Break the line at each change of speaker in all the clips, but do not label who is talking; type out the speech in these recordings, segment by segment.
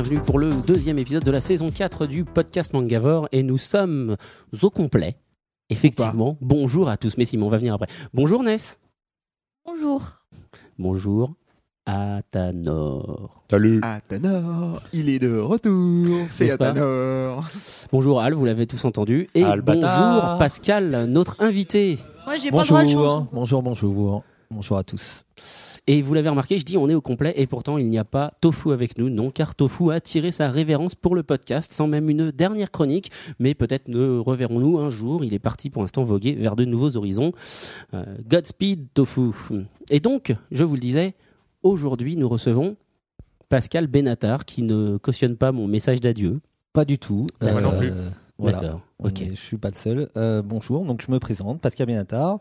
bienvenue pour le deuxième épisode de la saison 4 du podcast Mangavore. Et nous sommes au complet. Effectivement, bonjour à tous. Mais Simon, on va venir après. Bonjour Ness.
Bonjour.
Bonjour Atanor.
Salut.
Athanor, il est de retour, c'est Athanor.
Bonjour Al, vous l'avez tous entendu. Et bonjour Pascal, notre invité.
Moi, j'ai pas le droit de
Bonjour, bonjour, bonjour. Bonjour à tous.
Et vous l'avez remarqué, je dis on est au complet et pourtant il n'y a pas Tofu avec nous. Non, car Tofu a tiré sa révérence pour le podcast sans même une dernière chronique. Mais peut-être ne reverrons-nous un jour. Il est parti pour l'instant voguer vers de nouveaux horizons. Euh, Godspeed Tofu. Et donc, je vous le disais, aujourd'hui nous recevons Pascal Benatar qui ne cautionne pas mon message d'adieu.
Pas du tout. Euh,
Moi
non plus.
Voilà.
D'accord, ok.
est- je suis pas le seul. Euh, bonjour, donc je me présente, Pascal Benatar.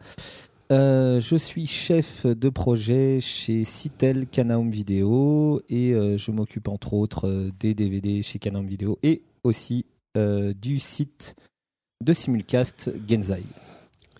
Euh, je suis chef de projet chez Citel Canaum Vidéo et euh, je m'occupe entre autres euh, des DVD chez Canaum Vidéo et aussi euh, du site de simulcast Genzai.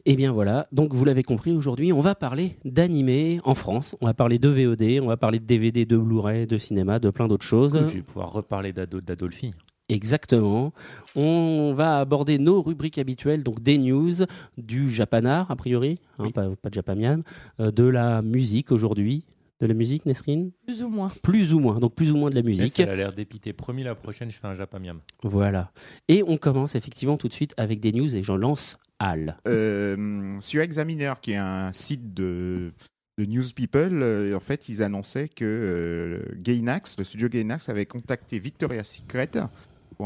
Et bien voilà, donc vous l'avez compris, aujourd'hui on va parler d'animé en France, on va parler de VOD, on va parler de DVD, de Blu-ray, de cinéma, de plein d'autres choses.
Cool, je vais pouvoir reparler d'Ado- d'Adolphi.
Exactement. On va aborder nos rubriques habituelles, donc des news, du japanar a priori, hein,
Oui.
pas, pas de japamian, euh, de la musique aujourd'hui. De la musique, Nesrine?
Plus ou moins.
Plus ou moins, donc plus ou moins de la musique.
Elle a l'air d'épiter. Promis, la prochaine, je fais un Japamiam.
Voilà. Et on commence effectivement tout de suite avec des news et j'en lance Al.
Euh, sur Examiner, qui est un site de, de News People, euh, en fait, ils annonçaient que euh, Gainax, le studio Gainax, avait contacté Victoria's Secret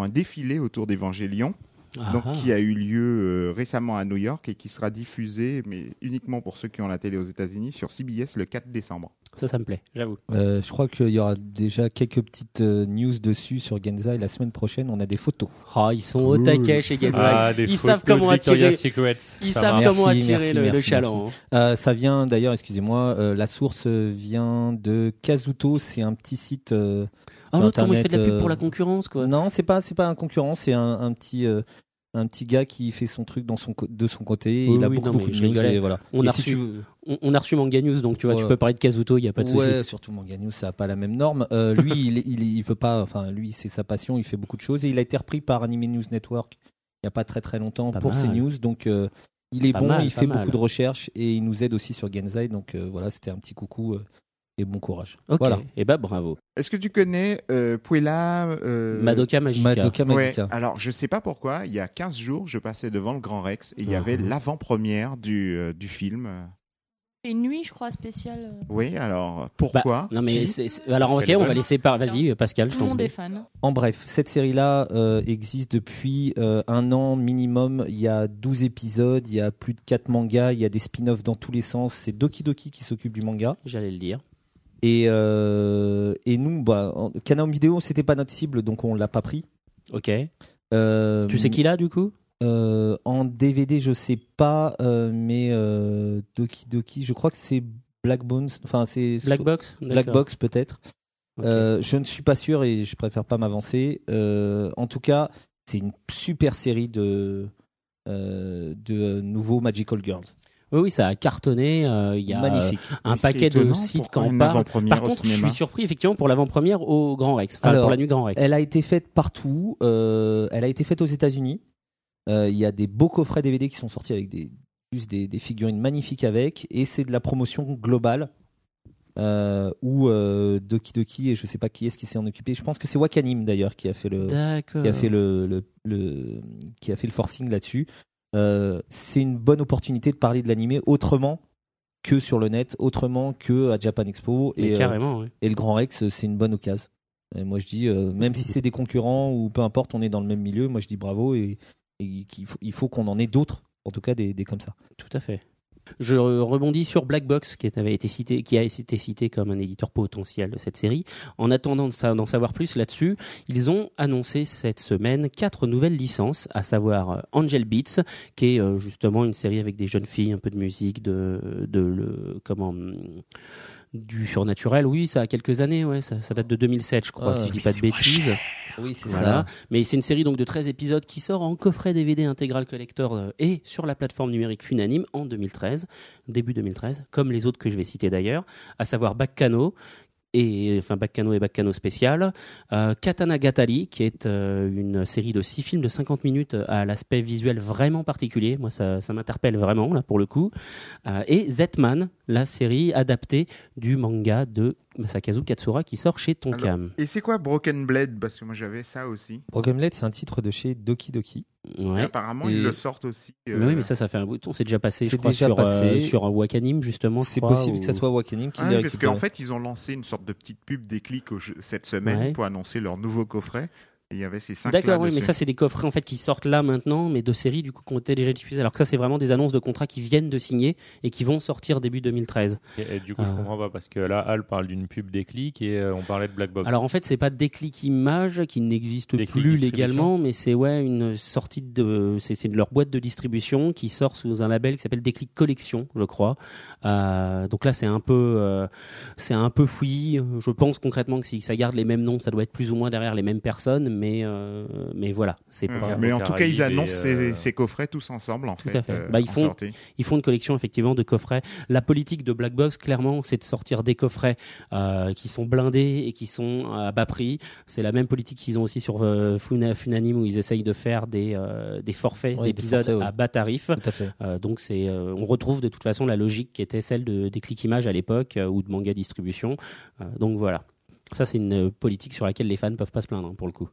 un défilé autour d'Evangélion, donc
Ah.
qui a eu lieu euh, récemment à New York et qui sera diffusé, mais uniquement pour ceux qui ont la télé aux États-Unis, sur CBS le 4 décembre.
Ça, ça me plaît, j'avoue.
Euh, je crois qu'il y aura déjà quelques petites euh, news dessus sur Genzai. La semaine prochaine, on a des photos.
Oh, ils sont au taquet chez.
Ah, des
Ils savent comment attirer-. Ils savent comment attirer
merci,
le, le
merci,
chaland. hein.
Euh, ça vient d'ailleurs, excusez-moi, euh, la source vient de Kazuto, c'est un petit site. Euh,
Oh, l'autre, comment il fait de la pub pour
euh,
la concurrence, quoi.
Non, c'est pas, c'est pas un concurrent, c'est un, un petit, euh, un petit gars qui fait son truc dans son, co- de son côté.
Oui,
il a
oui,
beaucoup,
non,
de news et voilà.
On
Et
a,
si
reçu,
tu veux-
on, on a reçu Manga News, donc tu vois, tu peux parler de Kazuto, il n'y a pas de souci.
Ouais, surtout Manga News, ça n'a pas la même norme. Euh, lui, il, il, il veut pas, enfin, lui, c'est sa passion, il fait beaucoup de choses et il a été repris par Anime News Network il n'y a pas très très longtemps
Pas
pour ses news. Donc, euh, il est
Pas
bon,
mal,
il fait
mal.
beaucoup de recherches et il nous aide aussi sur Genzai. Donc, euh, voilà, c'était un petit coucou euh, et bon courage.
Ok,
Voilà.
et bah bravo.
Est-ce que tu connais euh, Puella euh,
Madoka Magica.
Madoka
Ouais,
Magica.
alors je sais pas pourquoi, il y a 15 jours, je passais devant le Grand Rex et il y
Mhm.
avait l'avant-première du, euh, du film.
Une nuit, je crois, spéciale.
Oui, alors pourquoi?
Non mais
Qui?
c'est- c'est- alors
Parce
ok,
qu'elle
on va laisser par. Vas-y, Pascal, je
Tout le
t'en
monde est
prie.
fan.
En bref, cette série-là euh, existe depuis euh, un an minimum. Il y a 12 épisodes, il y a plus de 4 mangas, il y a des spin-offs dans tous les sens. C'est Doki Doki qui s'occupe du manga.
J'allais le dire.
Et, euh, et nous, bah, en- Vidéo, c'était pas notre cible, donc on l'a pas pris.
Ok.
Euh,
Tu sais qui l'a du coup?
Euh, En DVD, je sais pas, mais Doki Doki, je crois que c'est Black Bones. Enfin, c'est
Black Box
Black. Box peut-être. Je ne suis pas sûr et je préfère pas m'avancer. En tout cas, c'est une super série de, de nouveaux Magical Girls.
Oui, oui, ça a cartonné. euh, Il y a
Magnifique.
euh, un
Mais
paquet de sites qui
pourquoi
en
une
parlent.
avant-première
Par contre, je suis surpris effectivement pour l'avant-première au Grand Rex, enfin
Alors,
pour la nuit Grand Rex.
Elle a été faite partout. Euh, elle a été faite aux États-Unis. Euh, Il y a des beaux coffrets DVD qui sont sortis avec des, juste des, des figurines magnifiques avec. Et c'est de la promotion globale. Euh, où euh, Doki Doki, et je sais pas qui est-ce qui s'est en occupé. Je pense que c'est Wakanim d'ailleurs qui a fait le,
D'accord.
qui a fait le, le, le- qui a fait le forcing là-dessus. Euh, c'est une bonne opportunité de parler de l'animé autrement que sur le net, autrement que à Japan Expo
Mais
et, euh,
carrément, oui.
et le Grand Rex, c'est une bonne occasion. Et moi je dis, euh, même si c'est des concurrents ou peu importe, on est dans le même milieu, moi je dis bravo et, et qu'il faut, il faut qu'on en ait d'autres, en tout cas des, des comme ça.
Tout à fait. Je rebondis sur Black Box, qui avait été cité, qui a été cité comme un éditeur potentiel de cette série. En attendant d'en savoir plus là-dessus, ils ont annoncé cette semaine quatre nouvelles licences, à savoir euh, Angel Beats, qui est euh, justement une série avec des jeunes filles, un peu de musique, de, de le, comment, hum, du surnaturel. Oui, ça a quelques années, ouais, ça, ça date de 2007, je crois,
Ah,
si je dis
mais
pas de bêtises.
Oui, c'est
Voilà. Mais c'est une série donc de 13 épisodes qui sort en coffret DVD intégral collector euh, et sur la plateforme numérique Funanime en 2013, début 2013, comme les autres que je vais citer d'ailleurs, à savoir Baccano et enfin Baccano et Baccano spécial, euh, Katana Gatari qui est euh, une série de six films de 50 minutes à l'aspect visuel vraiment particulier, moi ça, ça m'interpelle vraiment là pour le coup, Euh, et Zetman, la série adaptée du manga de Masakazu Katsura qui sort chez Tonkam.
Et c'est quoi Broken Blade? Parce que moi j'avais ça aussi.
Broken Blade, c'est un titre de chez Doki Doki.
Et apparemment,
Et-
ils le sortent aussi. euh,
Mais oui, mais ça, ça fait un bout de temps. C'est déjà passé, je
C'est
crois,
déjà
sur,
passé.
euh, sur un Wakanim, justement.
C'est possible
ou-
que ça soit Wakanim qui
Ah oui, parce qu'en fait, ils ont lancé une sorte de petite pub jeu- cette semaine
Ouais.
pour annoncer leur nouveau coffret. Et il y avait ces cinq
D'accord, oui, mais ça, c'est des coffrets en fait qui sortent là maintenant, mais de séries du coup qui ont été déjà diffusées. Alors que ça, c'est vraiment des annonces de contrats qui viennent de signer et qui vont sortir début 2013.
Et, et du coup, je
Ah.
comprends pas parce que là, Al parle d'une pub déclic et euh, on parlait de Black Box.
Alors en fait, c'est pas Déclic Image qui n'existe plus légalement, mais c'est ouais une sortie de c'est c'est de leur boîte de distribution qui sort sous un label qui s'appelle Déclic Collection, je crois. Euh, donc là, c'est un peu euh, c'est un peu fouillis. Je pense concrètement que si ça garde les mêmes noms, ça doit être plus ou moins derrière les mêmes personnes, mais euh, mais voilà, c'est
Hum,
pas.
Mais en tout cas, ils annoncent
euh,
ces, ces coffrets tous ensemble, en
Tout
fait.
à fait.
euh,
Bah, ils font-
sortie.
Ils font une collection effectivement de coffrets. La politique de Black Box, clairement, c'est de sortir des coffrets euh, qui sont blindés et qui sont à bas prix. C'est la même politique qu'ils ont aussi sur euh, Funa- Funanim où ils essayent de faire des, euh, des forfaits d'épisodes à bas tarif.
Tout à fait.
Euh, donc c'est, euh, on retrouve de toute façon la logique qui était celle de, des clics images à l'époque euh, ou de manga distribution. Euh, donc voilà. Ça, c'est une politique sur laquelle les fans peuvent pas se plaindre hein, pour le coup.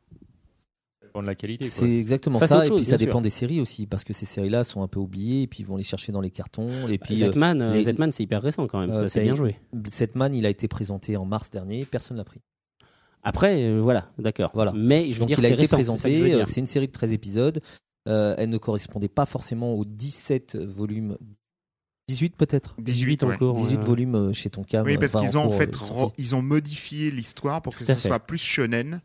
Ça dépend de la qualité.
C'est exactement
Ça,
ça, et
chose,
puis ça dépend
sûr.
des séries aussi, parce que ces séries-là sont un peu oubliées, et puis ils vont les chercher dans les cartons, et puis euh,
Zetman, euh,
les-
Zetman, c'est hyper récent quand même.
Euh,
c'est
bah,
bien joué.
cette man, il a été présenté en mars dernier, personne l'a pris.
Après, euh, voilà, d'accord.
Voilà.
Mais je veux
Donc
dire,
il a été
récent,
présenté, c'est une série de 13 épisodes, euh, elle ne correspondait pas forcément aux 17 volumes, 18 peut-être
18
en
ouais.
cours.
18
ouais.
volumes euh, chez Tonkam.
Oui,
euh,
parce qu'ils ont en fait
euh,
ils ont modifié l'histoire pour que ce
fait.
soit plus shonen.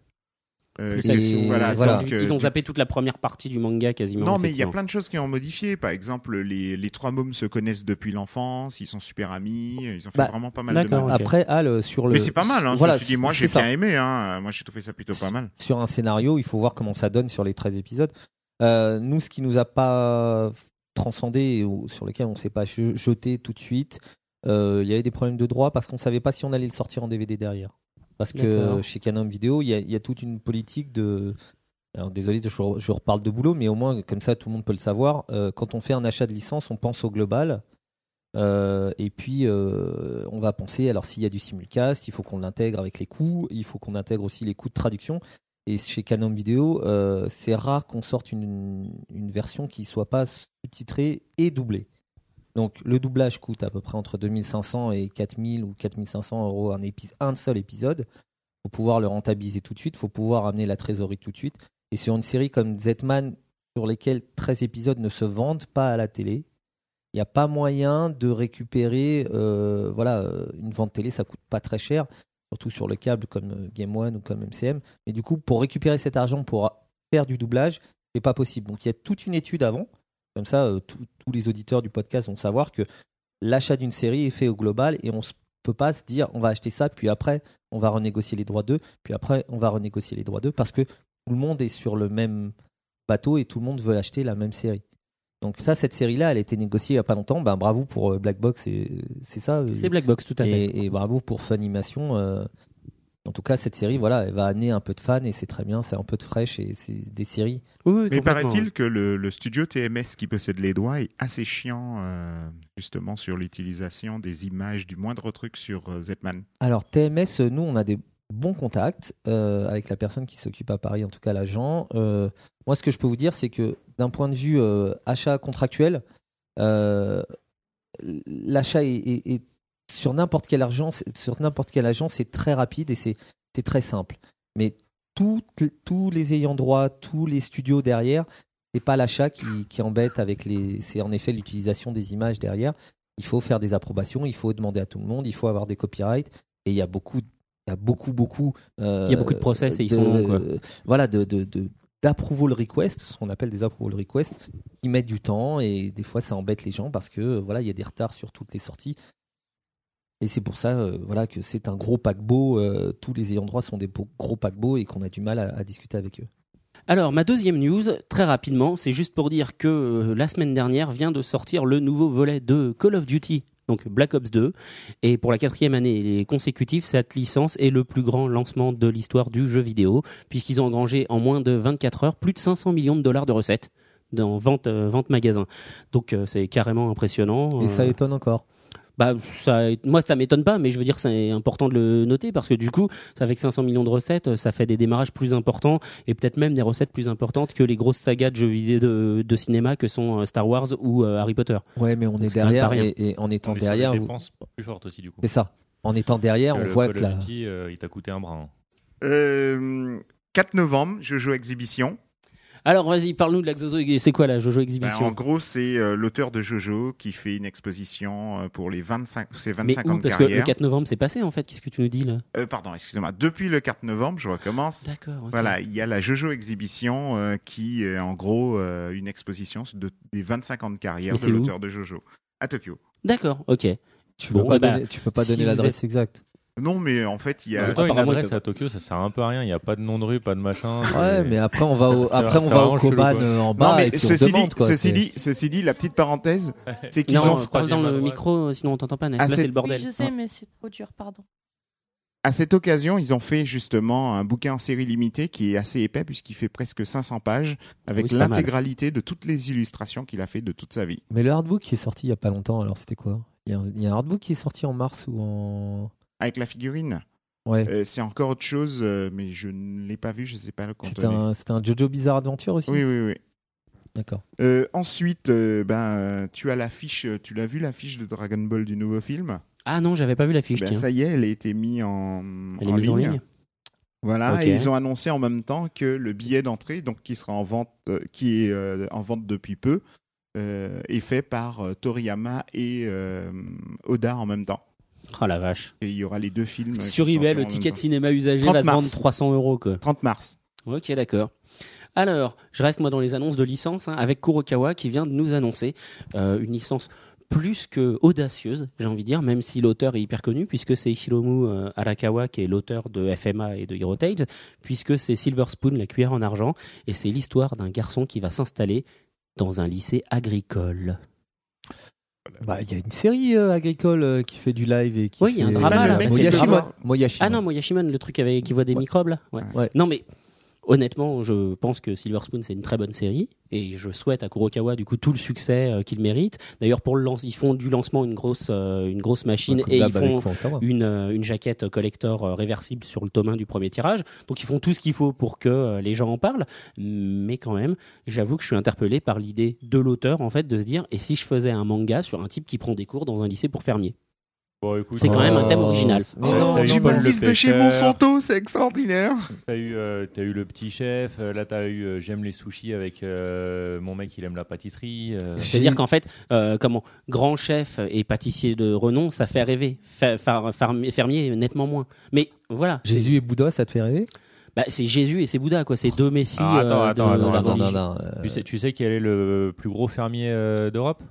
Euh,
Plus
voilà,
voilà.
donc,
Ils
euh,
ont zappé toute la première partie du manga quasiment.
Non, mais il y a plein de choses qui ont modifié. Par exemple, les, les trois mômes se connaissent depuis l'enfance, ils sont super amis, ils ont fait
Bah,
vraiment pas mal de
d'accord,
mal.
ok.
Après, Al, euh, sur le.
Mais c'est pas mal, hein,
Voilà,
dit, moi j'ai bien aimé, hein. moi j'ai trouvé ça plutôt pas mal.
sur un scénario, il faut voir comment ça donne sur les 13 épisodes. Euh, nous, ce qui nous a pas transcendé, ou sur lequel on s'est pas je- jeté tout de suite, euh, il y avait des problèmes de droit parce qu'on savait pas si on allait le sortir en DVD derrière. Parce que chez Canon Vidéo, il y, a- il y a toute une politique de. Alors désolé, je, je reparle de boulot, mais au moins comme ça tout le monde peut le savoir. Euh, quand on fait un achat de licence, on pense au global. Euh, et puis euh, on va penser, alors s'il y a du simulcast, il faut qu'on l'intègre avec les coûts, il faut qu'on intègre aussi les coûts de traduction. Et chez Canon Vidéo, euh, c'est rare qu'on sorte une, version qui soit pas sous-titrée et doublée. Donc le doublage coûte à peu près entre 2500 et 4000 ou 4500 euros un, un seul épisode. faut pouvoir le rentabiliser tout de suite, faut pouvoir amener la trésorerie tout de suite. Et sur une série comme Z-Man, sur lesquelles 13 épisodes ne se vendent pas à la télé, il n'y a pas moyen de récupérer euh, voilà, euh, une vente télé, ça coûte pas très cher, surtout sur le câble comme euh, Game One ou comme MCM. Mais du coup, pour récupérer cet argent pour faire du doublage, c'est pas possible. Donc il y a toute une étude avant. Comme ça, euh, tous les auditeurs du podcast vont savoir que l'achat d'une série est fait au global et on ne peut pas se dire on va acheter ça, puis après on va renégocier les droits d'eux, puis après on va renégocier les droits d'eux parce que tout le monde est sur le même bateau et tout le monde veut acheter la même série. Donc ça, cette série-là, elle a été négociée il n'y a pas longtemps. Ben, bravo pour euh, Black Box, et- c'est ça. euh,
C'est Black Box, tout à fait.
et, et bravo pour Funimation. euh, en tout cas, cette série, voilà, elle va amener un peu de fans et c'est très bien. C'est un peu de fraîche et c'est des séries.
Oui, oui,
Mais paraît-il que le, le studio TMS qui possède les droits est assez chiant, euh, justement, sur l'utilisation des images, du moindre truc sur euh, Zetman.
Alors TMS, nous, on a des bons contacts euh, avec la personne qui s'occupe à Paris, en tout cas l'agent. Moi, ce que je peux vous dire, c'est que d'un point de vue euh, achat contractuel, euh, l'achat est, est- est- sur n'importe quelle agence, sur n'importe quelle agence, c'est très rapide et c'est c'est très simple. Mais toutes- tous les ayants droit, tous les studios derrière, c'est pas l'achat qui, qui embête avec les. C'est en effet l'utilisation des images derrière. Il faut faire des approbations, il faut demander à tout le monde, il faut avoir des copyrights. Et il y a beaucoup, il y a beaucoup, beaucoup. euh,
Il y a beaucoup de process et ils
de-
sont longs, quoi.
Voilà, de, de, de- d'approval request, ce qu'on appelle des approval requests, qui mettent du temps et des fois ça embête les gens parce que voilà, il y a des retards sur toutes les sorties. Et c'est pour ça euh, voilà, que c'est un gros paquebot. euh, tous les ayants droit sont des gros paquebots et qu'on a du mal à, à discuter avec eux.
Alors, ma deuxième news, très rapidement, c'est juste pour dire que euh, la semaine dernière vient de sortir le nouveau volet de Call of Duty, donc Black Ops 2. Et pour la quatrième année consécutive, cette licence est le plus grand lancement de l'histoire du jeu vidéo, puisqu'ils ont engrangé en moins de 24 heures plus de 500 millions de dollars de recettes dans vente, euh, vente magasin. Donc, euh, c'est carrément impressionnant.
Et ça
Euh,
étonne encore.
Bah, ça, moi, ça m'étonne pas, mais je veux dire, c'est important de le noter parce que du coup, avec 500 millions de recettes, ça fait des démarrages plus importants et peut-être même des recettes plus importantes que les grosses sagas de jeux vidéo de, de cinéma que sont euh, Star Wars ou euh, Harry Potter.
Ouais, mais on est derrière et, et en étant
On est sur
derrière, vous-
plus fortes aussi du coup.
c'est ça. En étant derrière,
Que
on
le
voit
Call
que
of
la.
Euh, il t'a coûté un bras. hein.
Euh, 4 novembre, Jojo Exhibition.
Alors, vas-y, parle-nous de la. C'est quoi la Jojo
Ben,
Exhibition
en gros, c'est euh, l'auteur de Jojo qui fait une exposition euh, pour les 25, ses
Mais
25
où
ans de
Parce que le
carrière.
4 novembre, c'est passé en fait. Qu'est-ce que tu nous dis là?
Euh, pardon, excusez-moi. Depuis le 4 novembre, je recommence.
D'accord. ok.
Voilà, il y a la Jojo Exhibition euh, qui est en gros euh, une exposition de, des 25 ans de carrière
Mais
de l'auteur de Jojo à Tokyo.
D'accord, ok.
Tu
Bon,
peux pas
bah,
donner, tu peux pas
si
donner l'adresse exacte.
Non, mais en fait, il y a.
temps, une adresse à Tokyo, ça sert un peu à rien. Il n'y a pas de nom de rue, pas de machin.
Ouais, mais après on va au, après on va au Koban euh, en
Non,
bas
mais
et puis on
ceci,
demande
dit,
quoi.
ceci, dit, ceci dit, la petite parenthèse, c'est qu'ils ont
parle dans le
droite.
micro, sinon on t'entend pas.
Ah,
Là,
c'est-
le bordel.
Oui, je sais, mais c'est trop dur, pardon.
À cette occasion, ils ont fait justement un bouquin en série limitée qui est assez épais puisqu'il fait presque 500 pages avec
Oui,
l'intégralité de toutes les illustrations qu'il a fait de toute sa vie.
Mais le hardbook qui est sorti il y a pas longtemps, alors c'était quoi? Il y, a un, il y a un hardbook qui est sorti en mars ou en.
Avec la figurine,
Ouais.
Euh, c'est encore autre chose, euh, mais je ne l'ai pas vu, je ne sais pas le contenu.
un, c'était un Jojo Bizarre Adventure aussi?
Oui, oui, oui.
D'accord.
Euh, ensuite, euh, ben, tu as l'affiche, tu l'as vu l'affiche de Dragon Ball du nouveau film?
Ah non, j'avais pas vu la fiche.
Ben. Ça y est, elle a été mise en,
Elle est mise en
ligne.
ligne.
Voilà, et ils ont annoncé en même temps que le billet d'entrée, donc qui sera en vente, euh, qui est euh, en vente depuis peu, euh, est fait par euh, Toriyama et euh, Oda en même temps.
Oh la vache.
Et il y aura les deux films.
Sur eBay, le ticket de cinéma usagé
30
va se vendre
mars.
300 euros. Quoi.
30 mars.
Ok, d'accord. Alors, je reste moi dans les annonces de licence hein, avec Kurokawa qui vient de nous annoncer euh, une licence plus que audacieuse, j'ai envie de dire, même si l'auteur est hyper connu, puisque c'est Hiromu euh, Arakawa qui est l'auteur de FMA et de Hero Tales, puisque c'est Silver Spoon, la cuillère en argent, et c'est l'histoire d'un garçon qui va s'installer dans un lycée agricole.
Bah, il y a une série euh, agricole euh, qui fait du live et qui.
Oui, il y a un
fait-
drama,
là, mais c'est le
Moyashimon.
drama.
Moyashimon.
Ah non, Moyashimon, le truc avec, qui voit des
Ouais.
microbes là ouais.
Ouais.
Non mais honnêtement, je pense que Silver Spoon c'est une très bonne série et je souhaite à Kurokawa du coup tout le succès euh, qu'il mérite. D'ailleurs pour le lance, ils font du lancement une grosse euh, une grosse machine
Comme
et ils
avec
font une, euh, une jaquette collector réversible sur le tome 1 du premier tirage. Donc ils font tout ce qu'il faut pour que les gens en parlent. Mais quand même, j'avoue que je suis interpellé par l'idée de l'auteur en fait de se dire et si je faisais un manga sur un type qui prend des cours dans un lycée pour fermier?
Bon, écoute,
C'est quand même un thème original.
Mais
Oh,
non,
tu lises de chez. Monsanto, c'est extraordinaire.
T'as eu, euh, t'as eu le petit chef, euh, là t'as eu euh, j'aime les sushis avec euh, mon mec il aime la pâtisserie. euh.
C'est-à-dire qu'en fait, euh, comment grand chef et pâtissier de renom, ça fait rêver. Fa- far- farm- fermier, nettement moins. Mais voilà,
Jésus et Bouddha, ça te fait rêver?
Bah, c'est Jésus et c'est Bouddha, quoi. C'est deux messies.
Ah, attends,
euh,
attends,
de
attends, attends,
euh,
Tu, sais, tu sais quel est le plus gros fermier euh, d'Europe?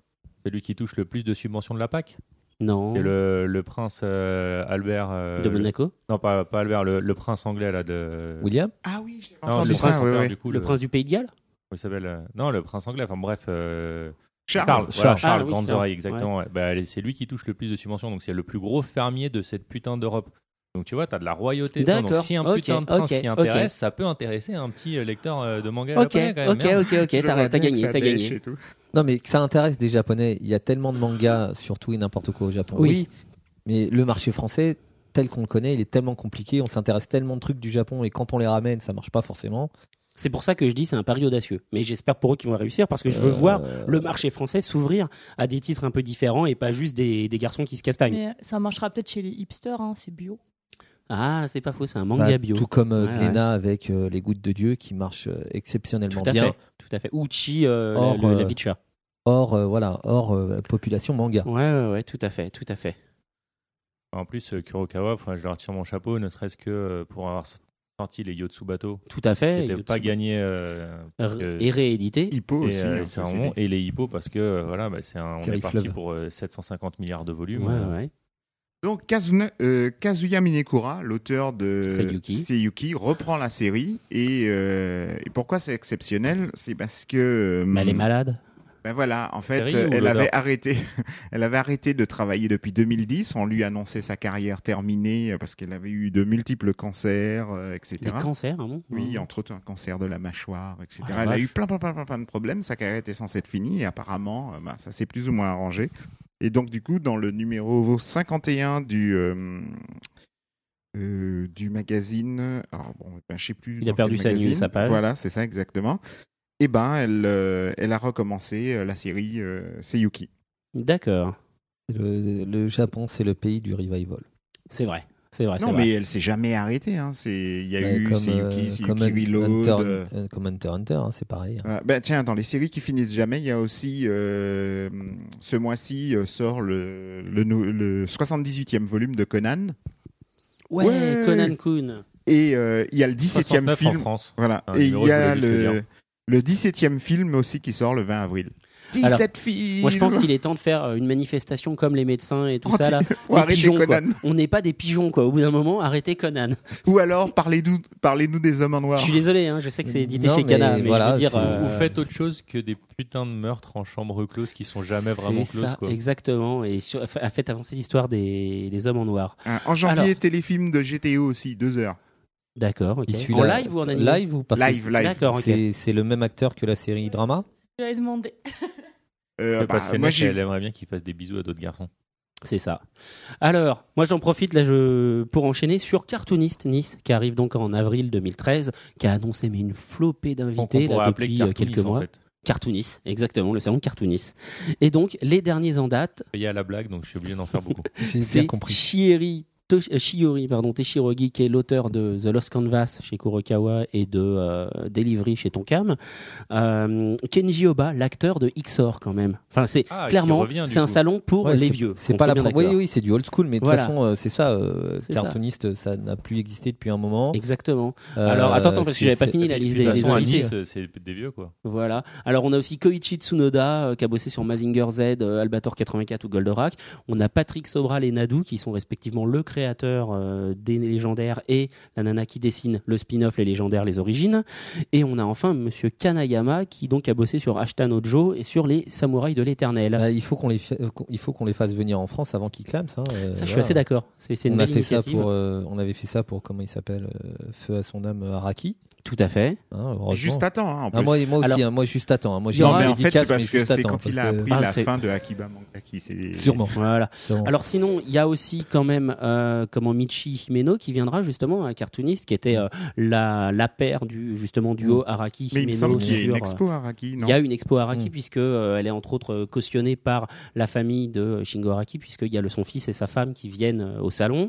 Celui qui touche le plus de subventions de la PAC?
Non.
C'est le, le prince euh, Albert. euh,
De Monaco.
le- non, pas, pas Albert, le, le prince anglais là de.
William
Ah oui, j'ai entendu
le prince Albert, du coup.
le prince du Pays de Galles.
Il s'appelle euh, Non, le prince anglais. Enfin bref. euh,
Charles.
Charles, voilà,
Charles.
Charles,
Ah oui,
grandes oreilles, exactement. ouais. Bah, c'est lui qui touche le plus de subventions, donc c'est le plus gros fermier de cette putain d'Europe. Donc tu vois, t'as de la royauté. dedans. Donc
D'accord,
si un
ok,
putain de prince
ok,
s'y intéresse, ça peut intéresser un petit euh, lecteur euh, de manga
Ok,
japonais, quand même,
ok, ok, ok. T'as gagné, t'as gagné.
tout.
Non, mais que ça intéresse des Japonais. Il y a tellement de mangas, surtout et n'importe quoi au Japon.
Oui.
Mais le marché français, tel qu'on le connaît, il est tellement compliqué. On s'intéresse tellement de trucs du Japon et quand on les ramène, ça marche pas forcément.
C'est pour ça que je dis c'est un pari audacieux. Mais j'espère pour eux qu'ils vont réussir parce que je veux
Euh,
voir le marché français s'ouvrir à des titres un peu différents et pas juste des, des garçons qui se castagnent.
Mais ça marchera peut-être chez les hipsters, hein, c'est bio.
Ah, c'est pas faux, c'est un
Bah,
manga bio.
Tout comme euh,
Ouais,
Glénat avec euh, Les Gouttes de Dieu qui marche euh, exceptionnellement
Tout à
bien.
fait. Tout à fait. Uchi, euh,
Or,
le- la
euh, euh, voilà, hors euh, population manga.
Ouais, ouais, ouais, tout à fait, tout à fait.
En plus, euh, Kurokawa, je leur tire mon chapeau, ne serait-ce que euh, pour avoir sorti les Yotsubato,
Tout à
qui
fait.
n'étaient pas gagnés. euh,
Et réédité.
Hippo
Et,
aussi.
euh,
hein,
un moment-
des-
et les hippos parce que euh, voilà bah, c'est un, on est parti pour euh, 750 milliards de volume
Ouais,
euh,
ouais.
Donc Kazuna- euh, Kazuya Minekura, l'auteur de
Seiyuki.
Seiyuki, reprend la série et, euh, et pourquoi c'est exceptionnel? C'est parce que euh,
Mais elle est malade.
ben voilà, en fait, elle avait arrêté, elle avait arrêté de travailler depuis 2010. On lui annonçait sa carrière terminée parce qu'elle avait eu de multiples cancers, euh, etc.
Des cancers, hein, bon?
Oui, entre autres un cancer de la mâchoire, etc.
La
elle a eu plein, plein, plein, plein, de problèmes. Sa carrière était censée être finie et apparemment, bah, ça s'est plus ou moins arrangé. Et donc, du coup, dans le numéro 51 du, euh, euh, du magazine, alors bon, ben, je sais plus.
Il a perdu sa
magazine.
sa page.
Voilà, c'est ça exactement. Et ben, elle, euh, elle a recommencé euh, la série euh, Seiyuki.
D'accord.
Le, le Japon, c'est le pays du revival.
C'est vrai. C'est vrai.
non, mais
vrai.
elle s'est jamais arrêtée. Hein. Il y a
Ouais,
eu
comme,
Seiyuki,
euh,
Seiyuki
comme
Reload.
Hunter,
euh,
euh, comme Hunter x Hunter, hein, c'est pareil.
Ah, ben, tiens, dans les séries qui finissent jamais, il y a aussi euh, ce mois-ci sort le, le, nou- le 78e volume de Conan
Ouais,
Ouais.
Conan Kun.
et euh, il y a le 17e
69 en
film.
France
Voilà.
Un
et il y a
le
17e film aussi qui sort le 20 avril. 17
Alors,
films.
Moi, je pense qu'il est temps de faire euh, une manifestation comme les médecins et tout
Anti-
ça là.
Arrêter
pigeons, quoi. On n'est pas des pigeons, quoi. Au bout d'un moment, arrêtez Conan.
Ou alors parlez-nous, parlez-nous des hommes en noir.
Je suis désolé, hein, je sais que c'est édité
Non,
chez
mais
Cana, mais
voilà,
je veux dire.
c'est-
euh,
Vous faites autre chose que des putains de meurtres en chambre close qui sont jamais vraiment
ça,
quoi.
Exactement, et sur, a fait avancer l'histoire des, des hommes en noir.
Hein, En janvier,
Alors.
téléfilm de GTO aussi, deux heures.
D'accord, En live ou en animé
Live ou parce que
Live,
C'est le même acteur que la série drama?
Je l'ai demandé.
Euh,
parce
bah,
que
moi,
Ness,
j'ai
elle aimerait bien qu'il fasse des bisous à d'autres garçons.
C'est ça. Alors, moi j'en profite là je... pour enchaîner sur Cartoonist Nice, qui arrive donc en avril 2013, qui a annoncé mais une flopée
Donc, on
d'invités
pourrait
là,
appeler
depuis euh,
Cartoonis,
quelques
en
mois.
fait.
Cartoonis, exactement, le salon Cartoonis. Et donc, les derniers en date,
Il y a la blague donc je suis obligé d'en faire beaucoup.
J'ai bien
c'est
compris.
Euh, Shiori pardon, Teshirogi, qui est l'auteur de The Lost Canvas chez Kurokawa et de euh, Delivery chez Tonkam. Euh, Kenji Oba, l'acteur de XOR quand même. Enfin, c'est
Ah,
clairement, c'est un
coup.
salon pour
Ouais,
les vieux.
C'est pas la pro- Oui, oui, c'est du old school, mais de
Voilà.
toute façon, euh, c'est ça. euh,
ça.
cartooniste, ça n'a plus existé depuis un moment.
Exactement.
Euh,
Alors, attends, attends, parce que j'avais pas fini la liste
de
des invités.
Nice, euh, c'est des vieux quoi.
Voilà. Alors on a aussi Koichi Tsunoda euh, qui a bossé sur Mazinger Z, euh, Albator 84 ou Goldorak. On a Patrick Sobral et Nadu qui sont respectivement le créateur euh, des légendaires et la nana qui dessine le spin-off Les légendaires, les origines. Et on a enfin Monsieur Kanayama qui donc a bossé sur Ashita no Joe et sur les samouraïs de l'éternel.
Bah, il faut qu'on les, euh, qu'on- il faut qu'on les fasse venir en France avant qu'ils clament ça. euh,
ça, je suis
voilà.
assez d'accord. C'est une
On a ça pour, on avait fait ça pour comment il s'appelle, Feu à son âme Araki.
Tout à fait.
heureusement.
juste à temps. hein, en
Ah, moi, moi aussi,
Alors-
hein, moi juste attends. hein, moi
Il
non, mais en fait, c'est parce que c'est quand il a
que-
appris
Ah,
la
c'est-
fin de Akiba Manga qui s'est.
Sûrement.
Voilà.
sûrement.
Alors sinon, il y a aussi quand même euh, comment Michi Himeno qui viendra justement un cartooniste qui était euh, la, la paire du justement duo Araki
Mais il me
Himeno
semble qu'il y a une
euh,
expo Araki, non
Il y a une expo Araki
Mm.
puisque euh, elle est entre autres euh, cautionnée par la famille de Shingo Araki puisqu'il y a le, son fils et sa femme qui viennent euh, au salon.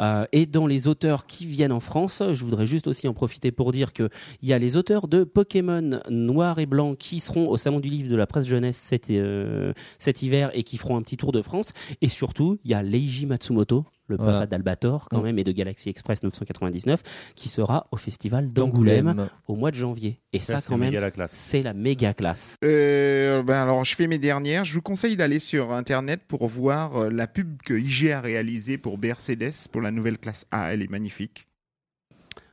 Euh, et dans les auteurs qui viennent en France, je voudrais juste aussi en profiter pour dire que il y a les auteurs de Pokémon Noir et Blanc qui seront au salon du livre de la presse jeunesse cet, euh, cet hiver et qui feront un petit tour de France. Et surtout, il y a Leiji Matsumoto. Le papa
Voilà.
d'Albator, quand
Mm.
même, et de Galaxy Express 999, qui sera au festival d'Angoulême au mois de janvier. Et ça, quand même, c'est la méga classe.
Euh, ben alors, je fais mes dernières. Je vous conseille d'aller sur Internet pour voir euh, la pub que IG a réalisée pour Mercedes pour la nouvelle classe A. Elle est magnifique.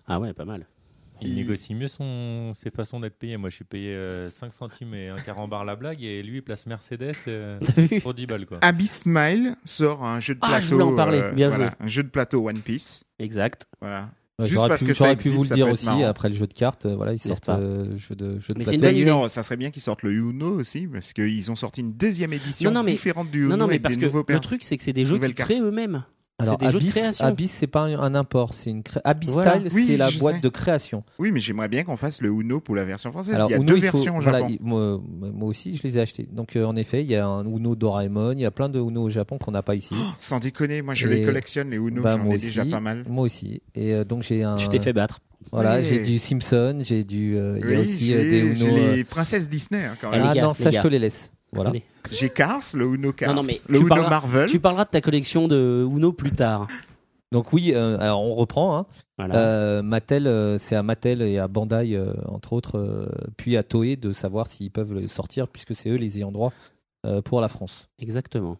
Ah ouais, pas mal.
Il
Il-
négocie mieux son... ses façons d'être payé. Moi, je suis payé euh, 5 centimes et un carambar la blague, et lui, il place Mercedes euh, pour 10 balles, quoi.
Abyss Smile sort un jeu de
Ah,
plateau.
je voulais en parler.
euh,
Bien
voilà,
joué.
un jeu de plateau One Piece.
Exact.
Voilà.
Ouais,
Juste
J'aurais
parce
pu,
que
j'aurais pu vous le dire aussi
marrant.
après le jeu de cartes. euh, Voilà, ils sortent
pas
euh, jeu de jeu de
Mais
plateau.
D'ailleurs, ça serait bien qu'ils sortent le Uno aussi, parce qu'ils ont sorti une deuxième édition
Non, non, mais-
différente du Uno
Non, non, mais
avec
parce
des
que
nouveaux
le truc, c'est que c'est des jeux
nouvelles
qui
cartes.
créent eux-mêmes.
Alors,
des jeux de
Abyss,
création.
Abyss, c'est pas un, un import, c'est une cré... Abyss
Voilà.
Style,
Oui,
c'est la boîte
sais.
de création.
Oui, mais j'aimerais bien qu'on fasse le Uno pour la version française.
Alors,
il y a
Uno,
deux
faut-
versions au
voilà,
Japon.
il- moi, moi aussi, je les ai achetés. Donc, euh, en effet, il y a un Uno Doraemon, il y a plein de Uno au Japon qu'on n'a pas ici.
Sans déconner, moi je
Et-
les collectionne, les Uno,
Bah,
j'en ai déjà
aussi.
pas mal.
Moi aussi. Et euh, donc, j'ai un.
Tu t'es fait battre.
Voilà, j'ai du Simpson, j'ai du. euh, il y a
Oui,
aussi euh, des Uno.
j'ai
euh,
les princesses Disney hein, quand
Eh,
même.
Ah non, ça, je te les laisse. Voilà.
Allez.
J'ai Cars, le Uno Cars,
Non, non, mais
le
tu
Uno
parleras-
Marvel.
Tu parleras de ta collection de Uno plus tard.
Donc, oui, euh, alors on reprend. Hein.
Voilà.
Euh, Mattel, euh, c'est à Mattel et à Bandai, euh, entre autres, euh, puis à Toei de savoir s'ils peuvent le sortir, puisque c'est eux les ayants droit euh, pour la France.
Exactement.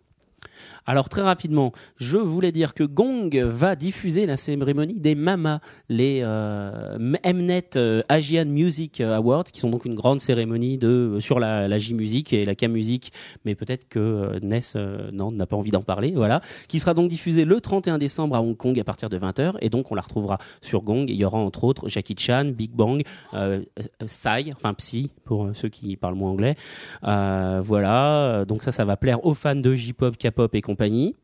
Alors très rapidement, je voulais dire que Gong va diffuser la cérémonie des MAMA, les euh, Mnet euh, Asian Music Awards, qui sont donc une grande cérémonie de sur la, la J-Music et la K-Music, mais peut-être que euh, Ness euh, non, n'a pas envie d'en parler, voilà, qui sera donc diffusée le 31 décembre à Hong Kong à partir de 20h, et donc on la retrouvera sur Gong. Il y aura entre autres Jackie Chan, Big Bang, euh, euh, Psy, enfin Psy pour euh, ceux qui parlent moins anglais, euh, voilà, donc ça, ça va plaire aux fans de J-pop, K-pop et compagnie.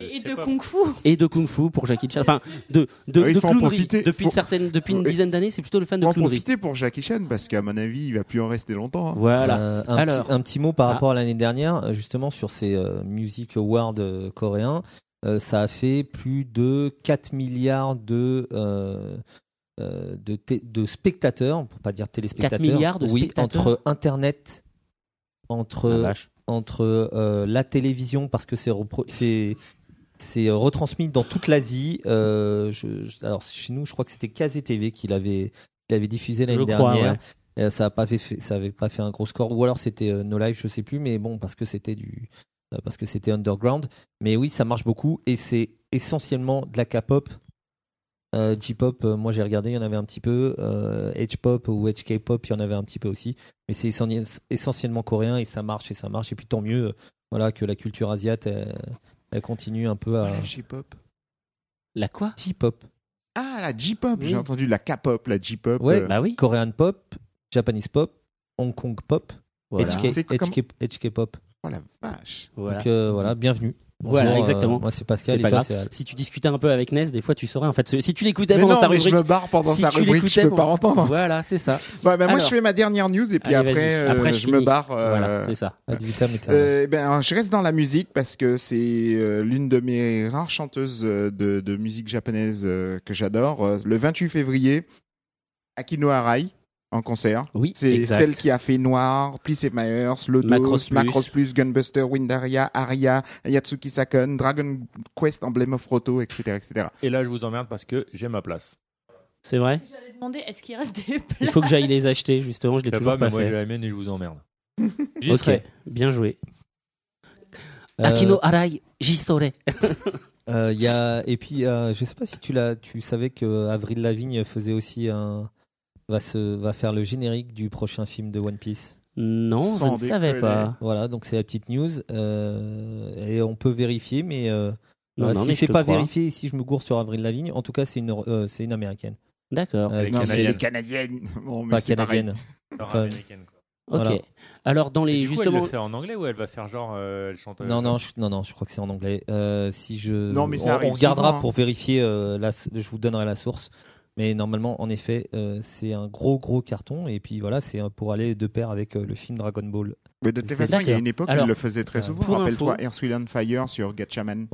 Et
C'est
de Kung Fu.
Et de Kung Fu pour Jackie Chan. Enfin, de, de,
Ah, il
de clownerie.
profiter.
Depuis,
Faut-
une certaine, depuis une
Oui.
dizaine d'années, c'est plutôt le fan de
Faut en
clownerie.
profiter pour Jackie Chan parce qu'à mon avis, il va plus en rester longtemps. hein.
Voilà.
Euh, un,
Alors.
petit, un petit mot par
Ah.
rapport à l'année dernière, euh, justement sur ces euh, Music Awards euh, coréens. Euh, ça a fait plus de 4 milliards de, euh, de, de spectateurs, pour pas dire téléspectateurs.
4 milliards de
oui,
spectateurs
entre Internet, entre,
Ah.
Entre euh, la télévision, parce que c'est retransmis dans toute l'Asie. Euh, je- je- alors chez nous, je crois que c'était Kazé TV qui l'avait qui l'avait diffusé l'année dernière.
ouais.
Euh, ça n'a pas fait, ça avait pas fait un gros score, ou alors c'était euh, No Live, je sais plus, mais bon, parce que c'était du, parce que c'était underground. Mais oui, ça marche beaucoup et c'est essentiellement de la K-pop. Euh, J-pop, euh, moi j'ai regardé, il y en avait un petit peu. Euh, H-pop ou HK-pop, il y en avait un petit peu aussi. Mais c'est essen- essentiellement coréen et ça marche et ça marche. Et puis tant mieux, euh, voilà, que la culture asiate, elle, elle continue un peu à
La J-pop?
La quoi?
J-pop.
Ah, la J-pop,
Oui.
j'ai entendu la K-pop, la J-pop.
Ouais,
euh,
Bah oui.
Korean pop, Japanese pop, Hong Kong pop,
Voilà.
HK,
C'est comme-
HK, HK-pop.
Oh la vache.
Voilà.
Donc euh, voilà, bienvenue.
Voilà,
Bonjour,
exactement.
euh, moi c'est Pascal et
pas
toi
grave.
c'est Al.
Si tu discutais un peu avec Ness, des fois tu saurais en fait. Si tu l'écoutais pendant
non,
sa
mais
rubrique.
je me barre pendant
si
sa
tu
rubrique, je peux
pour-
pas entendre.
Voilà, c'est ça.
Ouais, ben moi,
Alors.
je fais ma dernière news et puis
Allez,
après,
vas-y.
euh,
Après,
je,
je
me barre. euh,
Voilà, c'est ça.
Ad vitam aeternam.
Euh, ben, je reste dans la musique parce que c'est euh, l'une de mes rares chanteuses euh, de, de musique japonaise euh, que j'adore. Euh, le 28 février, Akino Arai en concert.
Oui,
C'est celle qui a fait Noir, Please Save My Earth, Lodos,
Macross
Macross,
Plus.
Gunbuster, Windaria, Aria, Yatsuki Sakon, Dragon Quest, Emblem of Roto, etc. etc.
Et là, je vous emmerde parce que j'ai ma place.
C'est vrai?
J'allais demander, est-ce qu'il reste des plats
Il faut que j'aille les acheter, justement, je l'ai
Je
toujours
pas,
pas,
mais moi j'ai
fait.
la mienne et je vous emmerde. J'y
Ok,
serai.
bien joué.
Euh,
Akino Arai, j'y saurai.
euh, il y a et puis euh, je sais pas si tu tu savais que Avril Lavigne faisait aussi un va se va faire le générique du prochain film de One Piece.
Non,
Sans
je ne savais pas.
Voilà, donc c'est la petite news euh, et on peut vérifier, mais euh,
Non, non,
si
mais je
c'est
te
pas
crois.
vérifié, si je me gourre sur Avril Lavigne, en tout cas c'est une euh, c'est une américaine,
D'accord.
Euh,
Elle est
Non, mais elle est
canadienne.
canadienne. Bon, mais
pas
c'est pareil.
canadienne.
Alors,
Enfin,
américaine, quoi.
Ok.
voilà.
Alors, dans
Et
les.
du coup,
justement.
elle le fait en anglais ou elle va faire genre euh, elle chante
Non, non, je, non, non, je crois que c'est en anglais. Euh, si je,
Non, mais ça
on,
arrive
on regardera
souvent, hein.
pour vérifier. euh, la, je vous donnerai la source. Mais normalement, en effet, euh, c'est un gros, gros carton. Et puis voilà, c'est euh, pour aller de pair avec euh, le film Dragon Ball.
Mais de toute façon, il y a une époque,
Alors,
il le faisait très
euh,
souvent. Rappelle-toi Earth, Wind Fire sur Gatchaman.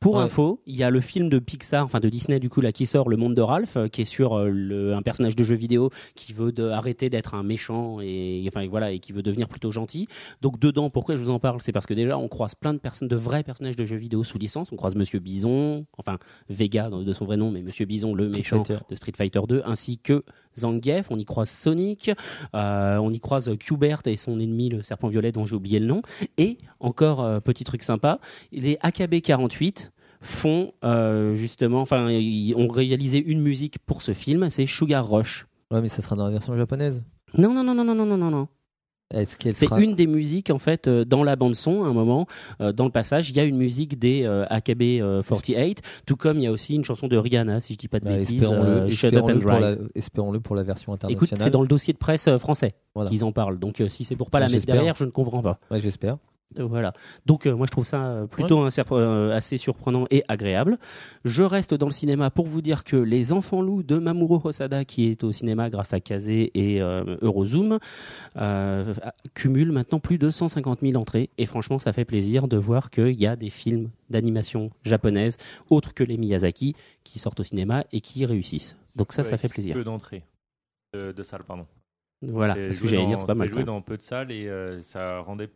Pour
Ouais.
info, il y a le film de Pixar, enfin de Disney du coup là qui sort, Le Monde de Ralph, euh, qui est sur euh, le- un personnage de jeu vidéo qui veut de- arrêter d'être un méchant et enfin voilà et qui veut devenir plutôt gentil. Donc dedans, pourquoi je vous en parle, c'est parce que déjà on croise plein de personnes, de vrais personnages de jeux vidéo sous licence. On croise Monsieur Bison, enfin Vega de son vrai nom, mais Monsieur Bison le méchant
Fighter.
de Street Fighter 2, ainsi que Zangief. On y croise Sonic, euh, on y croise Qbert et son ennemi le serpent violet dont j'ai oublié le nom. Et encore euh, petit truc sympa, les AKB 48 font euh, justement, enfin, ils ont réalisé une musique pour ce film, c'est Sugar Rush.
Ouais, mais ça sera dans la version japonaise.
Non, non, non, non, non, non, non, non. C'est une des musiques en fait euh, dans la bande son à un moment euh, dans le passage il y a une musique des AKB 48 tout comme il y a aussi une chanson de Rihanna si je dis pas de
bah,
bêtises
espérons-le,
Shut Up and
pour la, espérons-le pour la version internationale écoute
c'est dans le dossier de presse français
voilà.
qu'ils en parlent donc si c'est pour pas bah,
la
mettre derrière je ne comprends pas
ouais, j'espère
voilà. Donc euh, moi je trouve ça euh, plutôt euh, assez surprenant et agréable. Je reste dans le cinéma pour vous dire que Les Enfants Loups de Mamoru Hosada, qui est au cinéma grâce à Kazé et euh, Eurozoom, cumule maintenant plus de 150 000 entrées. Et franchement, ça fait plaisir de voir qu'il y a des films d'animation japonaise autres que les Miyazaki qui sortent au cinéma et qui réussissent. Donc ça, ça fait plaisir.
Peu d'entrées. De, de salles, pardon.
Voilà, parce que j'allais dire, c'est pas mal.
joué dans peu de salles et ça rendait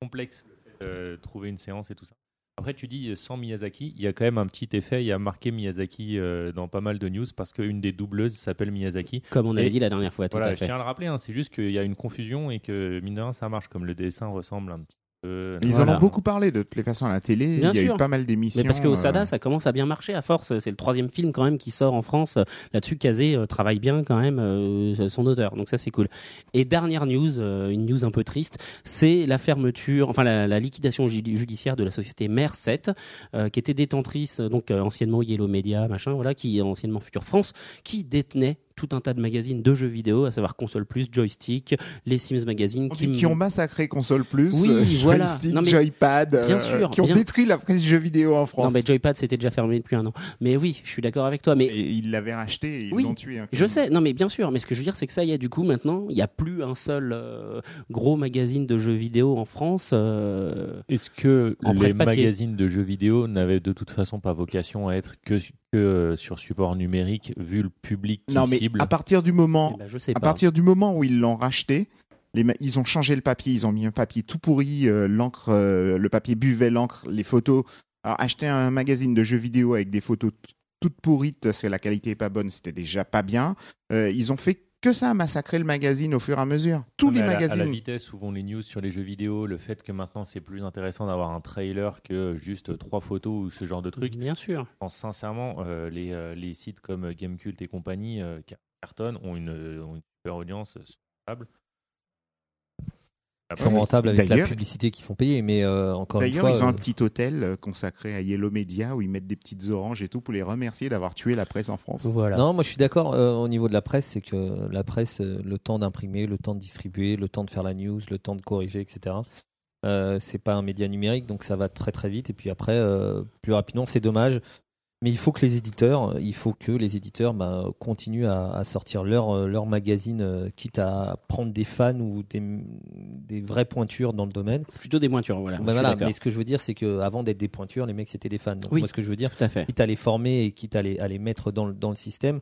complexe le fait de trouver une séance et tout ça. Après, tu dis sans Miyazaki, il y a quand même un petit effet. Il y a marqué Miyazaki euh, dans pas mal de news parce qu'une des doubleuses s'appelle Miyazaki.
Comme on avait
Et-
dit la dernière fois, tout
Voilà,
à
je tiens à le rappeler, hein, c'est juste qu'il y a une confusion et que mine de rien, ça marche comme le dessin ressemble un petit peu.
Ils
Voilà.
en ont beaucoup parlé de toutes les façons à la télé.
Bien
il y a
sûr.
eu pas mal d'émissions.
Mais parce que Osada,
euh,
ça commence à bien marcher à force. C'est le troisième film quand même qui sort en France. Là-dessus, Kazé euh, travaille bien quand même euh, son auteur. Donc ça, c'est cool. Et dernière news, euh, une news un peu triste, c'est la fermeture, enfin la, la liquidation judi- judiciaire de la société Mère 7, euh, qui était détentrice, euh, donc euh, anciennement Yellow Media, machin, voilà, qui anciennement Future France, qui détenait tout un tas de magazines de jeux vidéo, à savoir Console Plus, Joystick, les Sims Magazine,
on dit qui ont massacré Console Plus,
Oui,
euh,
voilà.
Joystick,
Non, mais-
Joypad, euh,
Bien sûr,
qui ont
bien-
détruit la presse jeux vidéo en France.
Non, mais Joypad, c'était déjà fermé depuis un an. Mais oui, je suis d'accord avec toi. Mais
Et ils l'avaient racheté et ils
Oui,
l'ont tué. hein,
Je sais, non mais bien sûr, mais ce que je veux dire c'est que ça y est, du coup maintenant, il n'y a plus un seul euh, gros magazine de jeux vidéo en France. euh,
Est-ce que
En
les magazines de jeux vidéo n'avaient de toute façon pas vocation à être que, que euh, sur support numérique vu le public qui
Non, mais à partir du moment,
eh ben, je sais
à
pas.
partir du moment où ils l'ont racheté, les ils ont changé le papier, ils ont mis un papier tout pourri, euh, l'encre, euh, le papier buvait l'encre, les photos. Alors acheter un magazine de jeux vidéo avec des photos toutes pourrites, parce que la qualité est pas bonne, c'était déjà pas bien. Euh, ils ont fait que ça, massacrer le magazine au fur et à mesure. Tous
Non,
les
à la- À la,
magazines.
vitesse où vont les news sur les jeux vidéo, le fait que maintenant c'est plus intéressant d'avoir un trailer que juste trois photos ou ce genre de truc.
Bien sûr.
Je pense sincèrement, euh, les, euh, les sites comme Gamecult et compagnie, euh, qui cartonnent, ont une, ont une super audience euh, sur la table.
Ils sont
Ouais,
rentables avec la
d'ailleurs-
publicité qu'ils font payer, mais euh, encore une
D'ailleurs,
fois.
ils ont un
euh,
petit hôtel euh, consacré à Yellow Media où ils mettent des petites oranges et tout pour les remercier d'avoir tué la presse en France.
Voilà.
Non, moi je suis d'accord euh, au niveau de la presse, c'est que la presse, le temps d'imprimer, le temps de distribuer, le temps de faire la news, le temps de corriger, etc. Euh, c'est pas un média numérique, donc ça va très très vite. Et puis après, euh, plus rapidement, c'est dommage. Mais il faut que les éditeurs, il faut que les éditeurs bah, continuent à, à sortir leur, euh, leur magazine, euh, quitte à prendre des fans ou des, des vraies pointures dans le domaine.
Plutôt des pointures, voilà.
Bah,
d'accord.
mais ce que je veux dire, c'est qu'avant d'être des pointures, les mecs c'était des fans. Donc
Oui.
moi, ce que je veux dire,
Tout à fait.
quitte à les former et quitte à les, à les mettre dans le, dans le système,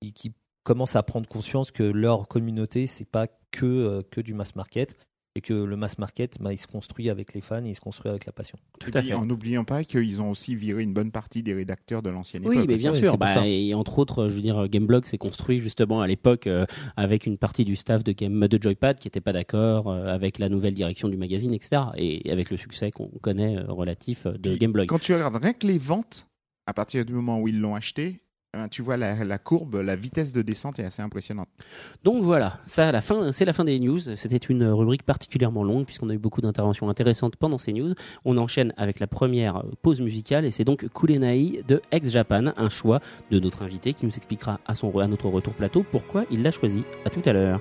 qui, qui commencent à prendre conscience que leur communauté, c'est pas que, euh, que du mass market et que le mass market, bah, il se construit avec les fans et il se construit avec la passion.
Tout à fait.
En n'oubliant pas qu'ils ont aussi viré une bonne partie des rédacteurs de l'ancienne
Oui,
époque.
mais bien
Oui,
sûr. Bah,
ça.
et entre autres, je veux dire, Gameblog s'est construit justement à l'époque euh, avec une partie du staff de Game de Joypad qui n'était pas d'accord euh, avec la nouvelle direction du magazine, etc. Et avec le succès qu'on connaît euh, relatif de
Puis,
Gameblog.
Quand tu regardes rien que les ventes, à partir du moment où ils l'ont acheté, tu vois la, courbe, la vitesse de descente est assez impressionnante.
Donc voilà, ça, la fin, c'est la fin des news. C'était une rubrique particulièrement longue puisqu'on a eu beaucoup d'interventions intéressantes pendant ces news. On enchaîne avec la première pause musicale et c'est donc Kulenai de Ex Japan, un choix de notre invité qui nous expliquera à, à notre retour plateau pourquoi il l'a choisi. À tout à l'heure.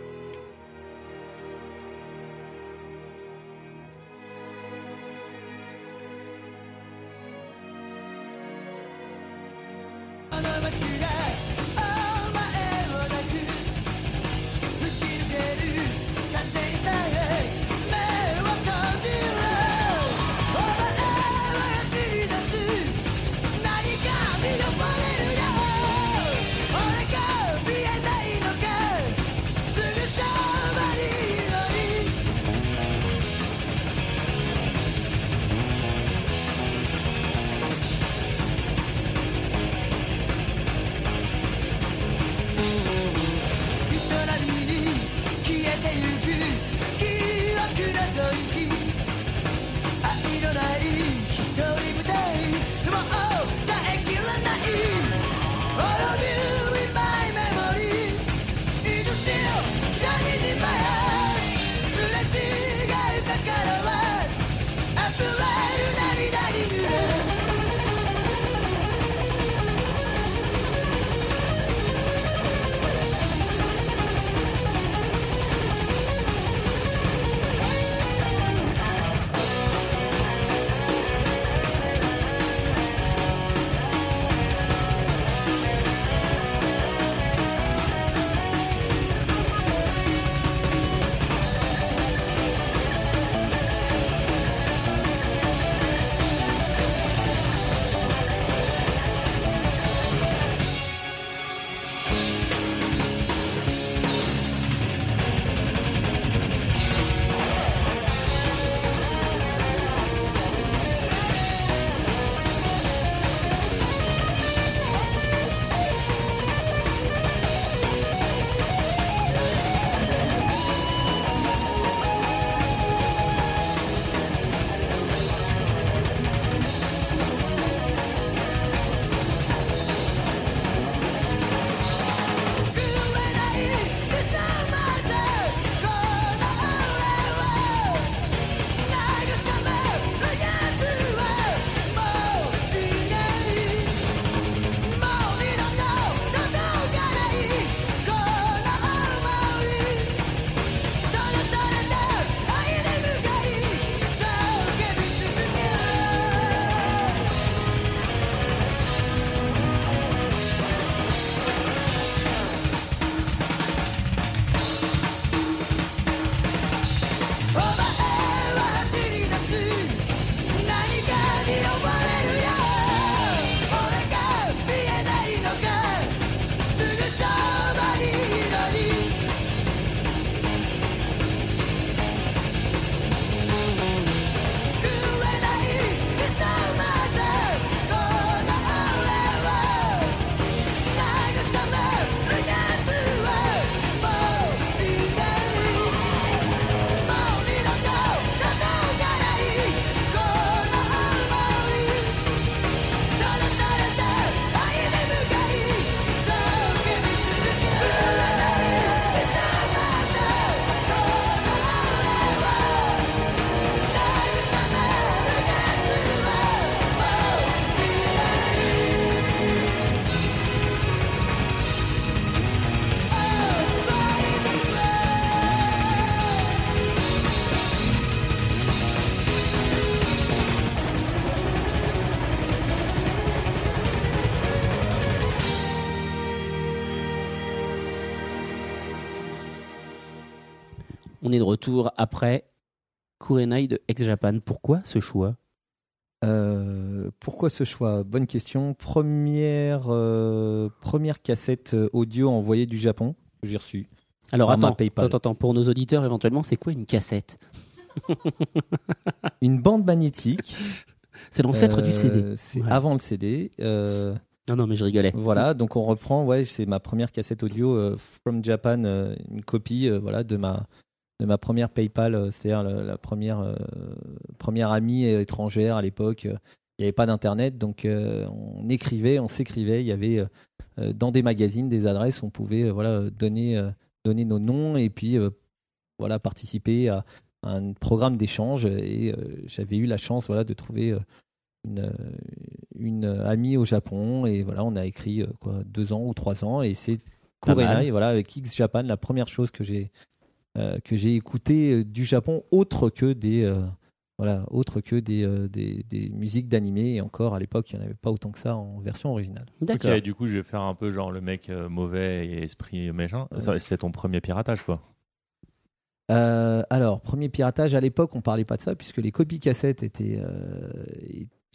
On est de retour après Kurenai de Ex-Japan. Pourquoi ce choix?
Euh, pourquoi ce choix? Bonne question. Première, euh, première cassette euh, audio envoyée du Japon que j'ai reçue.
Alors attends, attends, attends, pour nos auditeurs éventuellement, c'est quoi une cassette?
Une bande magnétique.
C'est l'ancêtre
Euh,
du CD.
C'est avant le CD.
Non, non, mais je rigolais.
Voilà, donc on reprend, ouais, c'est ma première cassette audio From Japan, une copie voilà, de, ma, de ma première PayPal, euh, c'est-à-dire la, la première, euh, première amie étrangère à l'époque. Euh, Il n'y avait pas d'internet, donc euh, on écrivait, on s'écrivait. Il y avait euh, dans des magazines des adresses, on pouvait voilà, donner, donner nos noms et puis voilà, participer à, à un programme d'échange. Et j'avais eu la chance voilà, de trouver une, une amie au Japon et voilà on a écrit quoi deux ans ou trois ans et c'est
mal.
Kurenai voilà avec X Japan la première chose que j'ai que j'ai écouté euh, du Japon autre que des euh, voilà autre que des, euh, des, des musiques d'animé et encore à l'époque il n'y en avait pas autant que ça en version originale
D'accord.
Ok, du coup, je vais faire un peu genre le mec euh, mauvais et esprit méchant. Ça, C'est ton premier piratage, quoi.
Euh, alors premier piratage à l'époque on parlait pas de ça puisque les copies cassettes étaient euh,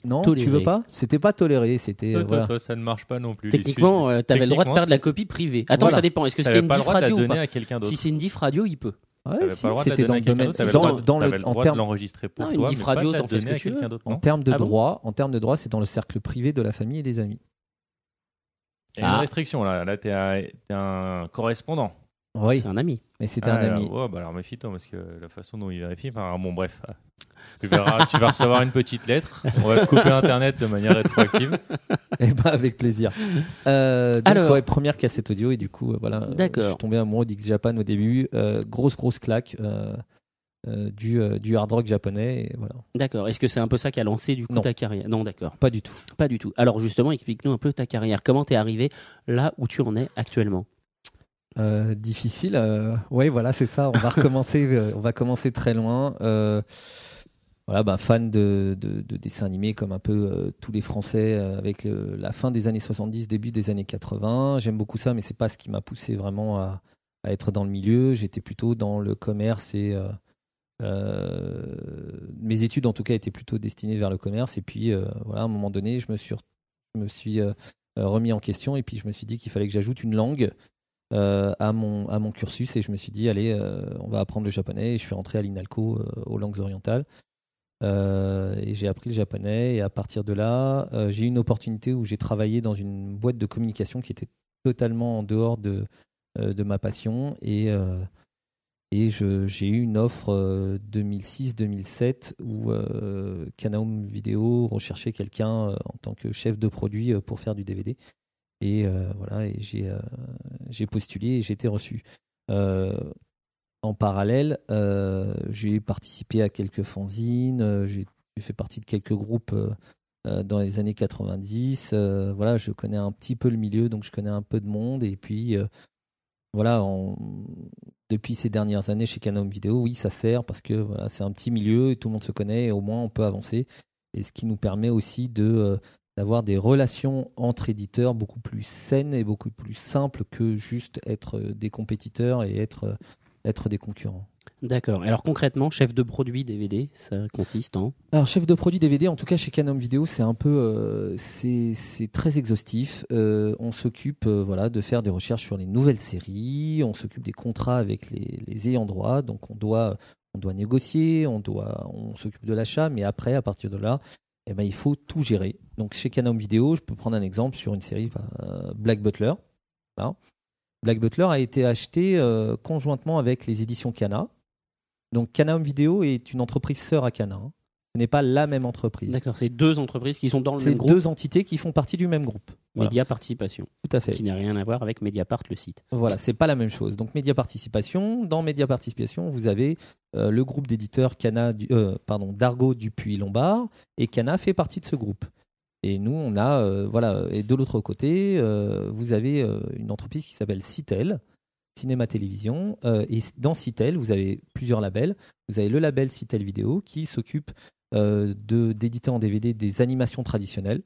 non
Tolérées.
tu veux pas? C'était pas toléré c'était
Toi,
euh,
toi,
voilà.
toi, ça ne marche pas non plus.
Techniquement, tu avais le droit de faire de la copie privée. Attends,
Voilà.
ça dépend. Est-ce que c'était une diff radio ou pas
à quelqu'un d'autre.
Si c'est une diff radio, il peut.
Ouais, si, c'était dans le domaine dans, dans le en termes
l'enregistrer pour
Non, une
toi,
diff
mais
radio, t'en fais ce que tu veux.
En termes de
Ah
droit, en termes de droit, c'est dans le cercle privé de la famille et des amis.
Il y a
Ah.
une restriction là. Là, t'es un correspondant.
Oui,
C'est un ami.
mais c'était
Ah,
un ami.
ouais, bah alors méfie-toi parce que la façon dont il vérifie. Enfin, bon, bref. Tu verras, tu vas recevoir une petite lettre. On va te couper Internet de manière rétroactive.
Eh ben, avec plaisir. Euh, donc,
Alors.
ouais, première cassette audio et du coup, euh, voilà. euh,
D'accord.
Je suis tombé amoureux d'X Japan au début. Euh, grosse, grosse claque euh, euh, du, euh, du hard rock japonais. Et voilà.
D'accord. Est-ce que c'est un peu ça qui a lancé du coup
Non.
ta carrière? Non, d'accord.
Pas du tout.
Pas du tout. Alors justement, explique-nous un peu ta carrière. Comment t'es arrivé là où tu en es actuellement?
Euh, difficile. euh, ouais, voilà, c'est ça. On va recommencer. euh, on va commencer très loin. Voilà, bah, fan de, de, de dessins animés comme un peu tous les Français avec le- la fin des années 70, début des années 80. J'aime beaucoup ça, mais c'est pas ce qui m'a poussé vraiment à, à être dans le milieu. J'étais plutôt dans le commerce et mes études en tout cas étaient plutôt destinées vers le commerce. Et puis voilà, à un moment donné, je me suis, je me suis remis en question et puis je me suis dit qu'il fallait que j'ajoute une langue à, mon, à mon cursus et je me suis dit, allez, euh, on va apprendre le japonais. Et je suis rentré à l'INALCO euh, aux langues orientales. Euh, et j'ai appris le japonais et à partir de là, euh, j'ai eu une opportunité où j'ai travaillé dans une boîte de communication qui était totalement en dehors de, euh, de ma passion et, euh, et j'ai eu une offre euh, 2006-2007 où euh, Canaum Vidéo recherchait quelqu'un euh, en tant que chef de produit euh, pour faire du DVD et euh, voilà et j'ai euh, j'ai postulé et j'ai été reçu. Euh, en parallèle, j'ai participé à quelques fanzines, j'ai fait partie de quelques groupes dans les années 90. euh, voilà, je connais un petit peu le milieu, donc je connais un peu de monde. Et puis, voilà, depuis ces dernières années chez Canon Vidéo, oui, ça sert parce que voilà, c'est un petit milieu et tout le monde se connaît et au moins on peut avancer. Et ce qui nous permet aussi de d'avoir des relations entre éditeurs beaucoup plus saines et beaucoup plus simples que juste être euh, des compétiteurs et être, euh, être des concurrents.
D'accord. Alors concrètement, chef de produit DVD, ça consiste en?
Alors, chef de produit DVD, en tout cas chez Canon Vidéo, c'est un peu, euh, c'est c'est très exhaustif. Euh, on s'occupe, euh, voilà, de faire des recherches sur les nouvelles séries. On s'occupe des contrats avec les, les ayants droit. Donc, on doit, on doit négocier, on doit, on s'occupe de l'achat. Mais après, à partir de là, eh ben, il faut tout gérer. Donc, chez Canon Vidéo, je peux prendre un exemple sur une série euh, Black Butler. Black Butler a été acheté euh, conjointement avec les éditions Cana. Donc, Cana Home Video est une entreprise sœur à Cana. hein. Ce n'est pas la même entreprise.
D'accord, c'est deux entreprises qui sont dans le
C'est
même groupe.
deux entités qui font partie du même groupe. Voilà.
Média Participation,
Tout à fait.
qui n'a rien à voir avec Mediapart, le site.
Voilà, c'est pas la même chose. Donc Média Participation, dans Média Participation, vous avez euh, le groupe d'éditeurs Cana, du- euh, pardon, Dargo Dupuis Lombard et Cana fait partie de ce groupe. Et nous, on a, euh, voilà, et de l'autre côté, vous avez une entreprise qui s'appelle Citel, Cinéma Télévision, et dans Citel, vous avez plusieurs labels. Vous avez le label Citel Vidéo qui s'occupe de d'éditer en DVD des animations traditionnelles,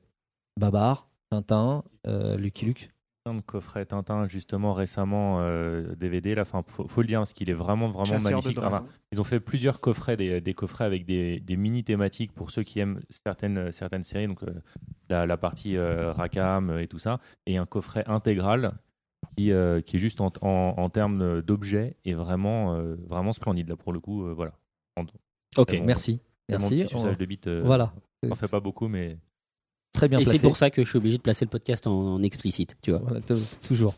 Babar, Tintin, euh, Lucky Luke.
plein de coffrets Tintin justement récemment euh, DVD. Là, enfin, faut, faut le dire parce qu'il est vraiment vraiment
Chasseur
magnifique. Enfin, ils ont fait plusieurs coffrets, des, des coffrets avec des, des mini thématiques pour ceux qui aiment certaines certaines séries. Donc euh, la, la partie euh, Rakam euh, et tout ça, et un coffret intégral qui, euh, qui est juste en, en, en termes d'objets et vraiment euh, vraiment splendide là pour le coup. euh, voilà.
Ok, merci. Merci.
petit suçage de bite. euh,
Voilà.
On fait pas beaucoup, mais
Très bien
Et
placé.
c'est pour ça que je suis obligé de placer le podcast en, en explicite, tu vois.
Voilà, t- toujours.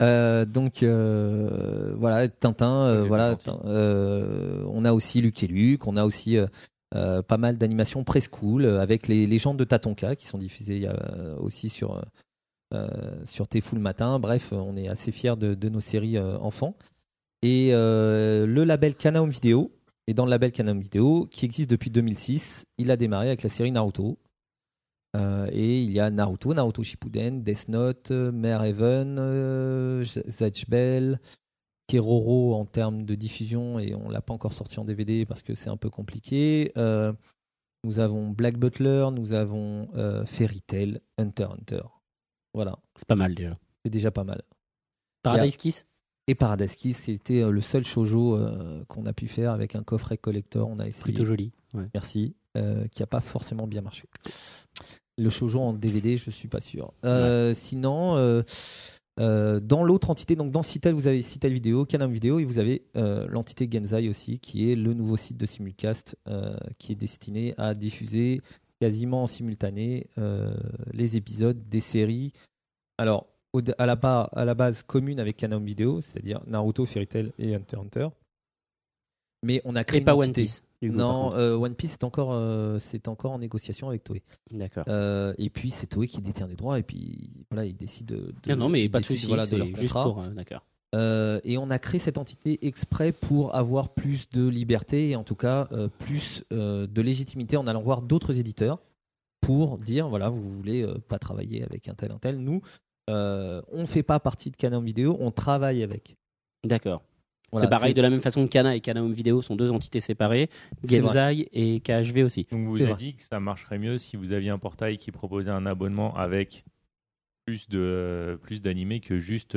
Euh, donc euh, voilà, Tintin, euh, voilà, tin- euh, on a aussi Luc et Luc, on a aussi euh, euh, pas mal d'animations preschool euh, avec les légendes de Tatonka qui sont diffusées il y a, euh, aussi sur euh, euh, sur T-Fou le matin. Bref, on est assez fiers de, de nos séries euh, enfants. Et euh, le label Kana Home Video, et dans le label Kana Home Video, qui existe depuis 2006, il a démarré avec la série Naruto. Euh, et il y a Naruto, Naruto Shippuden, Death Note, euh, Mare Heaven, euh, Zatch Bell, Keroro en termes de diffusion, et on l'a pas encore sorti en DVD parce que c'est un peu compliqué. Euh, nous avons Black Butler, nous avons Fairy Tail, Hunter Hunter. Voilà,
C'est pas mal déjà.
c'est déjà pas mal.
Paradise Kiss
Et Paradise Kiss, c'était le seul shoujo qu'on a pu faire avec un coffret collector. On a essayé.
Plutôt joli. Ouais.
Merci, euh, qui n'a pas forcément bien marché. Le shoujo en DVD, je suis pas sûr. Euh, Sinon, euh, euh, dans l'autre entité, donc dans Citel, vous avez Citel Vidéo, Canon Vidéo, et vous avez l'entité Genzai aussi, qui est le nouveau site de Simulcast, qui est destiné à diffuser quasiment en simultané les épisodes des séries. Alors, à, la ba- à la base commune avec Canon Vidéo, c'est-à-dire Naruto, Fairy Tail et Hunter Hunter. Mais on a créé
Et pas One. Piece. coup,
Non, euh, One Piece est encore, euh, c'est encore en négociation avec Toei.
D'accord.
Euh, et puis c'est Toei qui détient les droits et puis voilà, ils décident de.
non, non, mais pas de souci.
voilà, de leur contrat.
euh, D'accord.
Et on a créé cette entité exprès pour avoir plus de liberté et en tout cas plus de légitimité en allant voir d'autres éditeurs pour dire voilà, vous voulez pas travailler avec un tel, un tel. Nous, on fait pas partie de Canon Vidéo, on travaille avec.
D'accord.
Voilà,
c'est pareil, de la même façon que Kana et Kana Home Video sont deux entités séparées.
C'est
Genzai et KHV aussi.
Donc vous
C'est
avez dit que ça marcherait mieux si vous aviez un portail qui proposait un abonnement avec plus de plus d'animés que juste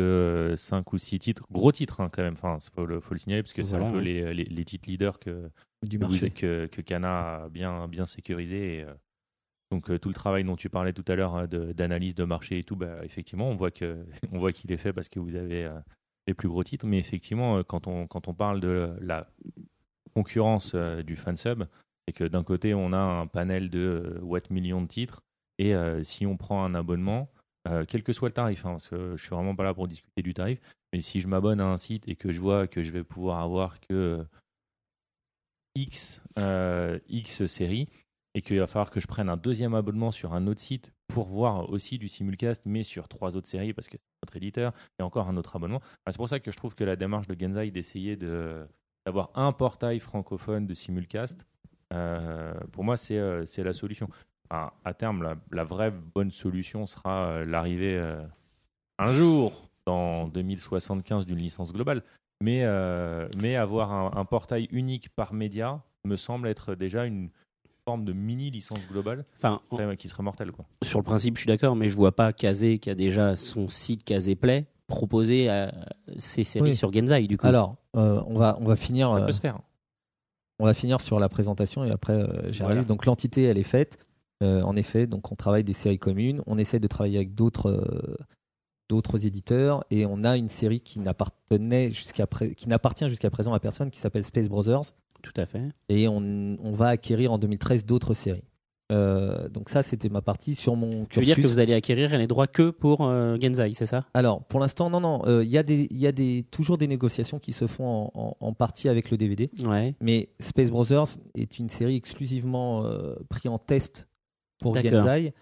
5 ou 6 titres, gros titres hein, quand même. Enfin, faut le, faut le signaler parce que c'est
Voilà,
un peu
ouais.
les, les, les titres leaders que
du marché.
que, que Kana a bien bien sécurisé. Et, euh, donc euh, tout le travail dont tu parlais tout à l'heure hein, d'analyse de marché et tout, bah, effectivement, on voit que on voit qu'il est fait parce que vous avez euh, les plus gros titres. Mais effectivement, euh, quand on quand on parle de la concurrence euh, du fansub, c'est que d'un côté on a un panel de euh, what millions de titres et si on prend un abonnement, quel que soit le tarif, hein, parce que je suis vraiment pas là pour discuter du tarif, mais si je m'abonne à un site et que je vois que je vais pouvoir avoir que X, X séries et qu'il va falloir que je prenne un deuxième abonnement sur un autre site pour voir aussi du simulcast, mais sur trois autres séries parce que c'est notre éditeur et encore un autre abonnement. C'est pour ça que je trouve que la démarche de Genzai d'essayer de d'avoir un portail francophone de simulcast, euh, pour moi, c'est euh, c'est la solution. À terme, la, vraie bonne solution sera euh, l'arrivée un jour dans 2075 d'une licence globale. Mais, mais avoir un, un portail unique par média me semble être déjà une forme de mini licence globale
Enfin,
qui serait, qui serait mortelle. Quoi.
sur le principe, je suis d'accord, mais je vois pas Kazé, qui a déjà son site Kazé Play, proposer euh, ses séries
Oui.
sur Genzai, du coup.
Alors, euh, on va on va finir.
Ça
euh,
peut se faire.
On va finir sur la présentation et après euh, j'arrive.
Voilà.
Donc l'entité elle est faite. Euh, en effet, donc on travaille des séries communes. On essaie de travailler avec d'autres euh, d'autres éditeurs et on a une série qui n'appartenait jusqu'à pré- qui n'appartient jusqu'à présent à personne qui s'appelle Space Brothers
Tout à fait.
et on, on va acquérir en 2013 d'autres séries. Euh, donc ça c'était ma partie sur mon cursus.
Tu veux dire que vous allez acquérir les droits que pour euh, Genzai, c'est ça?
Alors, pour l'instant, non, non. euh, Il y a, des, y a des, toujours des négociations qui se font en, en- en partie avec le DVD.
Ouais.
Mais Space Brothers est une série exclusivement euh, prise en test pour. Genzai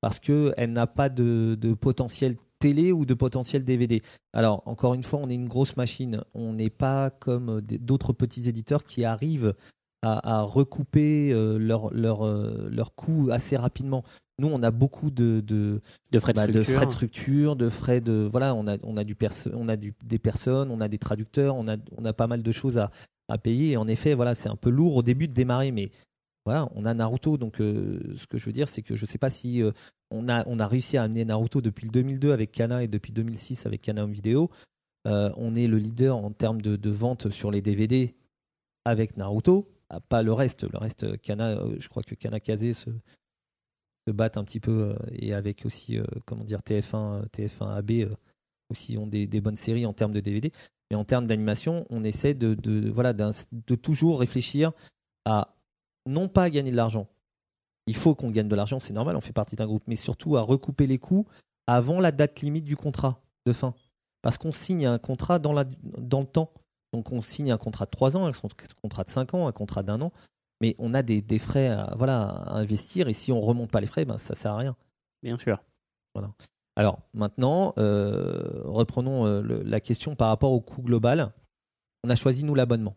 parce qu'elle n'a pas de, de potentiel télé ou de potentiel DVD. Alors, encore une fois, on est une grosse machine. On n'est pas comme des- d'autres petits éditeurs qui arrivent à, à recouper euh, leur, leur, euh, leur coût assez rapidement. Nous, on a beaucoup de, de,
De frais de
bah, de
structure.
frais de structure, de frais de voilà, on a on a du perso- on a du, des personnes, on a des traducteurs, on a on a pas mal de choses à, à payer. Et en effet, voilà, c'est un peu lourd au début de démarrer, mais voilà, on a Naruto, donc euh, ce que je veux dire, c'est que je sais pas si euh, on a, réussi à amener Naruto depuis le 2002 avec Kana et depuis 2006 avec Kana Home Video. Euh, on est le leader en termes de, de vente sur les DVD avec Naruto, pas le reste. Le reste, Kana, euh, je crois que Kana Kaze se, se battent un petit peu euh, et avec aussi, euh, comment dire, TF1, euh, TF1 AB euh, aussi ont des, des bonnes séries en termes de DVD. Mais en termes d'animation, on essaie de, voilà, de toujours réfléchir à non pas gagner de l'argent. Il faut qu'on gagne de l'argent, c'est normal, on fait partie d'un groupe, mais surtout à recouper les coûts avant la date limite du contrat de fin. Parce qu'on signe un contrat dans, la, dans le temps. Donc on signe un contrat de 3 ans, un contrat de 5 ans, un contrat d'un an, mais on a des, des frais à, voilà, à investir, et si on remonte pas les frais, ben, ça sert à rien.
Bien sûr.
Alors maintenant, euh, reprenons euh, le- la question par rapport au coût global. On a choisi nous l'abonnement.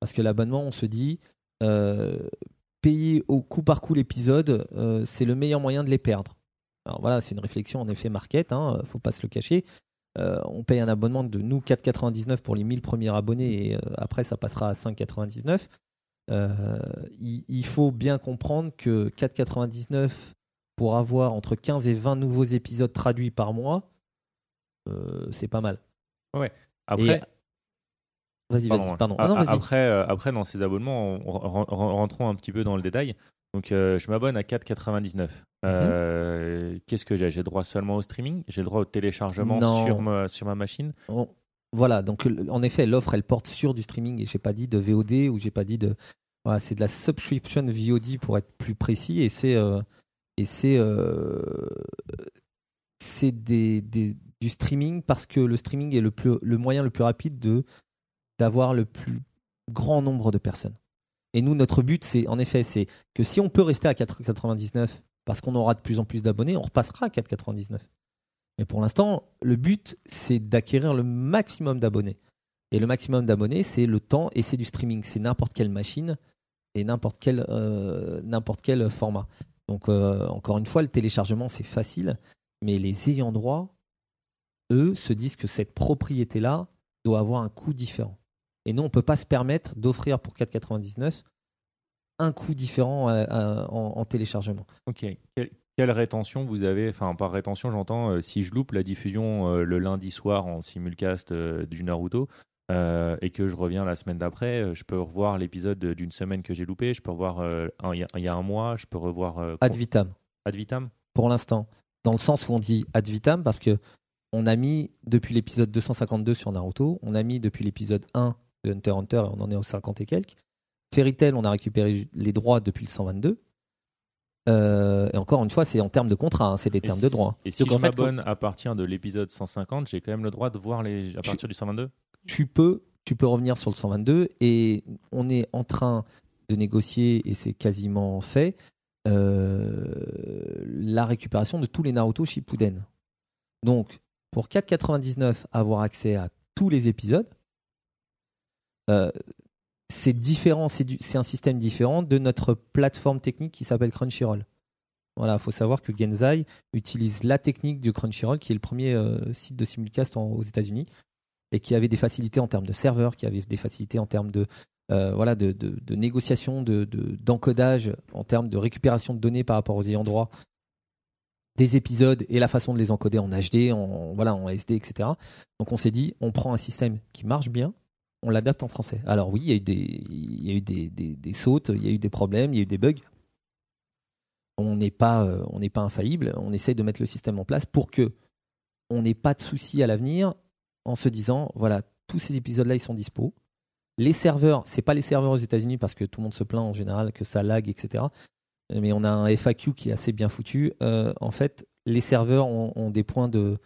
Parce que l'abonnement, on se dit, euh, payer au coup par coup l'épisode, euh, c'est le meilleur moyen de les perdre. Alors voilà, c'est une réflexion en effet market, hein, faut pas se le cacher. Euh, on paye un abonnement de nous 4,99 pour les 1000 premiers abonnés et euh, après ça passera à 5,99. Euh, il, il faut bien comprendre que 4,99 pour avoir entre 15 et 20 nouveaux épisodes traduits par mois, euh, c'est pas mal.
Après,
Et- Vas-y,
ouais.
pardon. Ah non,
après, euh, après, dans ces abonnements, on- ren- ren- rentrons un petit peu dans le détail. Donc, euh, je m'abonne à 4,99.
Mhm.
Euh, Qu'est-ce que j'ai? J'ai droit seulement au streaming? J'ai le droit au téléchargement
Non.
sur ma, sur ma machine?
On- Voilà, donc en effet, l'offre elle porte sur du streaming et j'ai pas dit de VOD ou j'ai pas dit de. Voilà, c'est de la subscription VOD pour être plus précis et c'est et c'est c'est des, des- du streaming parce que le streaming est le plus le moyen le plus rapide de d'avoir le plus grand nombre de personnes. Et nous, notre but, c'est en effet, c'est que si on peut rester à 4,99 parce qu'on aura de plus en plus d'abonnés, on repassera à 4,99. Mais pour l'instant, le but, c'est d'acquérir le maximum d'abonnés. Et le maximum d'abonnés, c'est le temps et c'est du streaming. C'est n'importe quelle machine et n'importe quel, euh, quel format. Donc, euh, encore une fois, le téléchargement, c'est facile. Mais les ayants droit, eux, se disent que cette propriété-là doit avoir un coût différent. Et nous, on ne peut pas se permettre d'offrir pour 4,99 un coût différent euh, euh, en, en téléchargement.
Ok. Quelle, quelle rétention vous avez Enfin, par rétention, j'entends euh, si je loupe la diffusion euh, le lundi soir en simulcast euh, du Naruto et que je reviens la semaine d'après, je peux revoir l'épisode d'une semaine que j'ai loupé. Je peux revoir il y, a- il y a un mois. Je peux revoir
Ad vitam.
Ad vitam?
pour l'instant, dans le sens où on dit ad vitam, parce que on a mis depuis l'épisode 252 sur Naruto, on a mis depuis l'épisode 1 Hunter Hunter, on en est au 50 et quelques. Fairy Tail, on a récupéré les droits depuis le 122. Euh, et encore une fois, c'est en termes de contrat, hein, c'est des
Et
termes de droit.
Et si
Donc,
je
en fait,
m'abonne à partir de l'épisode 150, j'ai quand même le droit de voir les à
Tu-
partir du 122
tu peux, tu peux revenir sur le 122 et on est en train de négocier et c'est quasiment fait euh, la récupération de tous les Naruto Shippuden. Donc pour 4,99 avoir accès à tous les épisodes, euh, c'est différent, c'est un système différent de notre plateforme technique qui s'appelle Crunchyroll. Voilà, il faut savoir que Genzai utilise la technique du Crunchyroll, qui est le premier euh, site de simulcast aux États-Unis et qui avait des facilités en termes de serveurs, qui avait des facilités en termes de, euh, voilà, de, de, négociation, de, de- d'encodage, en termes de récupération de données par rapport aux ayants droit des épisodes et la façon de les encoder en HD, en, voilà, en SD, etc. Donc on s'est dit, on prend un système qui marche bien, on l'adapte en français. Alors oui, il y a eu des, sautes, il y a eu des problèmes, il y a eu des bugs. On n'est pas, euh, on n'est pas infaillible. On essaie de mettre le système en place pour que on n'ait pas de soucis à l'avenir en se disant voilà tous ces épisodes là ils sont dispo les serveurs c'est pas les serveurs aux États-Unis parce que tout le monde se plaint en général que ça lag etc mais on a un FAQ qui est assez bien foutu Euh, en fait les serveurs ont des points de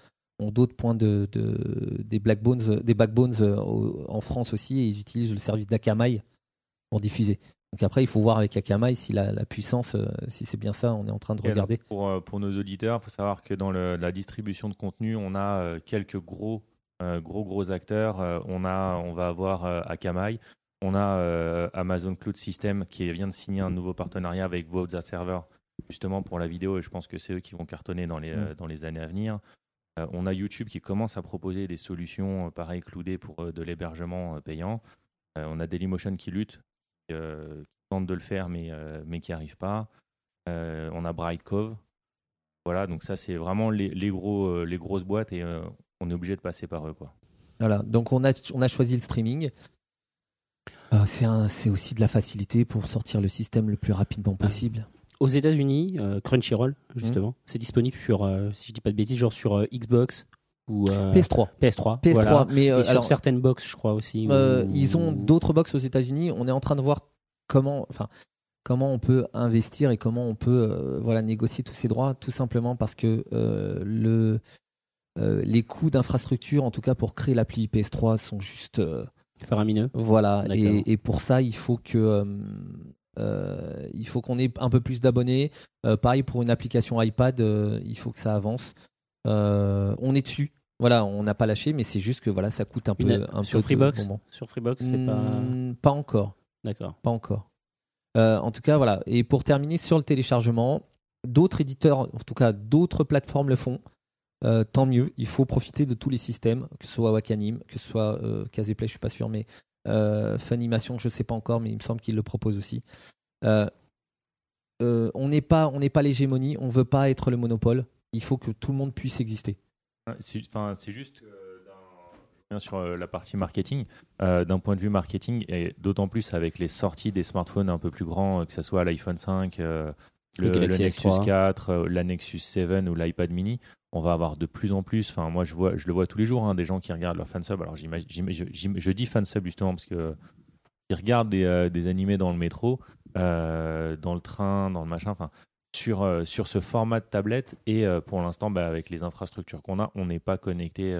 ont d'autres points de, de- des backbones des backbones euh, au- en France aussi et ils utilisent le service d'Akamai pour diffuser donc après il faut voir avec Akamai si la, la puissance euh, si c'est bien ça on est en train de
Et
regarder
Pour, euh, pour nos auditeurs, il faut savoir que dans le- la distribution de contenu, on a quelques gros, gros, gros acteurs. On, a, on va avoir Akamai. On a Amazon Cloud System qui vient de signer un nouveau partenariat avec Voza Server, justement pour la vidéo. Et je pense que c'est eux qui vont cartonner dans les, euh, dans les années à venir. Euh, on a YouTube qui commence à proposer des solutions, euh, pareil, cloudées pour euh, de l'hébergement payant. On a Dailymotion qui lutte, qui tente de le faire, mais, mais qui n'y arrive pas. On a Bright Cove. Voilà, donc ça, c'est vraiment les, les gros, les grosses boîtes et on est obligé de passer par eux. Quoi.
Voilà, donc on a, on a choisi le streaming. Euh, c'est aussi de la facilité pour sortir le système le plus rapidement possible.
Aux États-Unis, euh, Crunchyroll, justement,
Mmh.
c'est disponible sur, euh, si je dis pas de bêtises, genre sur euh, Xbox ou euh,
PS3.
PS3.
PS3,
voilà.
mais euh,
Et sur
alors,
certaines box, je crois aussi.
euh,
ou-
ils ont d'autres box aux États-Unis. On est en train de voir comment, enfin, comment on peut investir et comment on peut, euh, voilà, négocier tous ces droits, tout simplement parce que euh, le, euh, les coûts d'infrastructure, en tout cas pour créer l'appli PS3, sont juste euh,
faramineux.
Voilà, et pour ça, il faut que euh, il faut qu'on ait un peu plus d'abonnés. Euh, pareil pour une application iPad, euh, il faut que ça avance. On est dessus. Voilà, on n'a pas lâché, mais c'est juste que voilà, ça coûte un peu, un
sur
peu de
Freebox
bonbons.
Sur Freebox, c'est pas.
Hmm, pas encore,
D'accord.
pas encore. En tout cas, voilà. Et pour terminer sur le téléchargement, d'autres éditeurs, en tout cas d'autres plateformes le font. Tant mieux. Il faut profiter de tous les systèmes, que ce soit Wakanim, que ce soit Caseplay, je suis pas sûr, mais Funimation, je sais pas encore, mais il me semble qu'ils le proposent aussi. Euh, euh, on n'est pas, on n'est pas l'hégémonie. On veut pas être le monopole. Il faut que tout le monde puisse exister.
C'est juste euh, sur euh, la partie marketing. Euh, D'un point de vue marketing, et d'autant plus avec les sorties des smartphones un peu plus grands, euh, que ce soit l'iPhone 5, euh,
Le
le,
Galaxy
le Nexus
S3.
4, euh, la Nexus 7 ou l'iPad mini, on va avoir de plus en plus. Enfin, moi, je vois, je le vois tous les jours, hein, des gens qui regardent leur fansub. Alors, j'im- je, dis fansub justement parce que ils regardent des, euh, des animés dans le métro, euh, dans le train, dans le machin. Enfin, sur, euh, sur ce format de tablette et pour l'instant bah, avec les infrastructures qu'on a on n'est pas connecté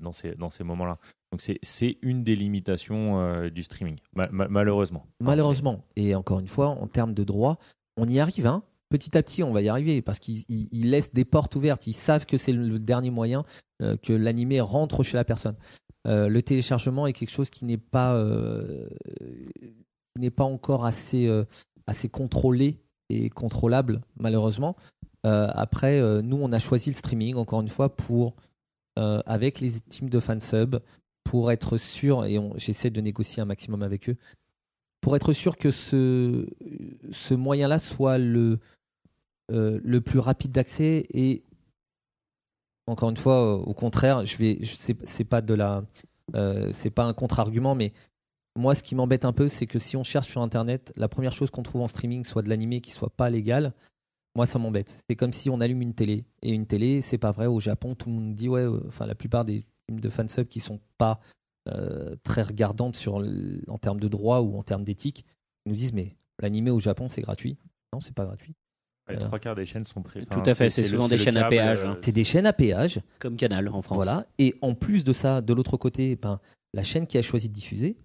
dans ces, dans ces moments là donc c'est- une des limitations du streaming Ma- ma- malheureusement
Malheureusement. Et encore une fois, en termes de droits, on y arrive. Hein. Petit à petit, on va y arriver parce qu'ils ils- ils laissent des portes ouvertes. Ils savent que c'est le, dernier moyen euh, que l'animé rentre chez la personne. Euh, le téléchargement est quelque chose qui n'est pas, euh, n'est pas encore assez, assez contrôlé et contrôlable, malheureusement. Après, nous, on a choisi le streaming, encore une fois, pour, avec les teams de fansub, pour être sûr, et j'essaie de négocier un maximum avec eux, pour être sûr que ce, ce moyen-là soit le, euh, le plus rapide d'accès et encore une fois, euh, au contraire, je vais, c'est pas de la, euh, c'est pas un contre-argument, mais moi, ce qui m'embête un peu, c'est que si on cherche sur Internet, la première chose qu'on trouve en streaming soit de l'animé qui soit pas légal. Moi, ça m'embête. C'est comme si on allume une télé et une télé, c'est pas vrai. Au Japon, tout le monde dit ouais. Enfin, la plupart des teams de fansub qui sont pas très regardantes sur en termes de droit ou en termes d'éthique, nous disent mais l'animé au Japon c'est gratuit. Non, c'est pas gratuit.
Les
Voilà.
trois quarts des chaînes sont prêtes
Tout à fait, c'est souvent des chaînes à péage, hein.
C'est des chaînes à péage.
Comme Canal en France.
Voilà. Et en plus de ça, de l'autre côté, ben, la chaîne qui a choisi de diffuser,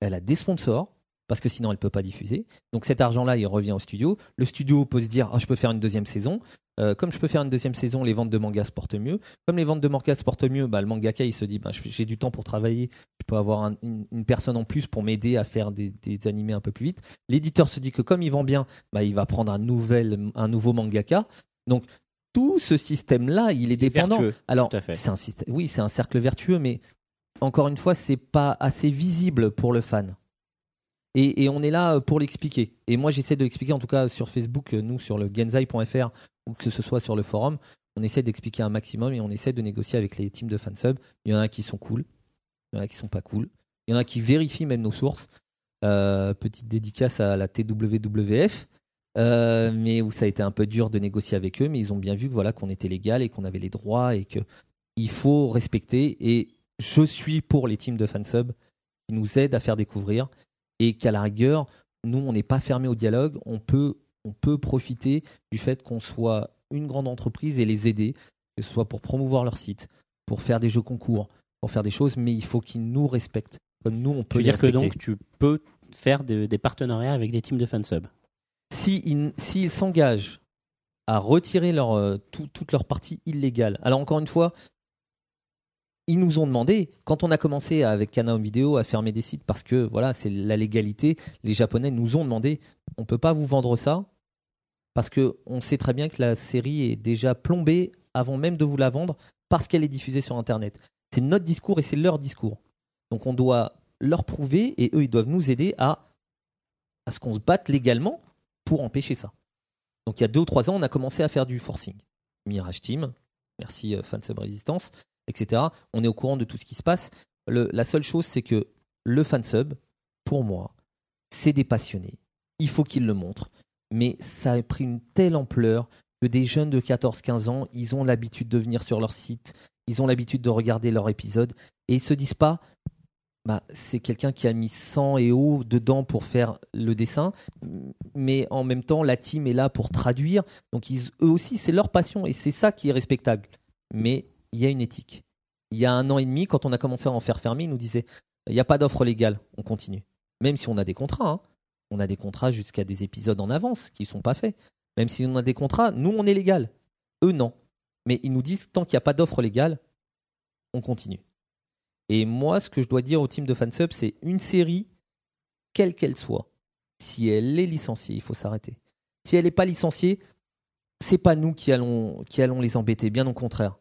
elle a des sponsors, parce que sinon elle ne peut pas diffuser. Donc cet argent-là, il revient au studio. Le studio peut se dire, ah, je peux faire une deuxième saison. Euh, comme je peux faire une deuxième saison, les ventes de manga se portent mieux. Comme les ventes de manga se portent mieux, bah, le mangaka, il se dit, bah, j'ai du temps pour travailler, je peux avoir un- une, une personne en plus pour m'aider à faire des, des animés un peu plus vite. L'éditeur se dit que comme il vend bien, bah, il va prendre un, nouvel, un nouveau mangaka. Donc tout ce système-là, il est dépendant.
vertueux,
Alors, c'est un système, oui, c'est un cercle vertueux, mais encore une fois, c'est pas assez visible pour le fan. Et, et on est là pour l'expliquer. Et moi, j'essaie de l'expliquer, en tout cas sur Facebook, euh, nous, sur le genzai.fr, ou que ce soit sur le forum, on essaie d'expliquer un maximum et on essaie de négocier avec les teams de fansub. Il y en a qui sont cool, il y en a qui sont pas cool. Il y en a qui vérifient même nos sources. Euh, petite dédicace à la TWWF. Euh, mais où ça a été un peu dur de négocier avec eux, mais ils ont bien vu que voilà qu'on était légal et qu'on avait les droits et que il faut respecter. Et je suis pour les teams de fansub qui nous aident à faire découvrir et qu'à la rigueur, nous on n'est pas fermé au dialogue, on peut on peut profiter du fait qu'on soit une grande entreprise et les aider, que ce soit pour promouvoir leur site, pour faire des jeux concours, pour faire des choses, mais il faut qu'ils nous respectent. Comme nous, on
Tu
peut
veux
les
dire que donc tu peux faire de- des partenariats avec des teams de fansub?
Si ils s'ils s'engagent à retirer leur, euh, tout- toute leur partie illégale. Alors encore une fois, ils nous ont demandé, quand on a commencé avec Kana Home Video à fermer des sites parce que voilà, c'est la légalité, les Japonais nous ont demandé, on peut pas vous vendre ça parce que on sait très bien que la série est déjà plombée avant même de vous la vendre parce qu'elle est diffusée sur Internet. C'est notre discours et c'est leur discours. Donc on doit leur prouver et eux ils doivent nous aider à, à ce qu'on se batte légalement pour empêcher ça. Donc il y a deux ou trois ans, on a commencé à faire du forcing. Mirage Team, merci euh, Fansub Résistance, etc. On est au courant de tout ce qui se passe. La seule chose, c'est que le fansub, pour moi, c'est des passionnés. Il faut qu'ils le montrent. Mais ça a pris une telle ampleur que des jeunes de 14-15 ans, ils ont l'habitude de venir sur leur site, ils ont l'habitude de regarder leur épisode, et ils se disent pas, bah, c'est quelqu'un qui a mis sang et eau dedans pour faire le dessin, mais en même temps, la team est là pour traduire. Donc, eux aussi, c'est leur passion, et c'est ça qui est respectable. Mais il y a une éthique. Il y a un an et demi, quand on a commencé à en faire fermer, ils nous disaient, il n'y a pas d'offre légale, on continue. Même si on a des contrats, hein. On a des contrats jusqu'à des épisodes en avance qui ne sont pas faits. Même si on a des contrats, nous, on est légal. Eux, non. Mais ils nous disent, tant qu'il n'y a pas d'offre légale, on continue. Et moi, ce que je dois dire au team de fansub, c'est une série, quelle qu'elle soit, si elle est licenciée, il faut s'arrêter. Si elle n'est pas licenciée, c'est pas nous qui allons, les embêter, bien au contraire.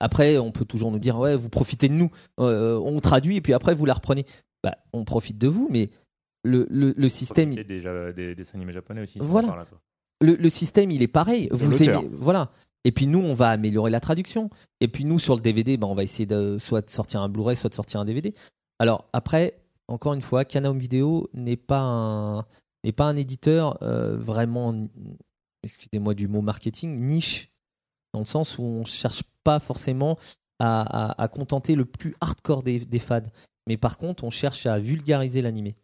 Après, on peut toujours nous dire, ouais, vous profitez de nous, Euh, on traduit et puis après, vous la reprenez. Bah, on profite de vous, mais le, le, le système,
Profiter déjà des dessins animés japonais aussi. si
Voilà.
là,
le, le système, il est pareil. Vous aimez- voilà. Et puis nous, on va améliorer la traduction. Et puis nous, sur le DVD, ben, on va essayer de soit de sortir un Blu-ray, soit de sortir un DVD. Alors après, encore une fois, Canam Video n'est pas un n'est pas un éditeur euh, vraiment, excusez-moi du mot marketing, niche, dans le sens où on cherche pas forcément à, à- à contenter le plus hardcore des, des fans. Mais par contre, on cherche à vulgariser l'animé.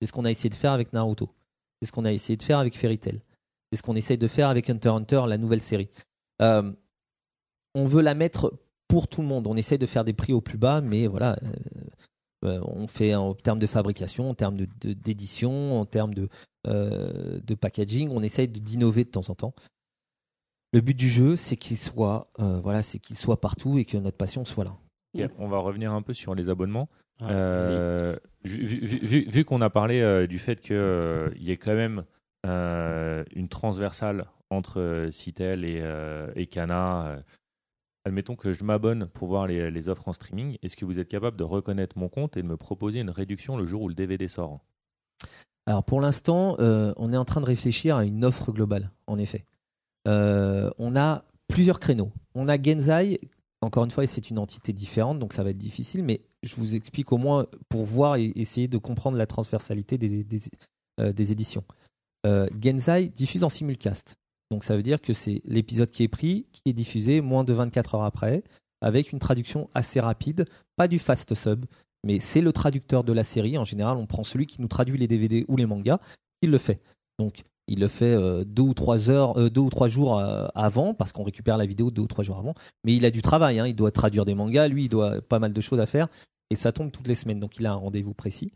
C'est ce qu'on a essayé de faire avec Naruto. C'est ce qu'on a essayé de faire avec Fairy Tail. C'est ce qu'on essaye de faire avec Hunter Hunter, la nouvelle série. Euh, on veut la mettre pour tout le monde. On essaye de faire des prix au plus bas, mais voilà, euh, euh, on fait en termes de fabrication, en termes d'édition, en termes de, packaging, on essaye d'innover de temps en temps. Le but du jeu, c'est qu'il soit, voilà, soit partout et que notre passion soit là.
On va revenir un peu sur les abonnements.
Ah,
Euh, vu vu- vu- vu- vu qu'on a parlé euh, du fait qu'il y ait quand même euh, une transversale entre euh, Citel et, euh, euh, admettons que je m'abonne pour voir les, les offres en streaming, est-ce que vous êtes capable de reconnaître mon compte et de me proposer une réduction le jour où le DVD sort?
Alors pour l'instant, euh, on est en train de réfléchir à une offre globale, en effet. Euh, on a plusieurs créneaux. On a Genzai, encore une fois, c'est une entité différente, donc ça va être difficile, mais je vous explique au moins pour voir et essayer de comprendre la transversalité des, euh, éditions. Euh, Genzai diffuse en simulcast. Donc ça veut dire que c'est l'épisode qui est pris, qui est diffusé moins de 24 heures après, avec une traduction assez rapide, pas du fast sub, mais c'est le traducteur de la série. En général, on prend celui qui nous traduit les DVD ou les mangas, il le fait. Donc, il le fait euh, deux ou trois heures, euh, deux ou trois jours euh, avant, parce qu'on récupère la vidéo deux ou trois jours avant. Mais il a du travail, hein. il doit traduire des mangas, lui, il doit pas mal de choses à faire, et ça tombe toutes les semaines. Donc, il a un rendez-vous précis.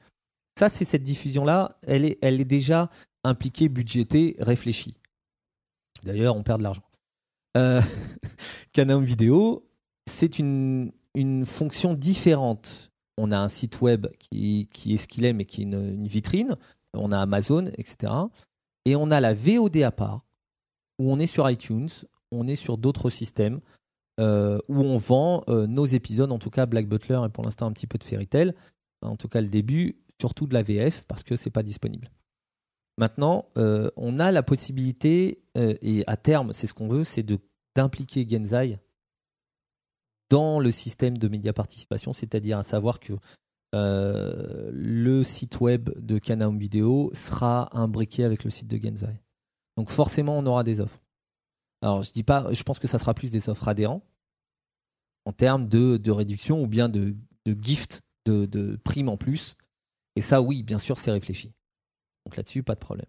Ça, c'est cette diffusion-là, elle est, déjà impliquée, budgétée, réfléchie. D'ailleurs, on perd de l'argent. Euh, Canam Vidéo, c'est une, fonction différente. On a un site web qui, est ce qu'il est, mais qui est une vitrine. On a Amazon, etc. Et on a la VOD à part, où on est sur iTunes, on est sur d'autres systèmes, euh, où on vend euh, nos épisodes, en tout cas Black Butler et pour l'instant un petit peu de Fairy Tail, en tout cas le début, surtout de la VF, parce que c'est pas disponible. Maintenant, euh, on a la possibilité, et à terme, c'est ce qu'on veut, c'est d'impliquer Genzai dans le système de média participation, c'est-à-dire à savoir que euh, le site web de Canam Vidéo sera imbriqué avec le site de Genzai. Donc forcément, on aura des offres. Alors, je dis pas, je pense que ça sera plus des offres adhérents en termes de, de réduction ou bien de, de gift, de, de primes en plus. Et ça, oui, bien sûr, c'est réfléchi. Donc là-dessus, pas de problème.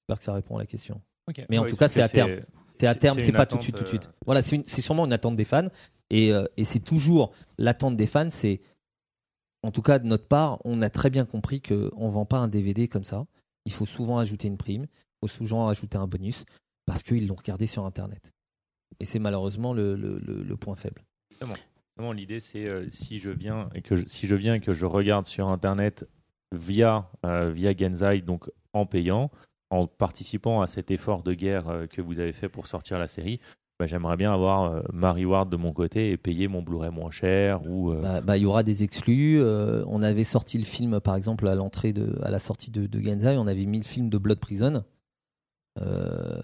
J'espère que ça répond à la question. Mais en
Ouais,
tout cas, c'est à terme. C'est à terme,
c'est
pas tout de suite, tout de suite.
euh,
Voilà, c'est sûrement une attente des fans. Et, euh, et c'est toujours l'attente des fans. C'est, en tout cas de notre part, on a très bien compris qu'on ne vend pas un DVD comme ça. Il faut souvent ajouter une prime, il faut souvent ajouter un bonus, parce qu'ils l'ont regardé sur Internet. Et c'est malheureusement le, point faible.
Vraiment, l'idée, c'est euh, si je viens et que je, si je viens que je regarde sur Internet via euh, via Genzai, donc en payant, en participant à cet effort de guerre euh, que vous avez fait pour sortir la série, bah, j'aimerais bien avoir euh, ma reward de mon côté et payer mon Blu-ray moins cher ou euh,
Bah, bah, il y aura des exclus. Euh, on avait sorti le film, par exemple, à l'entrée de, la sortie de, de on avait mis le film de Blood Prison. Euh,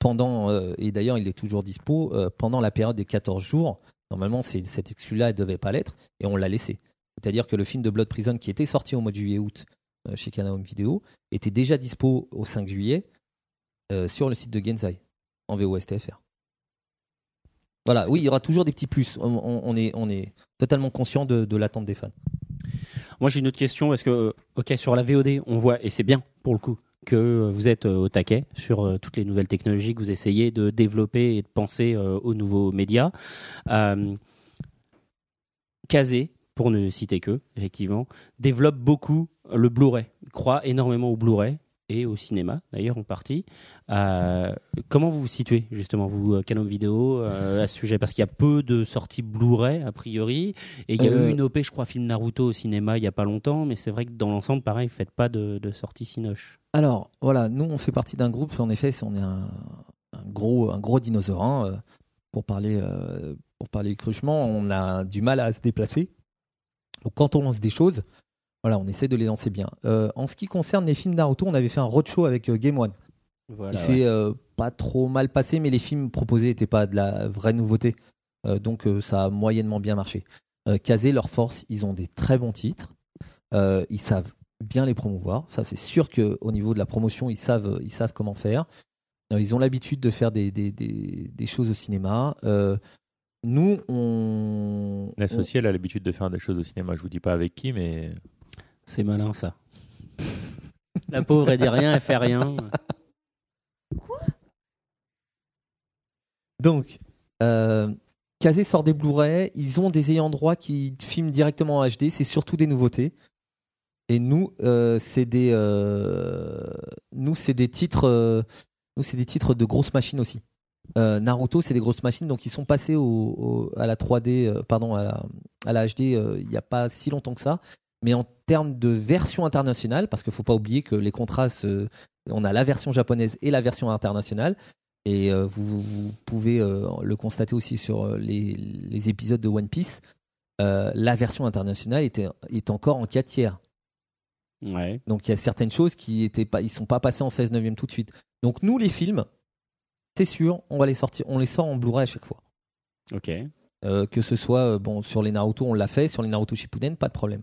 pendant, et d'ailleurs il est toujours dispo, pendant la période des 14 jours. Normalement, c'est- cette exclu-là, elle devait pas l'être, et on l'a laissé. C'est-à-dire que le film de Blood Prison, qui était sorti au mois de juillet-août euh, chez Canal Home Video, était déjà dispo au 5 juillet sur le site de Genzai, en VOSTFR. Voilà, oui, il y aura toujours des petits plus. On, est, on est totalement conscient de, de l'attente des fans.
Moi, j'ai une autre question parce que, euh, ok, sur la VOD, on voit, et c'est bien pour le coup, que vous êtes euh, au taquet sur euh, toutes les nouvelles technologies que vous essayez de développer et de penser aux nouveaux médias. Euh, Kazé, pour ne citer que, effectivement, développe beaucoup le Blu-ray, croit énormément au Blu-ray et au cinéma, d'ailleurs, en partie. Euh, comment vous vous situez, justement, vous, euh, Canon Vidéo, euh, à ce sujet? Parce qu'il y a peu de sorties Blu-ray, a priori, et il y a eu une OP, je crois, film Naruto au cinéma il y a pas longtemps, mais c'est vrai que dans l'ensemble, pareil, faites pas de, de sortie Cinoche.
Alors, voilà, nous, on fait partie d'un groupe, en effet, on est un, un gros, un gros dinosaure. hein, pour, parler, pour parler cruchement, on a du mal à se déplacer. Donc, quand on lance des choses, voilà, on essaie de les lancer bien. Euh, en ce qui concerne les films Naruto, on avait fait un roadshow avec euh, Game One.
Voilà,
s'est euh, pas trop mal passé, mais les films proposés n'étaient pas de la vraie nouveauté. Donc ça a moyennement bien marché. Kazé, leur force, ils ont des très bons titres. Ils savent bien les promouvoir. Ça, c'est sûr qu'au niveau de la promotion, ils savent, ils savent comment faire. Ils ont l'habitude de faire des, des, des- des choses au cinéma. Euh, nous, on. on-
L'associé, elle a l'habitude de faire des choses au cinéma. Je vous dis pas avec qui, mais
C'est malin, ça. La pauvre, elle dit rien, elle fait rien.
Donc, euh, Kazé sort des Blu-ray, ils ont des ayants droit qui filment directement en HD, c'est surtout des nouveautés. Et nous, euh, c'est des, euh, nous, c'est des titres, euh, nous, c'est des titres de grosses machines aussi. Euh, Naruto, c'est des grosses machines, donc ils sont passés au, au- à la 3D, euh, pardon, à la, à la HD euh, il n'y a pas si longtemps que ça. Mais en termes de version internationale, parce qu'il ne faut pas oublier que les contrats, se- on a la version japonaise et la version internationale. Et euh, vous, vous pouvez euh, le constater aussi sur euh, les, les épisodes de One Piece. Euh, la version internationale était, est encore en 4 tiers.
Ouais.
Donc il y a certaines choses qui étaient pas, ils sont pas passés en 16 neuvième tout de suite. Donc nous les films, c'est sûr, on va les sortir, on les sort en Blu-ray à chaque fois.
Ok.
Que ce soit bon sur les Naruto, on l'a fait, sur les Naruto Shippuden, pas de problème.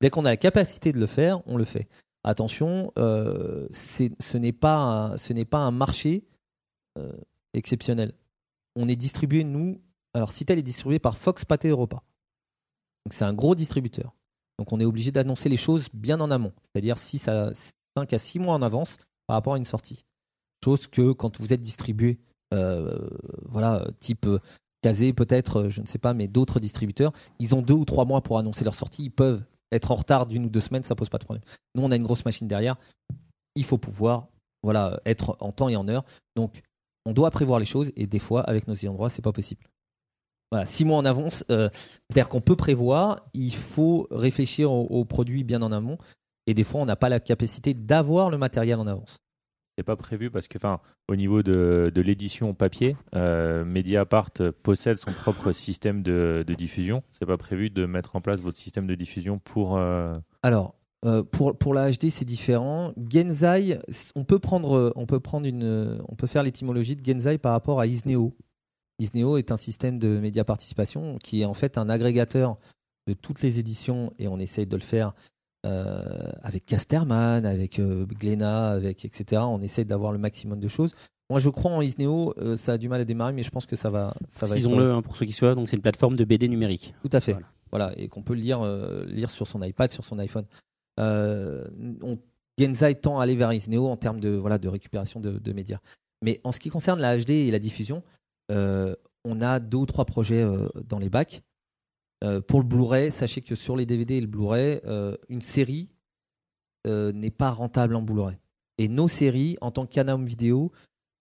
Dès qu'on a la capacité de le faire, on le fait. Attention, euh, ce n'est pas un, marché euh, exceptionnel. On est distribué nous, alors Citel est distribué par Fox Pathé Europa. Donc c'est un gros distributeur. Donc on est obligé d'annoncer les choses bien en amont, c'est-à-dire 6 à 5 à 6 mois en avance par rapport à une sortie. Chose que quand vous êtes distribué, euh, voilà, type Kazé peut-être, je ne sais pas, mais d'autres distributeurs, ils ont deux ou trois mois pour annoncer leur sortie. Ils peuvent être en retard d'une ou deux semaines, ça pose pas de problème. Nous, on a une grosse machine derrière. Il faut pouvoir, voilà, être en temps et en heure. Donc, on doit prévoir les choses et des fois, avec nos ayants droit, c'est pas possible. Voilà, six mois en avance, euh, c'est-à-dire qu'on peut prévoir. Il faut réfléchir aux, aux produits bien en amont. Et des fois, on n'a pas la capacité d'avoir le matériel en avance.
C'est pas prévu parce que, enfin, au niveau de, de l'édition papier, euh, Mediapart possède son propre système de, de diffusion. C'est pas prévu de mettre en place votre système de diffusion pour. euh,
Alors, euh, pour, pour la HD, c'est différent. Genzai, on peut prendre, on peut prendre une, on peut faire l'étymologie de Genzai par rapport à Isneo. Isneo est un système de média participation qui est en fait un agrégateur de toutes les éditions et on essaye de le faire avec Casterman, avec euh, Glénat, avec etc. On essaye d'avoir le maximum de choses. Moi, je crois en Isneo. euh, ça a du mal à démarrer, mais je pense que ça va, ça va. être-
Disons-le hein, pour ceux qui soient, donc c'est une plateforme de BD numérique.
tout à fait.
Voilà.
Voilà, et qu'on peut lire, euh, lire sur son iPad, sur son iPhone. Euh, on, Genzai tend à aller vers Isneo en termes de, voilà, de récupération de, de médias. Mais en ce qui concerne la HD et la diffusion, euh, on a deux ou trois projets euh, dans les bacs. Euh, pour le Blu-ray, sachez que sur les DVD et le Blu-ray, euh, une série euh, n'est pas rentable en Blu-ray. Et nos séries, en tant que Canam vidéo,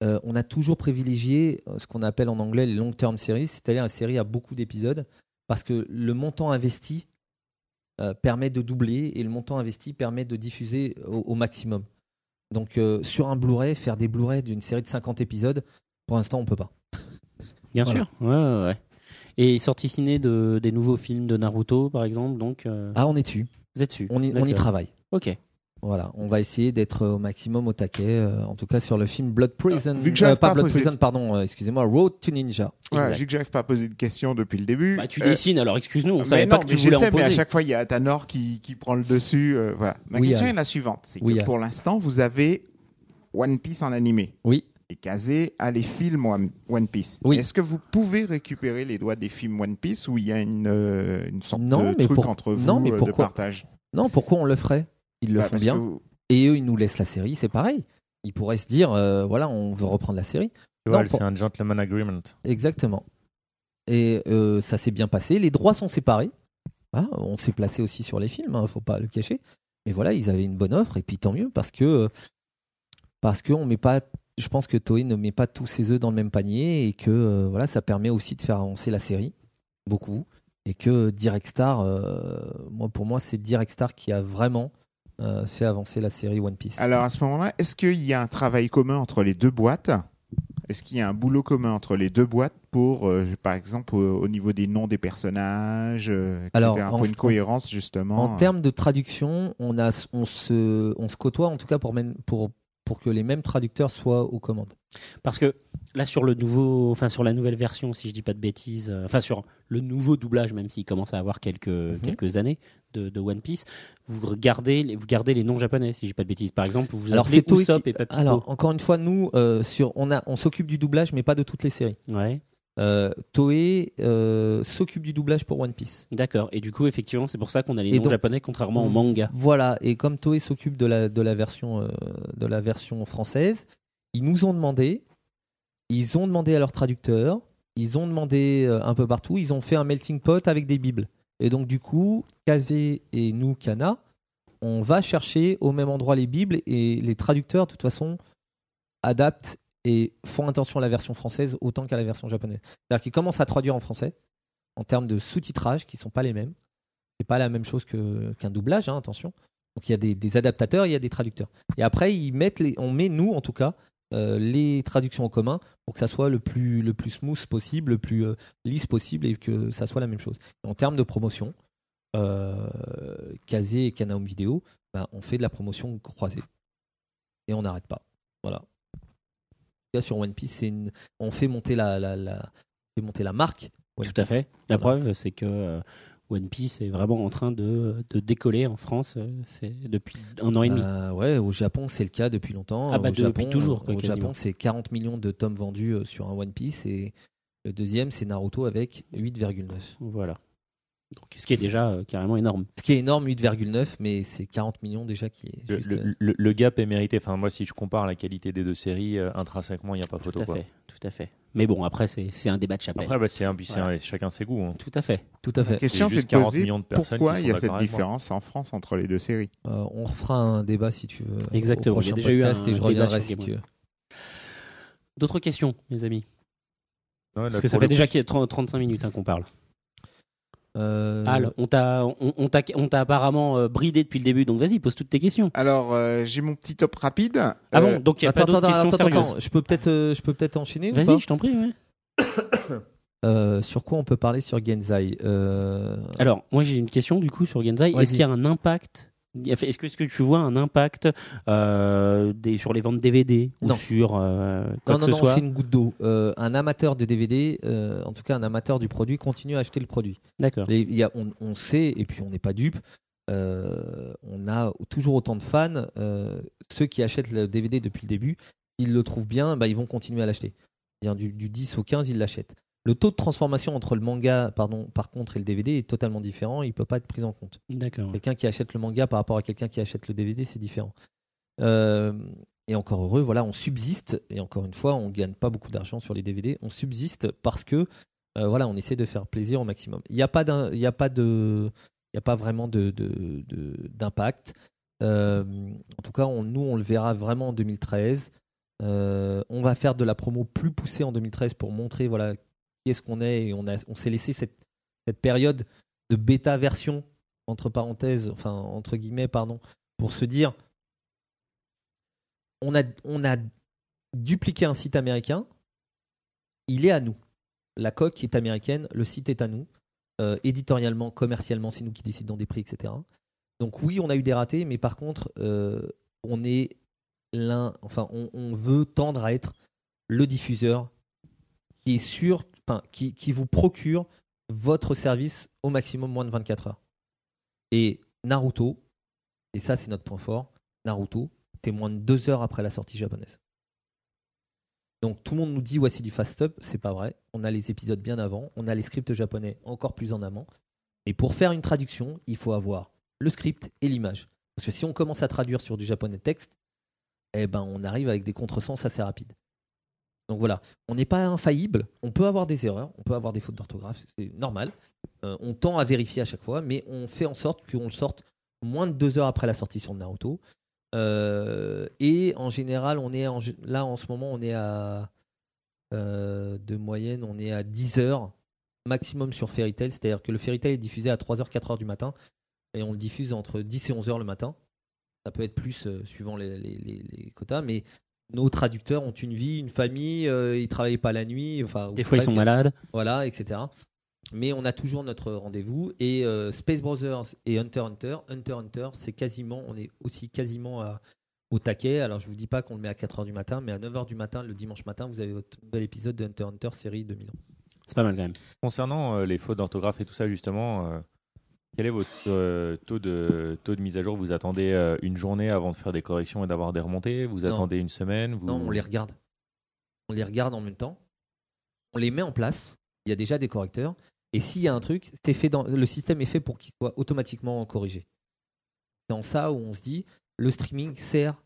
euh, on a toujours privilégié ce qu'on appelle en anglais les long-term series, c'est-à-dire une série à beaucoup d'épisodes, parce que le montant investi euh, permet de doubler et le montant investi permet de diffuser au, au maximum. Donc euh, sur un Blu-ray, faire des Blu-ray d'une série de 50 épisodes, pour l'instant on peut pas.
Bien
Voilà.
sûr. Ouais, ouais, ouais. Et sortie ciné de, des nouveaux films de Naruto, par exemple, donc. euh,
Ah on est dessus,
Vous êtes dessus.
on y, on y
D'accord.
travaille.
Ok.
Voilà, on va essayer d'être au maximum au taquet, euh, en tout cas sur le film Blood Prison.
vu que j'arrive
Euh, pas Blood
poser-
Prison, pardon, euh, excusez-moi, Road to Ninja.
Voilà,
Exact.
vu que j'arrive pas à poser de questions depuis le début.
Bah, tu
euh,
dessines, alors excuse-nous, on
mais
savait
non,
pas que tu voulais en
sais, mais à
poser.
chaque fois, il y a Tanor qui, qui prend le dessus. euh, voilà. Ma
Oui,
question est la suivante. C'est
Oui,
que pour l'instant, vous avez One Piece en animé.
Oui.
Et Kazé a les films One Piece.
Oui.
Est-ce que vous pouvez récupérer les droits des films One Piece où il y a une, euh, une sorte
Non,
de
mais
truc
pour-
entre vous
non, mais
euh, de
pourquoi
partage?
Non, pourquoi on le ferait? Ils le
Bah,
font bien.
vous-
Et eux, ils nous laissent la série, c'est pareil. Ils pourraient se dire, euh, voilà, on veut reprendre la série. Pour-
c'est un gentleman agreement.
Exactement. Et euh, ça s'est bien passé. Les droits sont séparés. Voilà, on s'est placé aussi sur les films, hein, faut pas le cacher. Mais voilà, ils avaient une bonne offre et puis tant mieux parce que parce que on met pas. Je pense que Toei ne met pas tous ses œufs dans le même panier et que euh, voilà, ça permet aussi de faire avancer la série beaucoup et que Direct Star, euh, moi pour moi c'est Direct Star qui a vraiment euh, fait avancer la série One Piece.
Alors à ce moment-là, est-ce qu'il y a un travail commun entre les deux boîtes? Est-ce qu'il y a un boulot commun entre les deux boîtes pour, par exemple, au, au niveau des noms des personnages, etc.,
Alors,
pour
en-
une cohérence justement
En termes de traduction, on, a, on, se, on se côtoie en tout cas pour, pour que les mêmes traducteurs soient aux commandes.
Parce que là, sur le nouveau, enfin sur la nouvelle version, si je dis pas de bêtises, euh, enfin sur le nouveau doublage, même s'il commence à avoir quelques,
Mhm.
quelques années de, de One Piece, vous regardez, vous gardez les noms japonais, si je dis pas de bêtises. Par exemple, vous vous
Alors,
appelez Usopp
qui-
et Papito.
Alors, encore une fois, nous, euh, sur, on, a, on s'occupe du doublage, mais pas de toutes les séries.
Ouais,
Euh, Toei euh, s'occupe du doublage pour One Piece.
d'accord. Et du coup, effectivement, c'est pour ça qu'on a les
Et
noms
donc-
japonais, contrairement au manga.
Voilà, et comme Toei s'occupe de la, de, la version, euh, de la version française, ils nous ont demandé, ils ont demandé à leurs traducteurs, ils ont demandé euh, un peu partout, ils ont fait un melting pot avec des bibles. Et donc du coup, Kazé et nous, Kana, on va chercher au même endroit les bibles et les traducteurs, de toute façon, adaptent et font attention à la version française autant qu'à la version japonaise. C'est-à-dire qu'ils commencent à traduire en français en termes de sous-titrage qui sont pas les mêmes. C'est pas la même chose qu'un doublage, hein, attention. Donc il y a des, adaptateurs, il y a des traducteurs. Et après, ils mettent on met nous en tout cas euh, les traductions en commun pour que ça soit le plus, le plus smooth possible, le plus euh, lisse possible et que ça soit la même chose. En termes de promotion, euh, Kazé et Kana Home Video, ben, on fait de la promotion croisée et on n'arrête pas. Voilà. Cas, sur One Piece, c'est une... on fait monter la, la, la... on fait monter la marque. One
Tout à fait. La
Voilà.
preuve, c'est que euh, One Piece est vraiment en train de, de décoller en France. euh, C'est depuis un an et demi.
Euh, ouais, au Japon, c'est le cas depuis longtemps.
Ah bah,
au Japon,
toujours, quoi,
Au
quasiment.
Japon, c'est 40 millions de tomes vendus sur un One Piece et le deuxième, c'est Naruto avec 8,9.
Voilà. Donc, ce qui est déjà euh, carrément énorme.
Ce qui est énorme, 8,9, mais c'est 40 millions déjà qui est
Le,
juste,
le-
euh,
le- le gap est mérité. Enfin, moi, si je compare la qualité des deux séries, euh, intrinsèquement, il n'y a pas
Tout
photo.
à
quoi.
fait. Tout à fait. Mais bon, après, c'est c'est un débat de chapelle.
Après, bah, c'est un, chacun ses goûts. hein.
Tout à fait.
Tout à
La
fait.
question, c'est de
40
poser
millions de personnes
pourquoi il y a cette différence en France entre les deux séries?
Euh, on refera un débat si tu veux.
Exactement, il y a déjà eu
podcast
un
et je
débat
reviendrai si tu veux.
D'autres questions, mes amis?
Ouais, là,
Parce que ça fait déjà
coup,
qu'il y a 30 35 minutes hein, qu'on parle.
Euh,
Al, on t'a on, on t'a on t'a apparemment euh, bridé depuis le début, donc vas-y, pose toutes tes questions.
Alors, euh, j'ai mon petit top rapide.
Ah
Euh,
bon, donc il n'y a
attends,
pas d'autres questions
attends,
sérieuses
attends, je peux peut-être euh, je peux peut-être enchaîner ou pas
Vas-y, je t'en prie. ouais.
Euh, Sur quoi on peut parler sur Genzai Euh,
Alors, moi j'ai une question du coup sur Genzai. Est-ce qu'il y a un impact Est-ce que, tu vois un impact euh, des, sur les ventes DVD ou
Non.
sur euh, quoi
Non,
que
non,
ce
non, c'est une goutte d'eau. Euh, un amateur de DVD, en tout cas un amateur du produit, continue à acheter le produit.
D'accord.
On, on sait, et puis on n'est pas dupe, on a toujours autant de fans. ceux qui achètent le DVD depuis le début, s'ils le trouvent bien, bah, ils vont continuer à l'acheter. Du, du 10 au 15, ils l'achètent. Le taux de transformation entre le manga, pardon, par contre, et le DVD est totalement différent. Il ne peut pas être pris en compte.
D'accord.
Quelqu'un qui achète le manga par rapport à quelqu'un qui achète le DVD, c'est différent. Euh, et encore heureux, voilà, on subsiste. Et encore une fois, on gagne pas beaucoup d'argent sur les DVD. On subsiste parce que, euh, voilà, on essaie de faire plaisir au maximum. Il n'y a pas d'un- il y a pas de, il y a pas vraiment de- d'impact. Euh, en tout cas, on, nous, on le verra vraiment en 2013. Euh, on va faire de la promo plus poussée en 2013 pour montrer, voilà, est-ce qu'on est. Et on on s'est laissé cette cette période de bêta version entre parenthèses, enfin entre guillemets, pardon, pour se dire on a, on a dupliqué un site américain, il est à nous. La coque est américaine, le site est à nous. Euh, éditorialement, commercialement, c'est nous qui décidons des prix, etc. Donc oui, on a eu des ratés, mais par contre, euh, on est l'un, enfin, on, on veut tendre à être le diffuseur qui est sûr, qui, vous procure votre service au maximum moins de 24 heures. Et Naruto, et ça c'est notre point fort, Naruto, c'est moins de deux heures après la sortie japonaise. Donc tout le monde nous dit c'est du fast up, c'est pas vrai. On a les épisodes bien avant, on a les scripts japonais encore plus en amont. Mais pour faire une traduction, il faut avoir le script et l'image. Parce que si on commence à traduire sur du japonais texte, eh ben on arrive avec des contresens assez rapides. Donc voilà, on n'est pas infaillible, on peut avoir des erreurs, on peut avoir des fautes d'orthographe, c'est normal. Euh, on tend à vérifier à chaque fois, mais on fait en sorte qu'on le sorte moins de deux heures après la sortie sur Naruto. Euh, et en général, on est là en ce moment, on est à euh, de moyenne, on est à 10 heures maximum sur Fairy c'est-à-dire que le Fairy Tail est diffusé à 3h, 4h du matin, et on le diffuse entre 10 et 11h le matin. Ça peut être plus suivant les quotas, mais nos traducteurs ont une vie, une famille, euh, ils travaillent pas la nuit, enfin
Des fois, ils sont malades.
voilà, etc. Mais on a toujours notre rendez-vous. Et euh, Space Brothers et Hunter x Hunter, Hunter x Hunter, c'est quasiment, on est aussi quasiment à- au taquet. Alors je vous dis pas qu'on le met à 4h du matin, mais à 9h du matin, le dimanche matin, vous avez votre nouvel épisode de Hunter x Hunter série 2000 ans.
C'est pas mal quand même.
Concernant euh, les fautes d'orthographe et tout ça, justement, euh, quel est votre euh, taux, de, taux de mise à jour? Vous attendez euh, une journée avant de faire des corrections et d'avoir des remontées? Vous
Non.
attendez une semaine? Vous...
Non, on les regarde. On les regarde en même temps. On les met en place. Il y a déjà des correcteurs. Et s'il y a un truc, c'est fait dans, le système est fait pour qu'il soit automatiquement corrigé. C'est en ça où on se dit, le streaming sert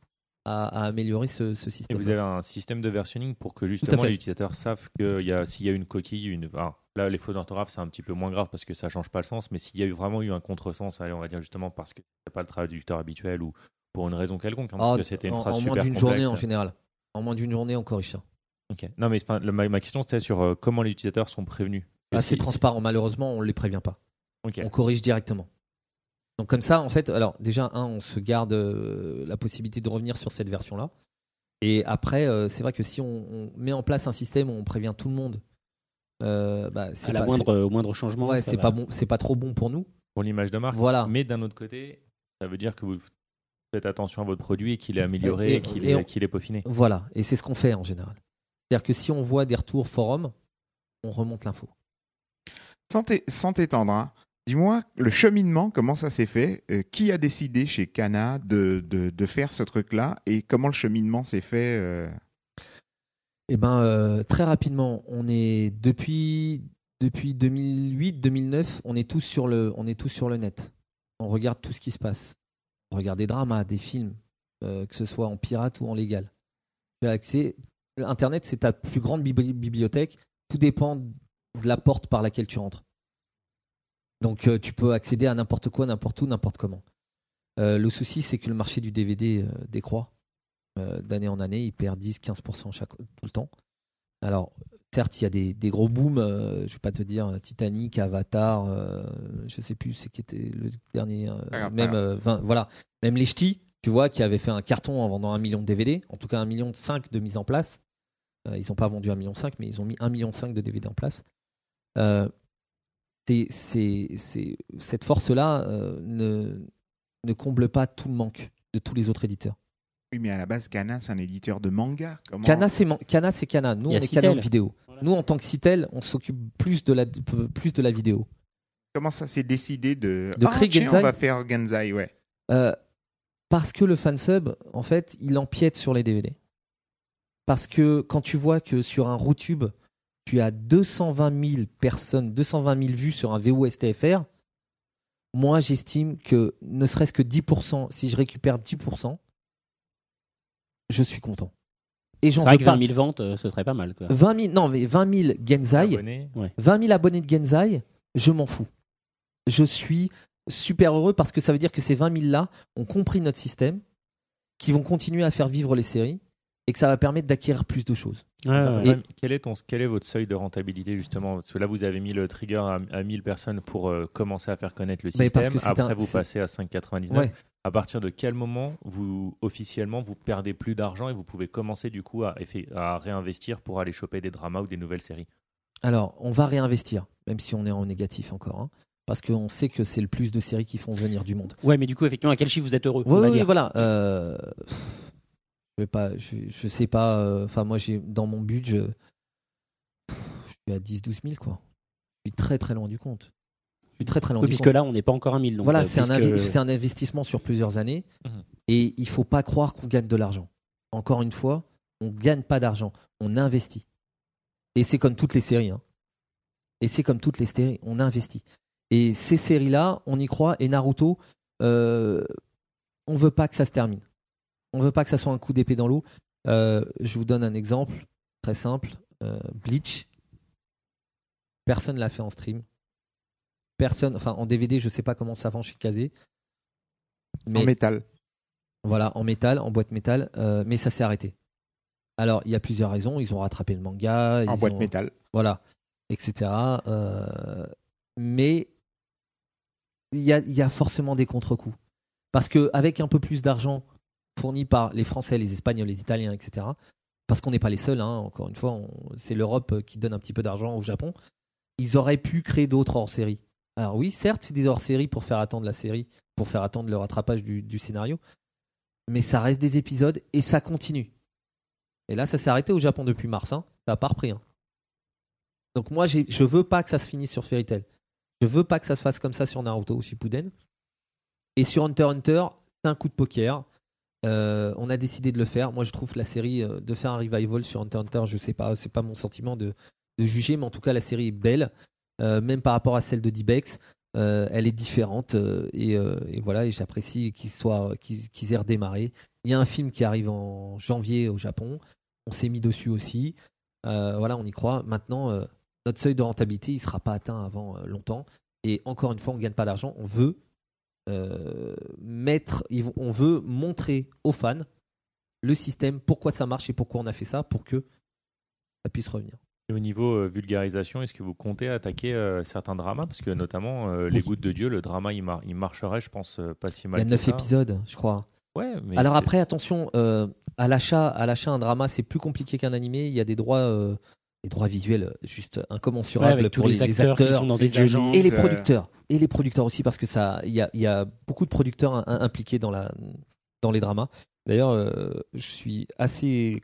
à, à améliorer ce, ce
Et
système.
vous avez un système de versionning pour que justement les utilisateurs savent que s'il y a une coquille, une... là les fautes d'orthographe c'est un petit peu moins grave parce que ça change pas le sens, mais s'il y a eu vraiment eu un contresens, allez, on va dire justement parce que c'est pas le traducteur habituel ou pour une raison quelconque, hein, parce
Ah,
que c'était une
en,
phrase
en
super
moins d'une journée en général. En moins d'une journée, on corrige ça.
Ok. Non mais c'est pas- le- ma, ma question c'était sur euh, comment les utilisateurs sont prévenus.
Ah, c'est
si-
transparent. Malheureusement, on ne les prévient pas. On corrige directement. Donc comme ça, en fait, alors déjà, un, on se garde euh, la possibilité de revenir sur cette version-là. Et après, euh, c'est vrai que si on, on met en place un système où on prévient tout le monde, euh, bah, c'est
À la
pas-
moindre, au moindre changement.
ouais, c'est pas bon, c'est pas trop bon pour nous.
pour l'image de marque.
Voilà.
Mais d'un autre côté, ça veut dire que vous faites attention à votre produit et qu'il est amélioré
Et-
et,
et-
qu'il est,
on-
qu'il est peaufiné.
Voilà. Et c'est ce qu'on fait en général. C'est-à-dire que si on voit des retours forum, on remonte l'info.
Sans t'étendre, hein, dis-moi le cheminement, comment ça s'est fait? Euh, Qui a décidé chez Cana de, faire ce truc-là Et comment le cheminement s'est fait euh,
Eh ben, euh, très rapidement, on est depuis depuis 2008-2009, on est tous sur le on est tous sur le net. On regarde tout ce qui se passe. On regarde des dramas, des films, que ce soit en pirate ou en légal. Accès. Internet, c'est ta plus grande bibli- bibliothèque. Tout dépend de la porte par laquelle tu rentres. Donc, euh, tu peux accéder à n'importe quoi, n'importe où, n'importe comment. Euh, le souci, c'est que le marché du DVD euh, décroît d'année en année. Il perd 10-15% chaque, tout le temps. Alors, certes, il y a des, des gros booms. je vais pas te dire Titanic, Avatar, je sais plus, c'est qui était le dernier. même,
pas
20 voilà, même les ch'tis, tu vois, qui avaient fait un carton en vendant un million de DVD, en tout cas un million de 5 de mise en place. Ils n'ont pas vendu un million 5, mais ils ont mis un million 5 de DVD en place. Euh, c'est- c'est- c'est- cette force-là euh, ne, ne comble pas tout le manque de tous les autres éditeurs.
Oui, mais à la base, Cana, c'est un éditeur de manga. Comment...
Cana, c'est man- c'est Cana. Nous, on est
Citel.
Cana vidéo. Nous, en tant que Citel, on s'occupe plus de la plus de la vidéo.
Comment ça s'est décidé de.
De
Ah,
créer
tiens,
Genzai
On va faire Genzai, ouais.
Euh, parce que le fansub, en fait, il empiète sur les DVD. Parce que quand tu vois que sur un RootTube, tu as 220 000 personnes, 220 000 vues sur un VOSTFR, moi, j'estime que ne serait-ce que 10%, si je récupère 10%, je suis content. Et
C'est
j'en
vrai
veux
que
pas.
20 000 ventes, euh, ce serait pas mal. Quoi.
20 000, non, mais 20 000 Genzai,
Abonnés.
20 000 abonnés de Genzai, je m'en fous. Je suis super heureux parce que ça veut dire que ces 20 000 là ont compris notre système, qui vont continuer à faire vivre les séries et que ça va permettre d'acquérir plus de choses.
Ouais, ouais.
Enfin, quel, est ton, quel est votre seuil de rentabilité justement? Parce que là, vous avez mis le trigger à, à 1000 personnes pour euh, commencer à faire connaître le
parce
système. Après,
un-
vous passez à 5,99.
Ouais.
À partir de quel moment, vous officiellement, vous perdez plus d'argent et vous pouvez commencer du coup à, réinvestir pour aller choper des dramas ou des nouvelles séries?
Alors, on va réinvestir, même si on est en négatif encore. hein. Parce qu'on sait que c'est le plus de séries qui font venir du monde.
Ouais, mais du coup, effectivement, à quel chiffre vous êtes heureux
Oui,
dire.
voilà. euh, vais pas, je, je sais pas. euh, Enfin, moi, j'ai dans mon budget, je, je suis à 10-12 000, quoi. Je suis très très loin du compte. Je suis très très loin
Oui,
du
puisque
compte.
là, on n'est pas encore à 1000. Donc,
voilà,
euh, puisque-
c'est un investissement sur plusieurs années.
Mhm.
Et il faut pas croire qu'on gagne de l'argent. Encore une fois, on gagne pas d'argent, on investit. Et c'est comme toutes les séries. hein. Et c'est comme toutes les séries, on investit. Et ces séries-là, on y croit. Et Naruto, euh, on veut pas que ça se termine. On veut pas que ça soit un coup d'épée dans l'eau. Euh, je vous donne un exemple très simple. Euh, Bleach, personne l'a fait en stream. Personne, enfin en DVD, je sais pas comment ça vend chez Kazé.
En métal.
Voilà, en métal, en boîte métal, euh, mais ça s'est arrêté. Alors, il y a plusieurs raisons. Ils ont rattrapé le manga.
En
ils
boîte
ont-
métal.
Voilà, etc. Mais il y a, il y a forcément des contre-coups. Parce qu'avec un peu plus d'argent fourni par les Français, les Espagnols, les Italiens, etc., parce qu'on n'est pas les seuls, hein, encore une fois, c'est l'Europe qui donne un petit peu d'argent au Japon, ils auraient pu créer d'autres hors-séries. Alors oui, certes, c'est des hors-séries pour faire attendre la série, pour faire attendre le rattrapage du, scénario, mais ça reste des épisodes et ça continue. Et là, ça s'est arrêté au Japon depuis mars, hein. ça n'a pas repris. hein. Donc moi, je veux pas que ça se finisse sur Fairy Tail. Je veux pas que ça se fasse comme ça sur Naruto ou Shippuden. Et sur Hunter Hunter, c'est un coup de poker. Euh, on a décidé de le faire. Moi, je trouve la série euh, de faire un revival sur Hunter Hunter, je sais pas, c'est pas mon sentiment de, juger, mais en tout cas, la série est belle, euh, même par rapport à celle de D-Bex. Elle est différente et, voilà. Et j'apprécie qu'ils soient, qu'ils aient redémarré. Il y a un film qui arrive en janvier au Japon. On s'est mis dessus aussi. Voilà, on y croit. Maintenant, notre seuil de rentabilité, il sera pas atteint avant longtemps. Et encore une fois, on ne gagne pas d'argent. On veut mettre, on veut montrer aux fans le système, pourquoi ça marche et pourquoi on a fait ça pour que ça puisse revenir.
Et au niveau euh, vulgarisation, est-ce que vous comptez attaquer euh, certains dramas? Parce que notamment, euh, Les. Gouttes de Dieu, le drama, il, mar- il marcherait, je pense, pas si
Il
mal.
y a
que
neuf
ça.
épisodes, je crois.
Ouais, mais
Alors après, attention, à l'achat, à l'achat un drama, c'est plus compliqué qu'un animé. Il y a des droits, des droits visuels euh, juste incommensurables pour
les acteurs, qui sont dans des
les agences.
et les
Euh,
producteurs et les producteurs aussi parce que ça il y a, il y a beaucoup de producteurs im- impliqués dans la dans les dramas d'ailleurs euh, je suis assez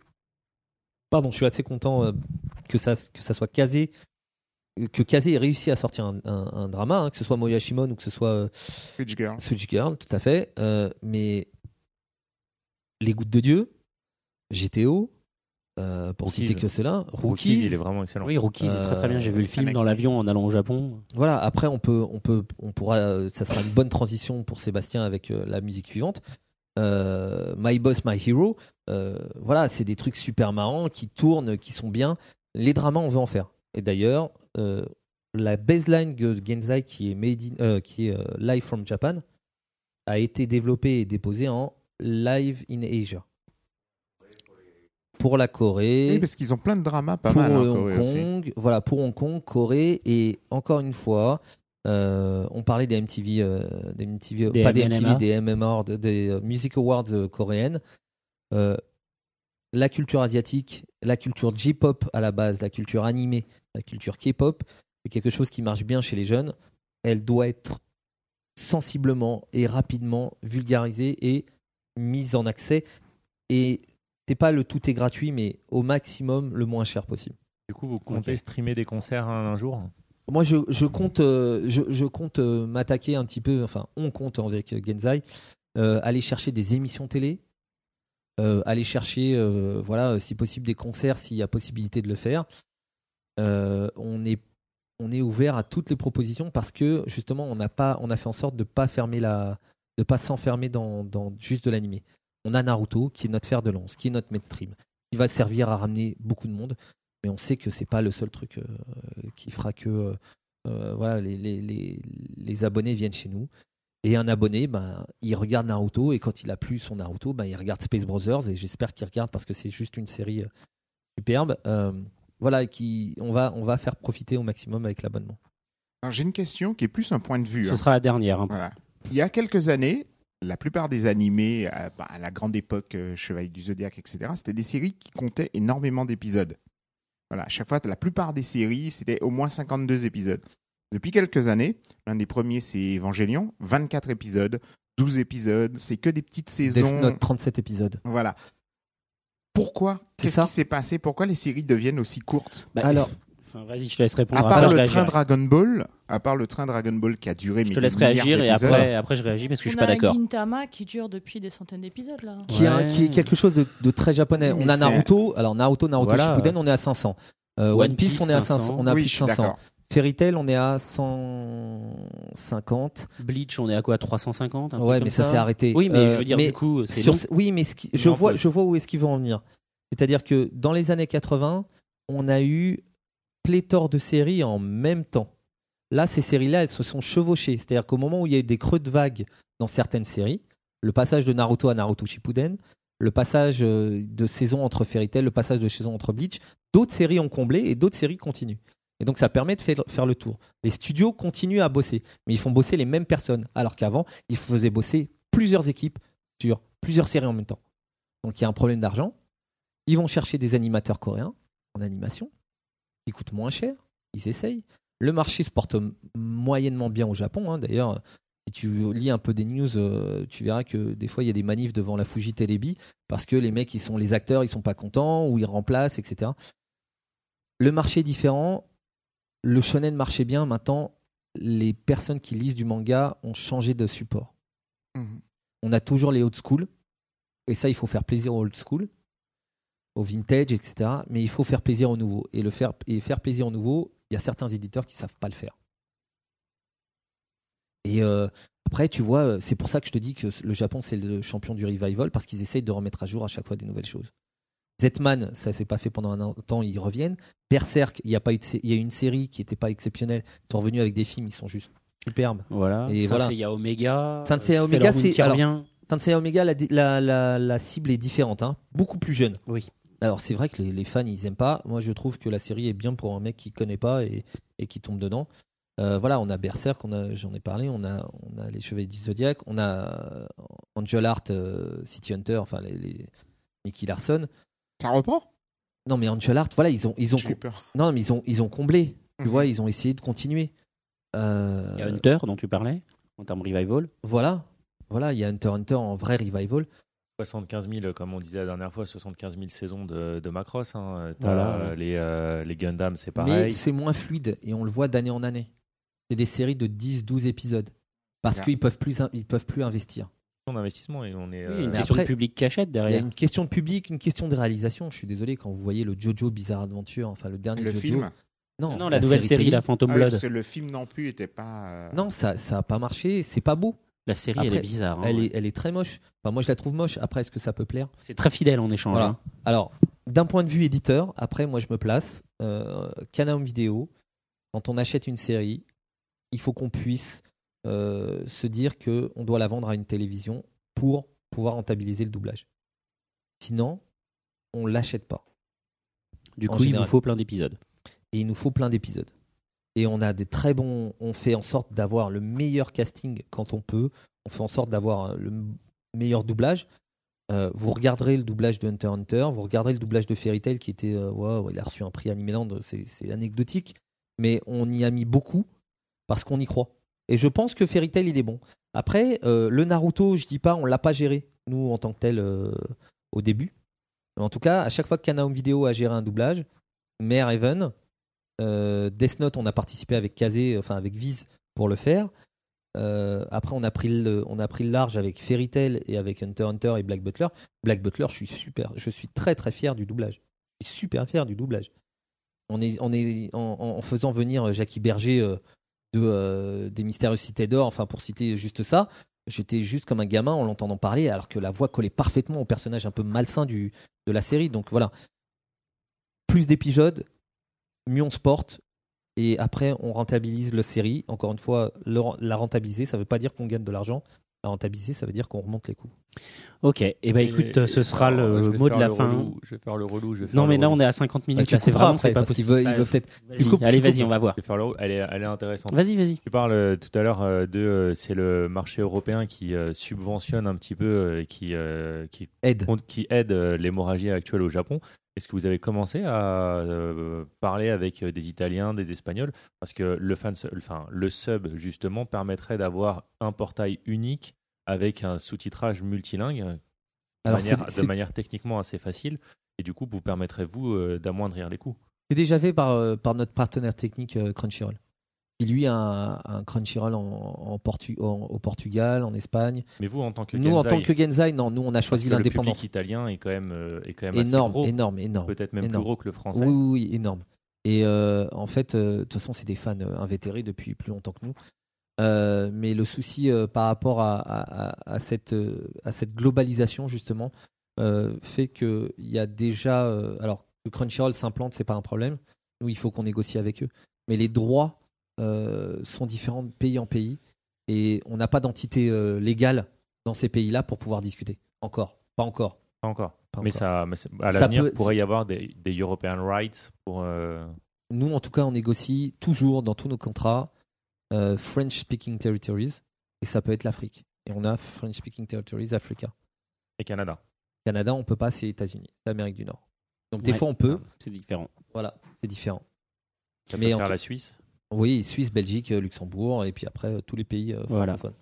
pardon je suis assez content euh, que ça que ça soit casé que Kazé ait réussi à sortir un, un- un drama hein, que ce soit Moyashimon ou que ce soit euh,
Rich Girl.
Switch Girl tout à fait mais les gouttes de Dieu GTO euh, pour
Rookies.
citer que cela
Rookies,
Rookies,
il est vraiment excellent.
Oui, Rookie, c'est très très bien. J'ai vu le film
Kaneki.
dans l'avion en allant au Japon.
Voilà, après on peut, on peut, on pourra, euh, ça sera une bonne transition pour Sébastien avec euh, la musique suivante. Euh, My Boss, My Hero, euh, voilà, c'est des trucs super marrants qui tournent, qui sont bien. Les dramas, on veut en faire. Et d'ailleurs, euh, la baseline de Genzai qui est made in- euh, qui est euh, live from Japan a été développée et déposée en live in Asia pour la Corée
Oui, parce qu'ils ont plein de dramas pas
pour
mal en
euh,
Corée
Hong
aussi.
Kong, voilà, pour Hong Kong, Corée, et encore une fois, euh, on parlait des MTV, euh, des MTV
Des
pas des
MNMA.
MTV, des MMR, de- des euh, Music Awards euh, coréennes. Euh, la culture asiatique, la culture J-pop à la base, la culture animée, la culture K-pop, c'est quelque chose qui marche bien chez les jeunes. Elle doit être sensiblement et rapidement vulgarisée et mise en accès. Et c'est pas le tout est gratuit, mais au maximum le moins cher possible.
Du coup, vous comptez streamer des concerts un, un jour?
Moi, je, je compte, euh, je, je compte euh, m'attaquer un petit peu, enfin, on compte avec euh, Genzai, euh, aller chercher des émissions télé, euh, aller chercher, euh, voilà, euh, si possible, des concerts, s'il y a possibilité de le faire. Euh, on est on est ouvert à toutes les propositions parce que justement on n'a pas on a fait en sorte de pas fermer la de pas s'enfermer dans, dans juste de l'animé. On a Naruto qui est notre fer de lance, qui est notre mainstream, qui va servir à ramener beaucoup de monde, mais on sait que c'est pas le seul truc euh, qui fera que euh, euh, voilà les, les, les, les abonnés viennent chez nous. Et un abonné, ben, il regarde Naruto et quand il a plus son Naruto, ben, il regarde Space Brothers et j'espère qu'il regarde parce que c'est juste une série superbe. Euh, voilà, qui, on, va, on va faire profiter au maximum avec l'abonnement.
Alors, J'ai une question qui est plus un point de vue.
Ce
hein.
sera la dernière. hein.
Voilà. Il y a quelques années, la plupart des animés, à, bah, à la grande époque euh, Chevalier du Zodiaque, etc., c'était des séries qui comptaient énormément d'épisodes. Voilà, à chaque fois, la plupart des séries, c'était au moins 52 épisodes. Depuis quelques années, l'un des premiers, c'est Evangelion, 24 épisodes, 12 épisodes, c'est que des petites
Death
saisons.
Note, 37 épisodes.
Voilà. Pourquoi?
C'est
Qu'est-ce
ça.
qui s'est passé? Pourquoi les séries deviennent aussi courtes?
Bah,
Alors-
enfin, vas-y, je te laisse répondre.
À part le train Dragon Ball, à part le train Dragon Ball qui a duré
Je te laisse réagir et après, après je réagis parce que je suis
On
pas
a
d'accord.
Gintama qui dure depuis des centaines d'épisodes là.
Qui, est qui quelque chose de, de très japonais. On
mais
a Naruto, alors Naruto, Naruto
Voilà.
Shippuden, on est à 500. Euh, One,
One
Piece, on est à
500.
500. On a
oui,
plus
je
de
suis
500.
d'accord.
Fairy Tail, on est à 150.
Bleach, on est à quoi? 350 un truc
Ouais,
comme
mais ça, s'est arrêté.
Oui, mais
Euh,
je veux dire,
mais
du coup, c'est
sur-. Oui, mais ce qui-
Une
je, vois, je vois où est-ce qu'ils vont en venir. C'est-à-dire que dans les années 80, on a eu pléthore de séries en même temps. Là, ces séries-là, elles se sont chevauchées. C'est-à-dire qu'au moment où il y a eu des creux de vague dans certaines séries, le passage de Naruto à Naruto Shippuden, le passage euh, de saison entre Fairy Tail, le passage de saison entre Bleach, d'autres séries ont comblé et d'autres séries continuent. Et donc ça permet de faire, faire le tour. Les studios continuent à bosser, mais ils font bosser les mêmes personnes, alors qu'avant, ils faisaient bosser plusieurs équipes sur plusieurs séries en même temps. Donc il y a un problème d'argent. Ils vont chercher des animateurs coréens en animation, qui coûtent moins cher, ils essayent. Le marché se porte moyennement bien au Japon. hein. D'ailleurs, si tu lis un peu des news, euh, tu verras que des fois il y a des manifs devant la Fuji Telebi parce que les mecs, ils sont les acteurs, ils sont pas contents ou ils remplacent, etc. Le marché est différent. Le shonen marchait bien. Maintenant, les personnes qui lisent du manga ont changé de support.
Mhm.
On a toujours les old school. Et ça, il faut faire plaisir aux old school, au vintage, etc. Mais il faut faire plaisir aux nouveaux. Et, le faire, et faire plaisir aux nouveaux, il y a certains éditeurs qui savent pas le faire. Et euh, après, tu vois, euh, c'est pour ça que je te dis que le Japon, c'est le champion du revival, parce qu'ils essayent de remettre à jour à chaque fois des nouvelles choses. Zetman, ça s'est pas fait pendant un temps, ils reviennent. Berserk, il y a pas eu il y a eu une série qui n'était pas exceptionnelle. Ils sont revenus avec des films, ils sont juste superbes.
Voilà.
Et
ça,
voilà.
Omega.
Saint Seiya
euh,
Omega, c'est-
revient.
Sensei Omega, la, la, la, la cible est différente, hein. beaucoup plus jeune.
Oui.
Alors c'est vrai que les, les fans ils aiment pas. Moi je trouve que la série est bien pour un mec qui connaît pas et, et qui tombe dedans. Euh, voilà, on a Berserk, on a- j'en ai parlé, on a, on a les Chevaliers du Zodiac, on a euh, Angel Art, euh, City Hunter, enfin les, les Nicky Larson.
Ça reprend?
Non mais Angel Art, voilà ils ont ils ont non mais ils ont ils ont comblé. Tu
Mhm.
vois, ils ont essayé de continuer. Euh,
Il y a Hunter dont tu parlais en termes revival.
voilà, voilà, il y a Hunter Hunter en vrai revival.
75 000, comme on disait la dernière fois, 75 000 saisons de, de Macross. Hein. T'as,
Voilà.
euh, les, euh, les Gundam, c'est
Mais
pareil.
c'est moins fluide et on le voit d'année en année. C'est des séries de 10-12 épisodes. Parce
Yeah.
qu'ils peuvent plus, ils peuvent plus investir.
Son investissement et on est.
Oui,
euh,
une
mais
question
après,
de public cachette
Il y a
derrière.
une question de public, une question de réalisation. Je suis désolé quand vous voyez le Jojo Bizarre Adventure, enfin le dernier
Le
Jojo.
film
Non,
Non, la, nouvelle série. La Phantom
Ah
Blood.
parce que le film non plus était pas. euh,
Non, ça ça a pas marché. C'est pas beau.
La série, elle est bizarre. hein,
elle,
ouais.
est, elle est très moche. Enfin, moi, je la trouve moche. Après, est-ce que ça peut plaire?
C'est très fidèle en échange.
Voilà.
hein.
Alors, d'un point de vue éditeur, après, moi, je me place. Euh, Canal Vidéo, quand on achète une série, il faut qu'on puisse euh, se dire que on doit la vendre à une télévision pour pouvoir rentabiliser le doublage. Sinon, on l'achète pas.
Du coup, il vous faut plein d'épisodes.
Et il nous faut plein d'épisodes. Et on a des très bons. On fait en sorte d'avoir le meilleur casting quand on peut. On fait en sorte d'avoir le meilleur doublage. Euh, vous regarderez le doublage de Hunter Hunter, vous regarderez le doublage de Fairy Tail qui était. euh, waouh, il a reçu un prix Animeland, c'est anecdotique. Mais on y a mis beaucoup parce qu'on y croit. Et je pense que Fairy Tail, il est bon. Après, euh, le Naruto, je dis pas, on l'a pas géré, nous, en tant que tel, euh, au début. En tout cas, à chaque fois que Kana Home Video a géré un doublage, Mare Even, euh, Death Note, on a participé avec Kazé, enfin avec Viz pour le faire. Euh, après, on a, pris le, on a pris le large avec Fairy Tail et avec Hunter Hunter et Black Butler. Black Butler, je suis super, je suis très très fier du doublage. Je suis super fier du doublage. On est, on est en, faisant venir Jackie Berger euh, de, euh, des Mystérieuses Cités d'Or, enfin pour citer juste ça, j'étais juste comme un gamin en l'entendant parler, alors que la voix collait parfaitement au personnage un peu malsain du, de la série. Donc voilà, plus d'épisodes, mieux on se porte. Et après, on rentabilise la série. Encore une fois, le- la rentabiliser, ça veut pas dire qu'on gagne de l'argent. La rentabiliser, ça veut dire qu'on remonte les coûts.
Ok, et ben écoute,
Et-
ce sera le mot de la fin.
relou, je vais faire le relou. Je vais faire
Non, mais là, on est à 50
Bah,
minutes. là, c'est vraiment,
après,
c'est pas possible.
veut, il veut peut-être. Coupes,
allez, vas-y, on va voir.
Je vais faire le relou. Elle est, elle est intéressante.
Vas-y, vas-y.
Tu parles euh, tout à l'heure euh, de euh, c'est le marché européen qui euh, subventionne un petit peu, euh, qui, euh, qui,
Aide.
qui aide euh, l'hémorragie actuelle au Japon. Est-ce que vous avez commencé à euh, parler avec euh, des Italiens, des Espagnols? Parce que le, fan, enfin, le sub, justement, permettrait d'avoir un portail unique avec un sous-titrage multilingue de,
Alors,
manière,
c'est-
de manière techniquement assez facile. Et du coup, vous permettrez, vous, euh, d'amoindrir les coûts?
C'est déjà fait par, euh, par notre partenaire technique euh, Crunchyroll. Qui lui a un, un Crunchyroll en, en Portu- en- au Portugal, en Espagne.
Mais vous, en tant que
nous, en tant que Genzai, non, nous on a choisi
que le
l'indépendance.
public italien est quand même, euh, est quand même assez
Énorme,
gros,
énorme, énorme.
peut-être même
énorme.
plus gros que le français.
Oui, oui, oui, énorme. Et euh, en fait, euh, de toute façon, c'est des fans invétérés depuis plus longtemps que nous. Mais le souci par rapport à, à- à- à cette, à cette globalisation, justement, fait qu'il y a déjà. alors, que Crunchyroll s'implante, c'est pas un problème. Nous, il faut qu'on négocie avec eux. Mais les droits sont différents de pays en pays. Et on n'a pas d'entité euh, légale dans ces pays-là pour pouvoir discuter. Encore. Pas encore.
Pas encore.
Pas
mais
encore.
ça, mais à l'avenir,
peut-
pourrait y avoir des, des European rights pour. euh,
Nous, en tout cas, on négocie toujours dans tous nos contrats euh, French Speaking Territories, et ça peut être l'Afrique. Et on a French Speaking Territories Africa.
et Canada.
Canada, on peut pas, c'est États-Unis, c'est Amérique du Nord. Donc des fois, on peut.
C'est différent.
Voilà, c'est différent.
Ça
Mais
peut
en
faire la Suisse.
Oui, Suisse, Belgique, euh, Luxembourg, et puis après euh, tous les pays euh,
Voilà.
francophones.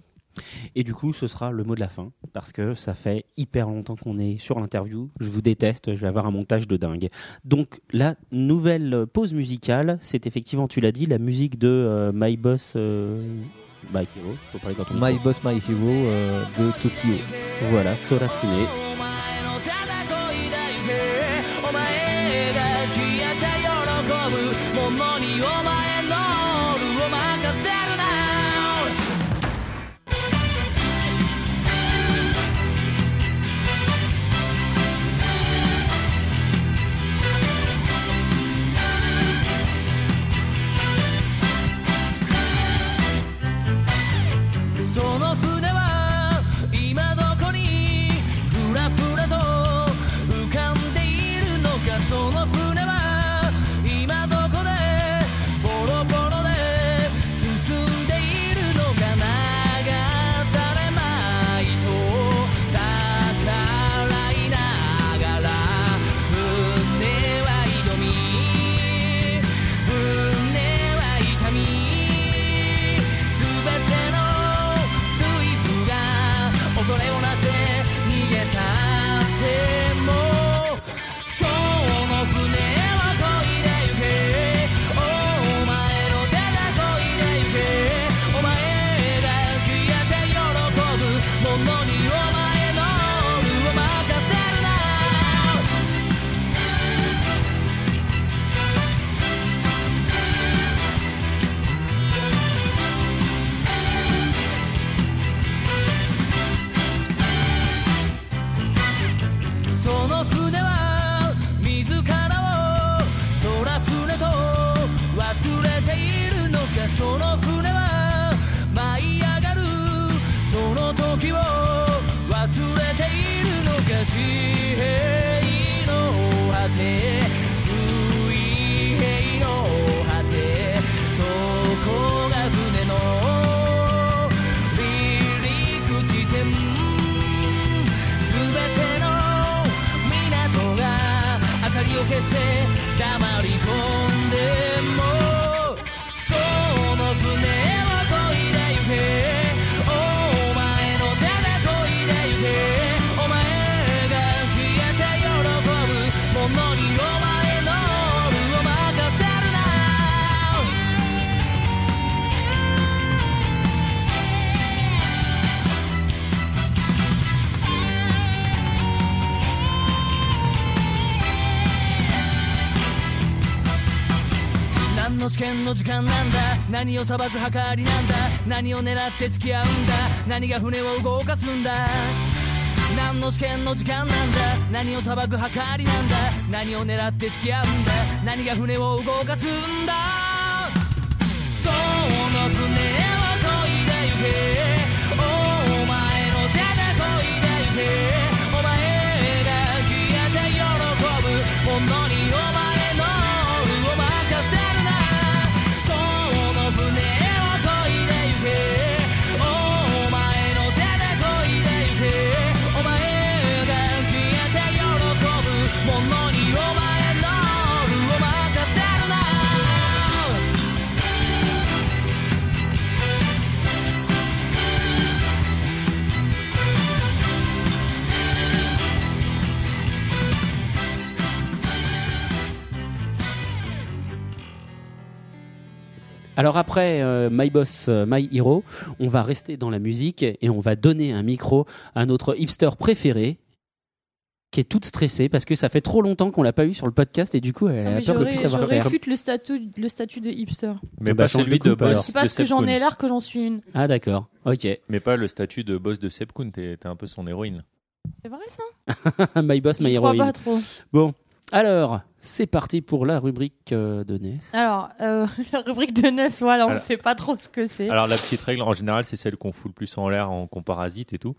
Et du coup, ce sera le mot de la fin, parce que ça fait hyper longtemps qu'on est sur l'interview. Je vous déteste, je vais avoir un montage de dingue. Donc, la nouvelle pause musicale, c'est effectivement, tu l'as dit, la musique de euh, My Boss euh, My Hero. Faut parler
My. Boss, My Hero euh, de Tokyo.
Voilà, Sorafune.
お水塚の試験の時間なんだ。何を裁く計りなんだ。何を狙って付き合うんだ。何が船を動かすんだ。何の試験の時間なんだ。何を裁く計りなんだ。何を狙って付き合うんだ。何が船を動かすんだ。その船
Alors après euh, My Boss, euh, My Hero, on va rester dans la musique et on va donner un micro à notre hipster préféré qui est toute stressée parce que ça fait trop longtemps qu'on l'a pas eu sur le podcast et du coup elle
Ah,
a
mais
peur de plus savoir
Je
faire.
réfute le statut, le statut de hipster.
Mais
Bah,
pas celui
de
de, boss
C'est
de
parce que j'en ai l'air que j'en suis une.
Ah d'accord, ok.
Mais pas le statut de boss de Seb Kuhn, t'es un peu son héroïne.
C'est vrai ça?
My Boss, My
Je crois
Hero.
pas trop.
Bon, alors c'est parti pour la rubrique euh, de Ness.
Alors, euh, la rubrique de Ness, voilà, on
Alors-
sait pas trop ce que c'est.
Alors la petite règle en général, c'est celle qu'on fout le plus en l'air en qu'on parasite et tout.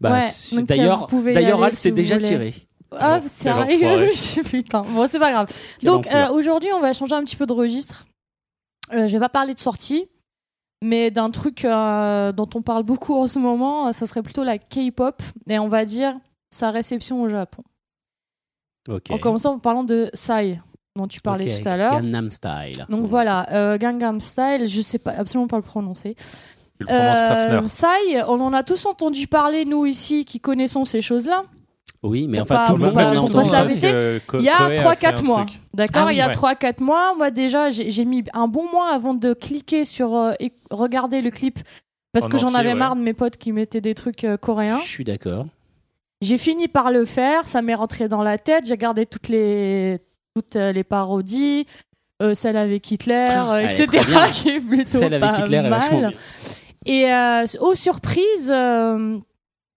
Bah,
Ouais,
c'est-
donc,
d'ailleurs, d'ailleurs, Al s'est déjà
voulez.
tiré.
Ah,
Quel
sérieux? Putain, bon, c'est pas grave.
Quel
Donc, euh, aujourd'hui, on va changer un petit peu de registre. Euh, je vais pas parler de sortie, mais d'un truc euh, dont on parle beaucoup en ce moment, ça serait plutôt la K-pop, et on va dire sa réception au Japon. En commençant en parlant de Psy, dont tu parlais tout à l'heure.
Gangnam Style.
Donc voilà, euh, Gangnam Style, je sais pas absolument pas le prononcer.
Tu le
Euh. Psy, on en a tous entendu parler, nous ici, qui connaissons ces choses-là.
Oui, mais enfin tout le monde entendu
la
que Co-
Il y a
Koei a
3-4
fait un
mois. D'accord
Ah oui,
Il y a
ouais.
3-4 mois. Moi, déjà, j'ai mis un bon mois avant de cliquer sur euh, et regarder le clip parce
En
que j'en avais
ouais.
marre de mes potes qui mettaient des trucs euh, coréens.
Je suis d'accord.
J'ai fini par le faire. Ça m'est rentré dans la tête. J'ai gardé toutes les, toutes euh, les parodies. euh, celle avec Hitler, euh,
Elle est
etc. qui est plutôt
Celle avec
pas
Hitler est vachement
mal. Et euh, aux surprises, euh,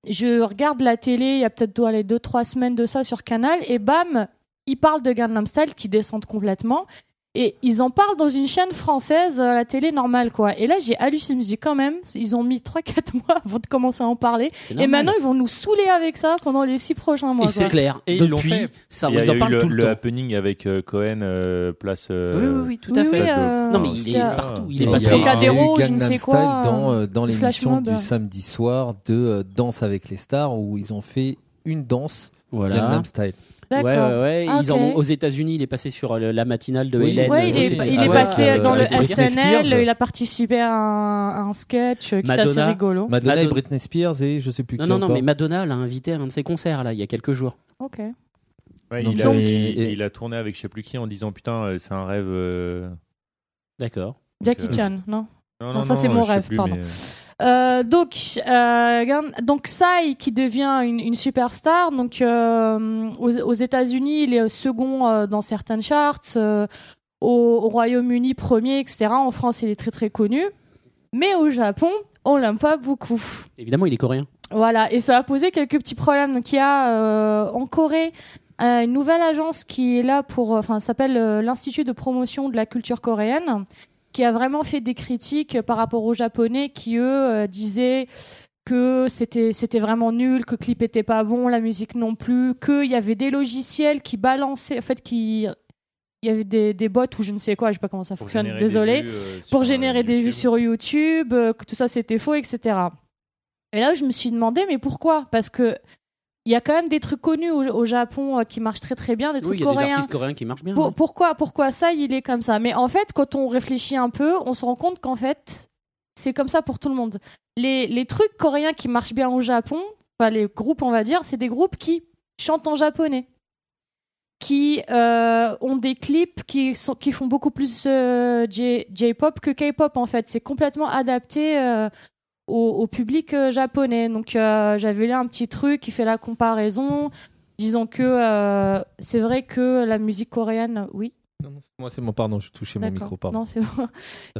je regarde la télé, il y a peut-être aller deux trois semaines de ça sur Canal, et bam, ils parlent de Gangnam Style qui descendent complètement. Et ils en parlent dans une chaîne française à la télé normale, quoi. Et là, j'ai halluciné, je me dis quand même, ils ont mis 3-4 mois avant de commencer à en parler. Et maintenant, ils vont nous saouler avec ça pendant les 6 prochains mois.
Et c'est clair.
Et ils l'ont
Depuis,
fait.
ça
Il y a,
vous
il y a
en
eu
parle
le,
tout le
le
temps.
happening avec euh, Cohen, euh, place. euh,
Oui, oui, oui, tout à
Oui,
fait.
oui, euh,
Non, mais il est
euh,
partout. Il est passé.
a-
Trocadéro,
il y a eu
je ne
Gangnam
sais
Style
quoi,
dans,
euh,
euh, dans l'émission du samedi soir de euh, Danse avec les stars où ils ont fait une danse
Voilà.
Gangnam Style.
Ouais,
D'accord.
ouais, ouais.
Ah,
Ils en ont, aux États-Unis, il est passé sur euh, la matinale de
Oui.
Hélène.
Ouais, il
je
est, il est passé
euh,
dans le
Britney
SNL,
Spears.
il a participé à un, à un sketch euh, qui était assez
Madonna.
rigolo.
Madonna et
Madonna-
Britney Spears et je sais plus
Non,
qui
non, non,
encore.
mais Madonna l'a invité à un de ses concerts, là, il y a quelques jours.
Ok.
Ouais,
Donc,
il, a,
donc-
il-
et-
il a tourné avec je sais plus qui en disant putain, euh, c'est un rêve. euh,
D'accord.
Jackie
euh,
Chan, non?
Non,
Non, ça, c'est mon
je sais
rêve,
plus,
pardon.
mais-
Euh, donc, euh, donc Psy qui devient une, une superstar. Donc, euh, aux, aux États-Unis, il est second euh, dans certaines charts. euh, au, au Royaume-Uni, premier, etc. En France, il est très très connu. Mais au Japon, on l'aime pas beaucoup.
Évidemment, il est coréen.
Voilà, et ça a posé quelques petits problèmes. Donc, il y a euh, en Corée euh, une nouvelle agence qui est là pour, enfin, s'appelle euh, l'Institut de promotion de la culture coréenne, qui a vraiment fait des critiques par rapport aux Japonais qui, eux, euh, disaient que c'était c'était vraiment nul, que le clip était pas bon, la musique non plus, qu'il y avait des logiciels qui balançaient, en fait, qui il y avait des, des bots ou je ne sais quoi, je sais pas comment ça fonctionne, désolé
euh,
pour générer des vues sur YouTube, euh, que tout ça c'était faux, etc. Et là, je me suis demandé, mais pourquoi? Parce que il y a quand même des trucs connus au, au Japon euh, qui marchent très très bien, des
Oui,
trucs
il y a des artistes coréens qui marchent bien.
Pour- pourquoi, pourquoi ça, il est comme ça? Mais en fait, quand on réfléchit un peu, on se rend compte qu'en fait, c'est comme ça pour tout le monde. Les, les trucs coréens qui marchent bien au Japon, enfin les groupes, on va dire, c'est des groupes qui chantent en japonais qui euh, ont des clips qui, sont, qui font beaucoup plus euh, J-pop que K-pop en fait. C'est complètement adapté au, au public euh, japonais. Donc euh, j'avais lu un petit truc qui fait la comparaison. Disons que euh, c'est vrai que la musique coréenne, oui,
Non, non, c'est moi, c'est mon pardon, je touchais mon micro, pardon.
Non, c'est bon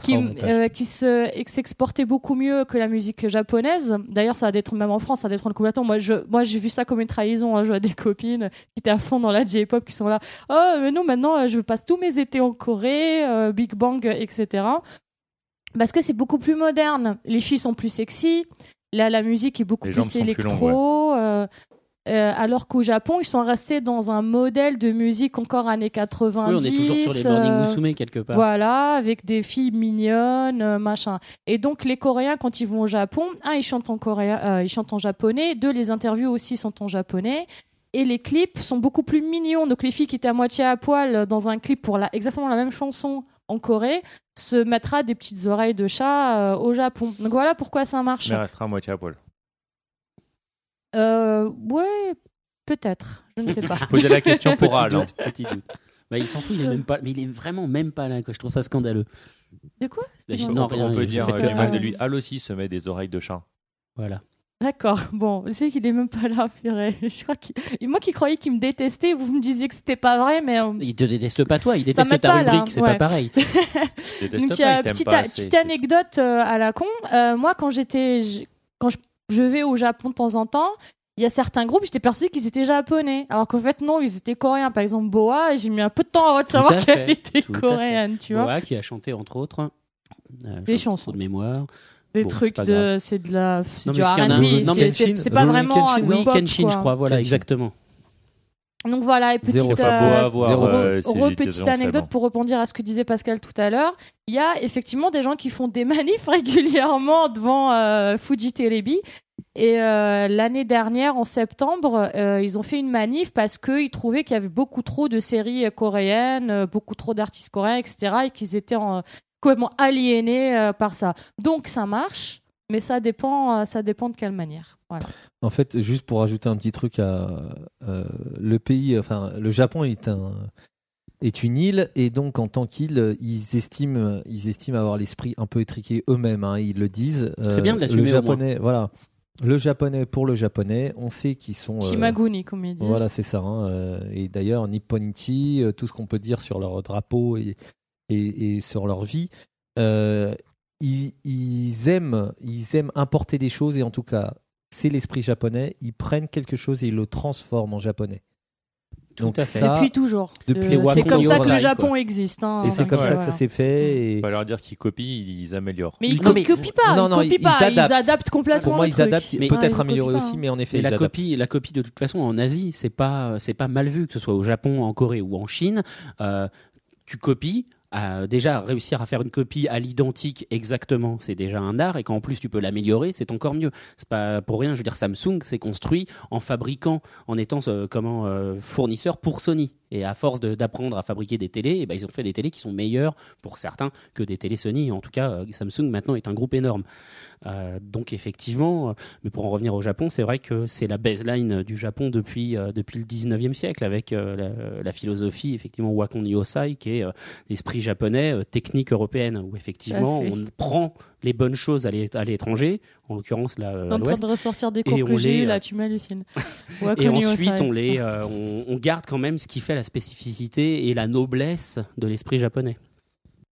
qui, euh, qui se, s'exportait beaucoup mieux que la musique japonaise. D'ailleurs, ça a détruit, même en France, ça a détruit complètement. Moi, je, moi, j'ai vu ça comme une trahison. hein. Je vois des copines qui étaient à fond dans la J-pop qui sont là. Oh, mais non, maintenant, je passe tous mes étés en Corée, euh, Big Bang, etc. Parce que c'est beaucoup plus moderne. Les filles sont plus sexy. Là, la musique est beaucoup
Les
plus
sont plus
électro. euh, euh, alors qu'au Japon, ils sont restés dans un modèle de musique encore années 90.
Oui, on est toujours sur les Morning
euh,
Musume quelque part.
voilà, avec des filles mignonnes, euh, machin. Et donc les Coréens, quand ils vont au Japon, un, ils chantent en coréen, euh, ils chantent en japonais. Deux, les interviews aussi sont en japonais. Et les clips sont beaucoup plus mignons. Donc les filles qui étaient à moitié à poil dans un clip pour la, exactement la même chanson en Corée se mettra des petites oreilles de chat euh, au Japon. Donc voilà pourquoi ça marche.
Mais restera à moitié à poil.
Euh, ouais, peut-être. Je ne sais pas.
Je posais la question pour
petit
Al. hein.
doute, petit doute. Bah, il s'en fout, il est même pas, mais il est vraiment même pas là. Quoi. Je trouve ça scandaleux.
De quoi? Non,
on,
rien,
on peut dire euh,
que
du mal de lui. Al aussi se met des oreilles de chat.
Voilà.
D'accord, bon, c'est qu'il est même pas là, purée. Je crois Moi qui croyais qu'il me détestait, vous me disiez que c'était pas vrai, mais. euh,
Il te déteste pas toi, il déteste ta
pas, là,
rubrique, c'est
ouais.
pas pareil.
Il déteste
Donc, il y
pas, il
petite,
pas
petite anecdote euh, à la con. Euh, moi, quand j'étais, je- quand je, je vais au Japon de temps en temps, il y a certains groupes, j'étais persuadée qu'ils étaient japonais, alors qu'en fait non, ils étaient coréens. Par exemple, Boa, j'ai mis un peu de temps avant de savoir qu'elle était
tout
coréenne, tu vois.
Boa qui a chanté entre autres euh,
Des chansons.
de mémoire.
Des
Bon,
trucs de, c'est de la, c'est du R&B, c'est- pas vraiment
Kenshin,
Oui, Kenshin,
quoi.
je crois, voilà,
Kenshin.
exactement.
Donc voilà, et petite,
Zéro.
Euh,
avoir
zéro.
euh,
Re- petite anecdote
seulement.
pour rebondir à ce que disait Pascal tout à l'heure. Il y a effectivement des gens qui font des manifs régulièrement devant euh, Fuji Telebi. Et euh, l'année dernière, en septembre, euh, ils ont fait une manif parce qu'ils trouvaient qu'il y avait beaucoup trop de séries coréennes, euh, beaucoup trop d'artistes coréens, etc. Et qu'ils étaient en- complètement aliénés euh, par ça. Donc ça marche, mais ça dépend, euh, ça dépend de quelle manière. Voilà.
En fait, juste pour ajouter un petit truc à euh, le pays, enfin le Japon est un est une île et donc en tant qu'île, ils estiment ils estiment avoir l'esprit un peu étriqué eux-mêmes. hein, ils le disent. Euh,
C'est bien de
Le
l'assumer au moins.
japonais, voilà. Le japonais pour le japonais, on sait qu'ils sont. euh,
Shimaguni, comme ils disent.
Voilà, c'est ça. hein, euh, et d'ailleurs, Nipponichi, euh, tout ce qu'on peut dire sur leur drapeau et, et, et sur leur vie, euh, ils, ils aiment, ils aiment importer des choses et en tout cas, c'est l'esprit japonais. Ils prennent quelque chose et ils le transforment en japonais.
Tout
Donc
à fait.
ça,
Depuis toujours.
depuis
Euh, c'est comme ça que le Japon
quoi.
existe. hein.
et c'est comme ça que ça s'est fait. et-
Faut leur dire qu'ils copient, ils améliorent.
Mais ils
mais-
copient pas,
Non,
ils
non,
copient
ils
pas, ils
adaptent.
adaptent complètement
Pour moi,
le
ils
truc.
adaptent,
Mais-
peut-être
copient
aussi, mais en effet,
Mais
ils
la
adaptent.
copie, la copie de toute façon en Asie, c'est pas, c'est pas mal vu que ce soit au Japon, en Corée ou en Chine. Euh, tu copies. Déjà réussir à faire une copie à l'identique exactement, c'est déjà un art et qu'en plus tu peux l'améliorer, c'est encore mieux. C'est pas pour rien, je veux dire Samsung s'est construit en fabriquant, en étant euh, comment euh, fournisseur pour Sony. Et à force d'apprendre à fabriquer des télés, eh ben, ils ont fait des télés qui sont meilleures pour certains que des télés Sony. En tout cas, euh, Samsung maintenant est un groupe énorme. Euh, donc effectivement, euh, mais pour en revenir au Japon, c'est vrai que c'est la baseline du Japon depuis, euh, depuis le 19e siècle, avec euh, la, la philosophie, effectivement, Wakon Yosai, qui est l'esprit japonais, technique européenne, où effectivement, on prend les bonnes choses à l'é- à l'étranger, en l'occurrence là, euh,
en train de ressortir des cours que j'ai eu,
euh,
là, tu m'hallucines.
et ensuite on, les, euh, on, on garde quand même ce qui fait la spécificité et la noblesse de l'esprit japonais.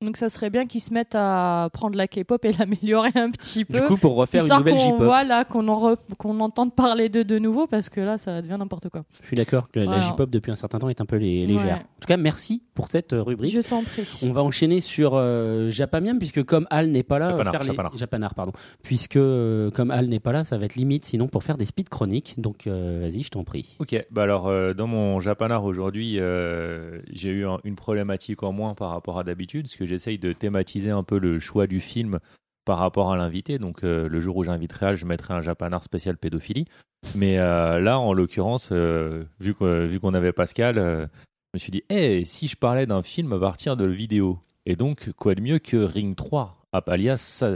Donc ça serait bien qu'ils se mettent à prendre la K-pop et l'améliorer un petit peu.
Du coup, pour refaire une nouvelle J-pop,
voilà, qu'on en re- qu'on entende parler d'eux de nouveau, parce que là, ça devient n'importe quoi.
je suis d'accord que la
Voilà.
J-pop depuis un certain temps est un peu lé- légère.
Ouais.
En tout cas, merci pour cette euh, rubrique.
Je t'en prie.
On va enchaîner sur euh, Japamiam puisque comme Al n'est pas là,
Japanar,
faire les-
Japanar.
Japanar, pardon. Puisque euh, comme Al n'est pas là, ça va être limite sinon pour faire des speed chroniques. Donc euh, vas-y, je t'en prie.
Ok, bah alors euh, dans mon Japanar aujourd'hui, euh, j'ai eu un- une problématique en moins par rapport à d'habitude, parce que j'essaye de thématiser un peu le choix du film par rapport à l'invité. Donc euh, le jour où j'inviterai Al, je mettrai un Japanar spécial pédophilie. Mais euh, là, en l'occurrence, euh, vu qu'on avait Pascal, je me suis dit, hey, si je parlais d'un film à partir de vidéo Et donc, quoi de mieux que Ring 3, alias Sa-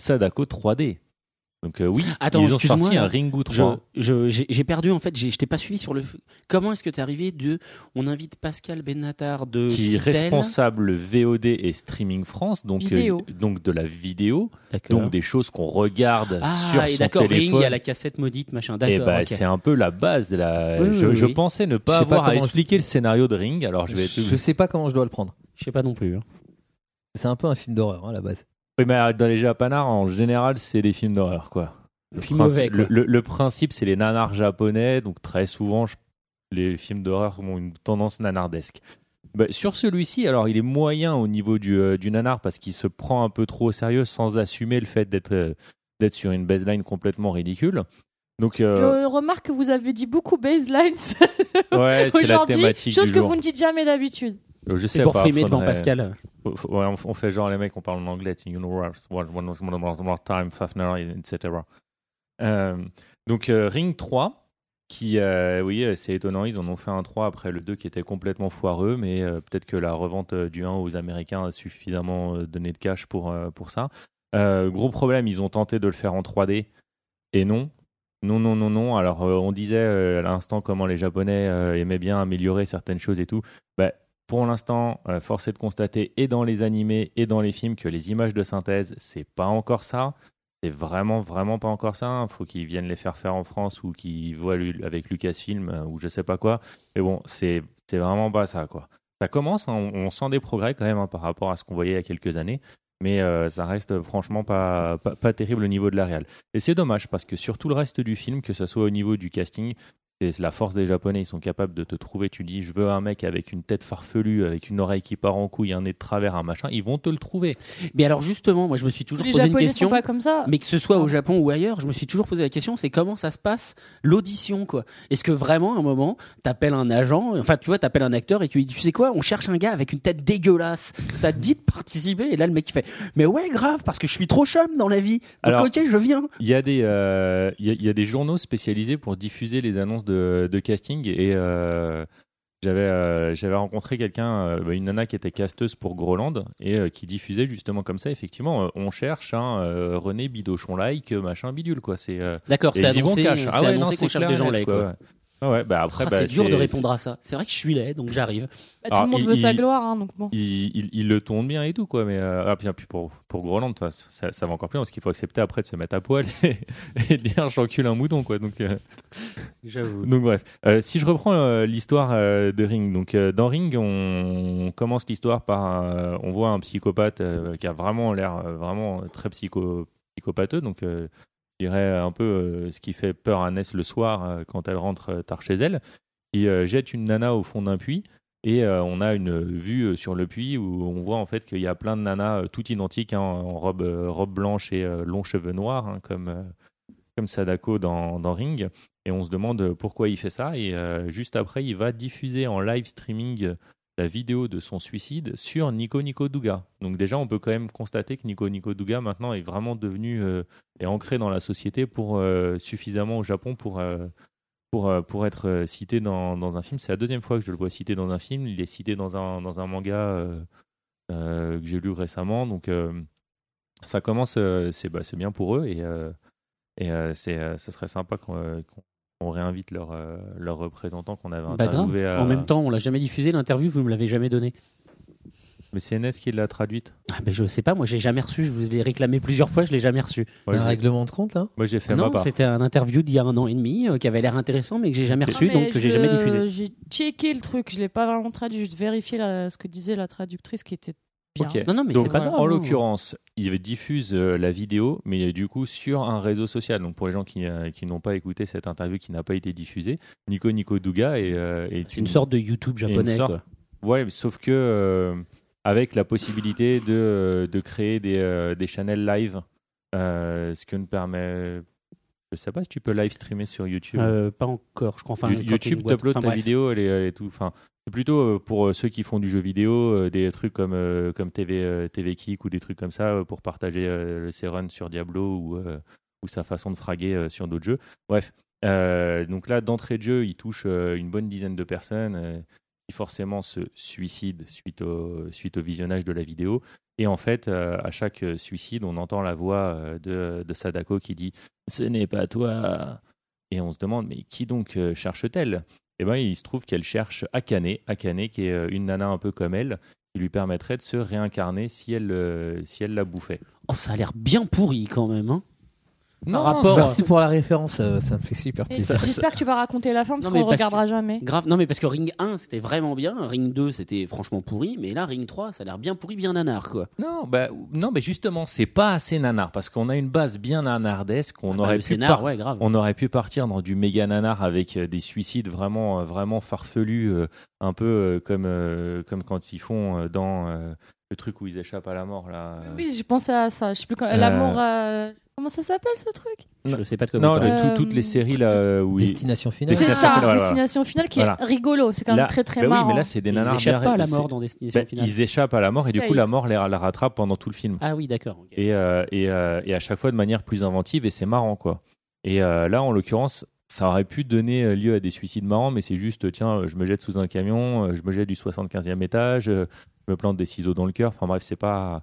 Sadako 3D donc euh, oui,
Attends,
ils ont sorti un Ringu
Je-
3.
je- J'ai j'ai perdu en fait, je t'ai pas suivi sur le. Comment est-ce que tu es arrivé de. On invite Pascal Benatar de.
qui est
Citel.
responsable VOD et streaming France, donc, euh, donc de la vidéo,
D'accord.
donc des choses qu'on regarde
Ah,
sur
et
son
d'accord, Ring,
téléphone.
il y a la cassette maudite, machin.
et
D'accord.
bah,
ok.
c'est un peu la base de la.
Oui, oui,
je,
oui,
je
oui.
pensais ne pas
sais pas
avoir à
je-
expliquer le scénario de Ring, alors je vais.
Je sais pas comment je dois le prendre.
Je sais pas non plus. hein.
C'est un peu un film d'horreur hein, à la base.
Oui, mais euh, dans les Japanars, en général, c'est des films d'horreur, quoi. Le,
Film
principe-
mauvais, quoi.
le- le- le principe, c'est les nanars japonais, donc très souvent, je- les films d'horreur ont une tendance nanardesque. Bah, sur celui-ci, alors il est moyen au niveau du, euh, du nanar parce qu'il se prend un peu trop au sérieux sans assumer le fait d'être euh, d'être sur une baseline complètement ridicule. Donc, euh,
Je remarque que vous avez dit beaucoup baselines
ouais, c'est la
aujourd'hui,
thématique
chose
du
que
jour.
vous ne dites jamais d'habitude.
Euh, Je
C'est
sais
pour
pas,
frimer devant Pascal.
Ouais, on, on fait genre les mecs, on parle en anglais, c'est Universe, one, more time, Fafner, etc. Euh, donc euh, Ring 3, qui, euh, oui, c'est étonnant, ils en ont fait un 3 après le 2 qui était complètement foireux, mais peut-être que la revente du 1 aux Américains a suffisamment donné de cash pour, pour ça. Gros problème, ils ont tenté de le faire en 3D, et non. Non, non, non, non. Alors, euh, on disait euh, à l'instant comment les Japonais euh, aimaient bien améliorer certaines choses et tout. Bah, pour l'instant, euh, force est de constater, et dans les animés et dans les films, que les images de synthèse, c'est pas encore ça. C'est vraiment, vraiment pas encore ça. Il faut qu'ils viennent les faire faire en France ou qu'ils voient avec Lucasfilm euh, ou je sais pas quoi. Mais bon, c'est vraiment pas ça, quoi. Ça commence, hein, on, sent des progrès quand même hein, par rapport à ce qu'on voyait il y a quelques années. Mais euh, ça reste franchement pas, pas, terrible au niveau de la. Et c'est dommage parce que sur tout le reste du film, que ce soit au niveau du casting, c'est la force des Japonais, ils sont capables de te trouver. Tu dis, je veux un mec avec une tête farfelue, avec une oreille qui part en couille, un nez de travers, un machin. Ils vont te le trouver.
Mais alors justement, moi je me suis toujours
Les
posé une
Japonais
question.
sont pas comme ça.
Mais que ce soit au Japon ou ailleurs, je me suis toujours posé la question, c'est comment ça se passe l'audition quoi Est-ce que vraiment à un moment, t'appelles un agent, enfin tu vois, t'appelles un acteur et tu lui dis, tu sais quoi, on cherche un gars avec une tête dégueulasse, ça te dit de participer? Et là le mec il fait, mais ouais grave, parce que je suis trop chum dans la vie. Donc
Alors-
ok, je viens.
Il y, a des, euh, il, y a, il y a des journaux spécialisés pour diffuser les annonces de, de casting et euh, j'avais euh, j'avais rencontré quelqu'un, euh, bah, une nana qui était casteuse pour Groland et euh, qui diffusait justement comme ça, effectivement, on cherche un euh, René Bidochon-like, machin bidule, quoi. C'est
D'accord, c'est annoncé,
cash. Ah ouais, non,
annoncé
c'est
qu'on cherche des gens quoi.
Ouais. Ah ouais, bah après,
Ah,
bah,
c'est dur de répondre à ça. C'est vrai que je suis laid, donc j'arrive.
Bah, tout le monde
il-
veut sa gloire, hein, donc bon.
il, il, il le tourne bien et tout quoi mais euh, ah, puis, puis pour pour Groland toi, ça, ça va encore plus loin, parce qu'il faut accepter après de se mettre à poil et, et de dire j'encule un mouton quoi donc euh,
J'avoue.
donc bref Euh, si je reprends euh, l'histoire euh, de Ring donc euh, dans Ring on commence l'histoire par euh, on voit un psychopathe euh, qui a vraiment l'air euh, vraiment très psycho psychopateux donc euh, je dirais un peu euh, ce qui fait peur à Ness le soir euh, quand elle rentre euh, tard chez elle qui euh, jette une nana au fond d'un puits et euh, on a une vue euh, sur le puits où on voit en fait qu'il y a plein de nanas euh, toutes identiques hein, en robe, euh, robe blanche et euh, longs cheveux noirs, hein, comme, euh, comme Sadako dans, dans Ring. Et on se demande pourquoi il fait ça. Et euh, juste après, il va diffuser en live streaming euh, la vidéo de son suicide sur Nico Nico Douga. Donc déjà, on peut quand même constater que Nico Nico Douga maintenant est vraiment devenu euh, et ancré dans la société pour euh, suffisamment au Japon pour euh, pour, euh, pour être cité dans, dans un film. C'est la deuxième fois que je le vois cité dans un film. Il est cité dans un, dans un manga que j'ai lu récemment. Donc ça commence, c'est bah, c'est bien pour eux et, et c'est, ce serait sympa qu'on qu'on réinvite leur, euh, leur représentant qu'on avait
Bah
interviewé. à-
En même temps, on l'a jamais diffusé l'interview, vous me l'avez jamais donné.
Mais c'est NS qui l'a traduite.
Ah, ben je sais pas, moi j'ai jamais reçu, je vous l'ai réclamé plusieurs fois, je l'ai jamais reçu.
Moi,
un règlement de compte là?
Moi, j'ai fait ma
Non,
part.
c'était un interview d'il y a un an et demi euh, qui avait l'air intéressant mais que j'ai jamais reçu
Non, mais
donc que
je
j'ai jamais diffusé.
J'ai checké le truc, je l'ai pas vraiment traduit, juste vérifié la- ce que disait la traductique qui était bien.
Non, non, mais
Donc,
c'est pas grave.
en l'occurrence, il diffuse euh, la vidéo, mais du coup sur un réseau social. Donc pour les gens qui, euh, qui n'ont pas écouté cette interview qui n'a pas été diffusée, Nico Nico Douga est, euh, est
une sorte de YouTube japonais.
sorte-
quoi.
Ouais, sauf que euh, avec la possibilité de, de créer des, euh, des channels live, euh, ce que ne permet. Je sais pas si tu peux live streamer sur YouTube.
Euh, pas encore, je crois. Enfin,
You- YouTube t'upload
enfin,
ta
bref.
vidéo, elle est, elle est tout. Enfin, c'est plutôt euh, pour euh, ceux qui font du jeu vidéo, euh, des trucs comme comme TV Kick ou des trucs comme ça pour partager ses runs sur Diablo ou sa façon de fraguer sur d'autres jeux. Bref, donc là d'entrée de jeu, il touche une bonne dizaine de personnes qui forcément se suicident suite au suite au visionnage de la vidéo. Et en fait, à chaque suicide, on entend la voix de, de Sadako qui dit Ce n'est pas toi. Et on se demande Mais qui donc cherche-t-elle? Eh ben, il se trouve qu'elle cherche Akane, Akane qui est euh, une nana un peu comme elle, qui lui permettrait de se réincarner si elle, euh, si elle la bouffait.
Oh, ça a l'air bien pourri quand même. Hein.
Non,
rapport-
Merci pour la référence, euh, ça me fait super plaisir.
J'espère que tu vas raconter la fin parce qu'on ne regardera jamais.
Grave, non mais parce que Ring 1 c'était vraiment bien, Ring 2 c'était franchement pourri, mais là Ring 3 ça a l'air bien pourri, bien nanar quoi.
Non, bah, non, mais justement, c'est pas assez nanar parce qu'on a une base bien nanardesque. On
Bah,
aurait pu
scénar,
par-
ouais, grave.
on aurait pu partir dans du méga nanar avec euh, des suicides vraiment, euh, vraiment farfelus, euh, un peu euh, comme, euh, comme quand ils font euh, dans euh, le truc où ils échappent à la mort là.
Oui, j'ai pensé à ça. Je sais plus quand.
Euh,
L'amour. euh, Comment ça s'appelle ce truc?
Je sais pas de quoi
Non,
vous parlez.
le- tout-
Euh,
toutes les séries là où ils-
Destination finale.
C'est
Destination
ça,
finale,
Destination finale, qui
Voilà.
est rigolo. C'est quand même
Là-
très très
bah
marrant.
Oui, mais là c'est des
Ils
nanars
échappent
bien-
pas à la mort dans Destination
bah,
Finale.
Ils échappent à la mort et du coup la mort les, la rattrape pendant tout le film.
Ah oui, d'accord.
et, euh, et, euh, et à chaque fois de manière plus inventive et c'est marrant quoi. Et euh, là en l'occurrence ça aurait pu donner lieu à des suicides marrants mais c'est juste tiens je me jette sous un camion, je me jette du 75e étage, euh, me plante des ciseaux dans le cœur, enfin bref c'est pas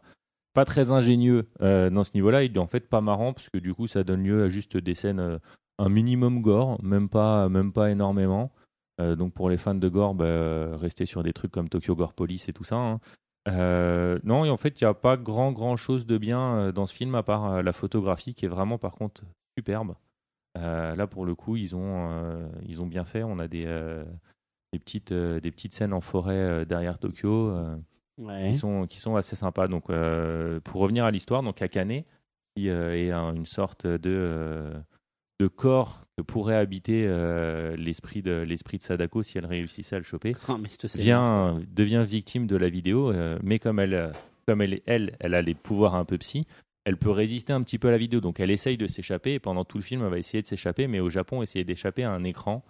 pas très ingénieux euh, dans ce niveau-là, il est en fait pas marrant parce que du coup ça donne lieu à juste des scènes euh, un minimum gore, même pas même pas énormément. Euh, donc pour les fans de gore, bah, restez sur des trucs comme Tokyo Gore Police et tout ça. hein. Non, et en fait, il n'y a pas grand grand chose de bien dans ce film à part la photographie qui est vraiment par contre superbe. Là pour le coup, ils ont ils ont bien fait. On a des des petites des petites scènes en forêt derrière Tokyo.
Ouais.
qui sont, qui sont assez sympas. Donc, euh, pour revenir à l'histoire, donc Akane, qui euh, est un- une sorte de, euh, de corps que pourrait habiter l'esprit de, l'esprit de Sadako si elle réussissait à le choper,
mais
vient, devient victime de la vidéo, mais comme elle, comme elle, elle, elle a les pouvoirs un peu psy, elle peut résister un petit peu à la vidéo. Donc, elle essaye de s'échapper et pendant tout le film, elle va essayer de s'échapper, mais au Japon, essayer d'échapper à un écran,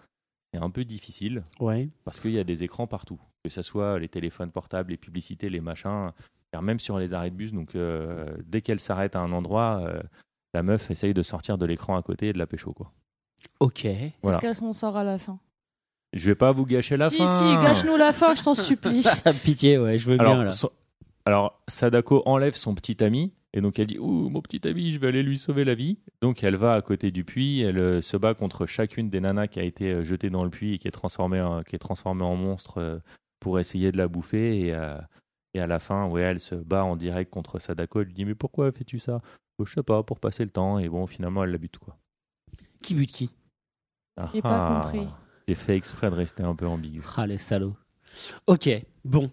c'est un peu difficile
Ouais.
parce qu'il y a des écrans partout, que ce soit les téléphones portables, les publicités, les machins, même sur les arrêts de bus. Donc euh, dès qu'elle s'arrête à un endroit, euh, la meuf essaye de sortir de l'écran à côté et de la pécho quoi.
Ok.
Voilà.
Est-ce qu'elle s'en sort à la fin?
Je vais pas vous gâcher la
Si,
fin.
si, gâche-nous la fin, je t'en supplie.
Pitié, ouais, je veux
Alors,
bien là.
so- alors Sadako enlève son petit ami et donc elle dit ouh mon petit ami je vais aller lui sauver la vie. Donc elle va à côté du puits elle euh, se bat contre chacune des nanas qui a été euh, jetée dans le puits et qui est transformée en, qui est transformée en monstre euh, pour essayer de la bouffer. Et, euh, et à la fin ouais elle se bat en direct contre Sadako. Elle lui dit mais pourquoi fais-tu ça? Oh, je sais pas pour passer le temps. Et bon finalement elle la bute quoi.
Qui bute qui?
Ah,
J'ai pas
ah.
compris.
j'ai fait exprès de rester un peu ambigu.
Ah, les salauds. Ok, bon.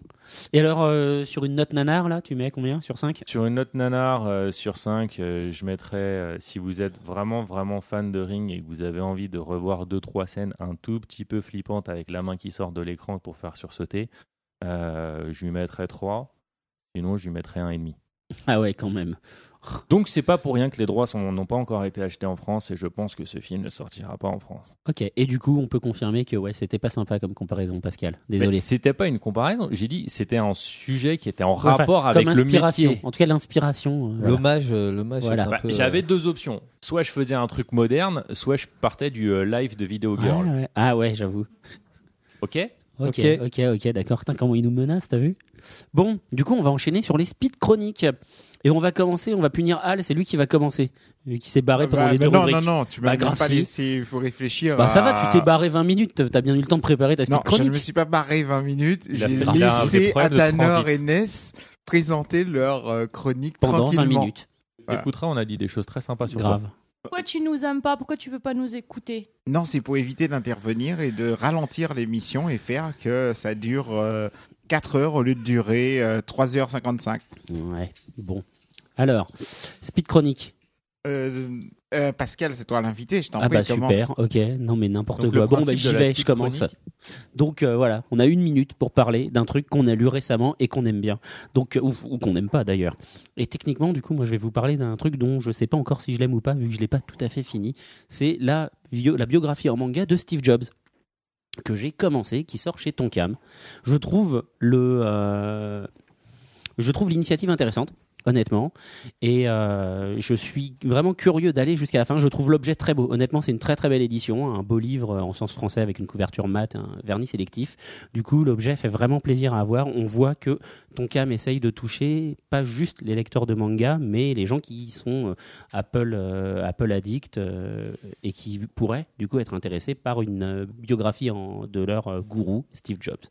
Et alors, euh, sur une note nanar, là, tu mets combien Sur 5
Sur une note nanar euh, sur 5, je mettrais, euh, si vous êtes vraiment, vraiment fan de Ring et que vous avez envie de revoir deux trois scènes un tout petit peu flippantes avec la main qui sort de l'écran pour faire sursauter, euh, je lui mettrais 3. Sinon, je lui mettrais 1,5.
Ah ouais, quand même.
Donc, c'est pas pour rien que les droits n'ont pas encore été achetés en France et je pense que ce film ne sortira pas en France.
Ok, et du coup, on peut confirmer que ouais, c'était pas sympa comme comparaison, Pascal. Désolé.
C'était pas une comparaison, j'ai dit c'était un sujet qui était en
Enfin,
rapport avec
comme
le
inspiration.
métier.
En tout cas, l'inspiration. euh.
L'hommage, euh, l'hommage
Voilà.
Bah,
peu.
J'avais
euh,
deux options. Soit je faisais un truc moderne, soit je partais du euh, live de Video Girl.
ouais. Ah ouais, j'avoue.
Ok?
Ok,
Ok.
ok, ok, d'accord. Comment il nous menace, t'as vu? Bon, du coup, on va enchaîner sur les speed chroniques. Et on va commencer, on va punir Al, c'est lui qui va commencer. Lui qui s'est barré pendant
Bah,
les
bah
deux
non,
rubriques.
non, non, tu
Bah,
m'as
grave,
pas laissé, il faut réfléchir.
Bah ça va, tu t'es barré 20 minutes, t'as bien eu le temps de préparer ta speed
Non, je ne
chronique.
me suis pas barré 20 minutes. J'ai laissé Atanor et Ness présenter leur euh, chronique
Pendant 20
tranquillement.
minutes.
Voilà.
Écoutera, on a dit des choses très sympas sur
Grave.
toi.
Pourquoi tu nous aimes pas? Pourquoi tu veux pas nous écouter?
Non, c'est pour éviter d'intervenir et de ralentir l'émission et faire que ça dure euh, 4 heures au lieu de durer euh, 3h55.
Ouais, bon. Alors, speed chronique.
Euh, euh, Pascal, c'est toi l'invité, je t'en
Ah
prie,
bah
commence.
super, ok. Non mais n'importe quoi. Bon bah j'y vais, je commence.
chronique.
Donc euh, voilà, on a une minute pour parler d'un truc qu'on a lu récemment et qu'on aime bien. Donc ou, ou qu'on n'aime pas d'ailleurs. Et techniquement du coup, moi je vais vous parler d'un truc dont je sais pas encore si je l'aime ou pas vu que je l'ai pas tout à fait fini. C'est la bio- la biographie en manga de Steve Jobs que j'ai commencé, qui sort chez Tonkam. Je trouve le, euh, je trouve l'initiative intéressante, honnêtement, et euh, je suis vraiment curieux d'aller jusqu'à la fin. Je trouve l'objet très beau. Honnêtement, c'est une très très belle édition, un beau livre en sens français avec une couverture mat, un vernis sélectif. Du coup, l'objet fait vraiment plaisir à avoir. On voit que Tonkam essaye de toucher pas juste les lecteurs de manga, mais les gens qui sont euh, Apple, euh, Apple addict euh, et qui pourraient du coup être intéressés par une euh, biographie de leur euh, gourou, Steve Jobs.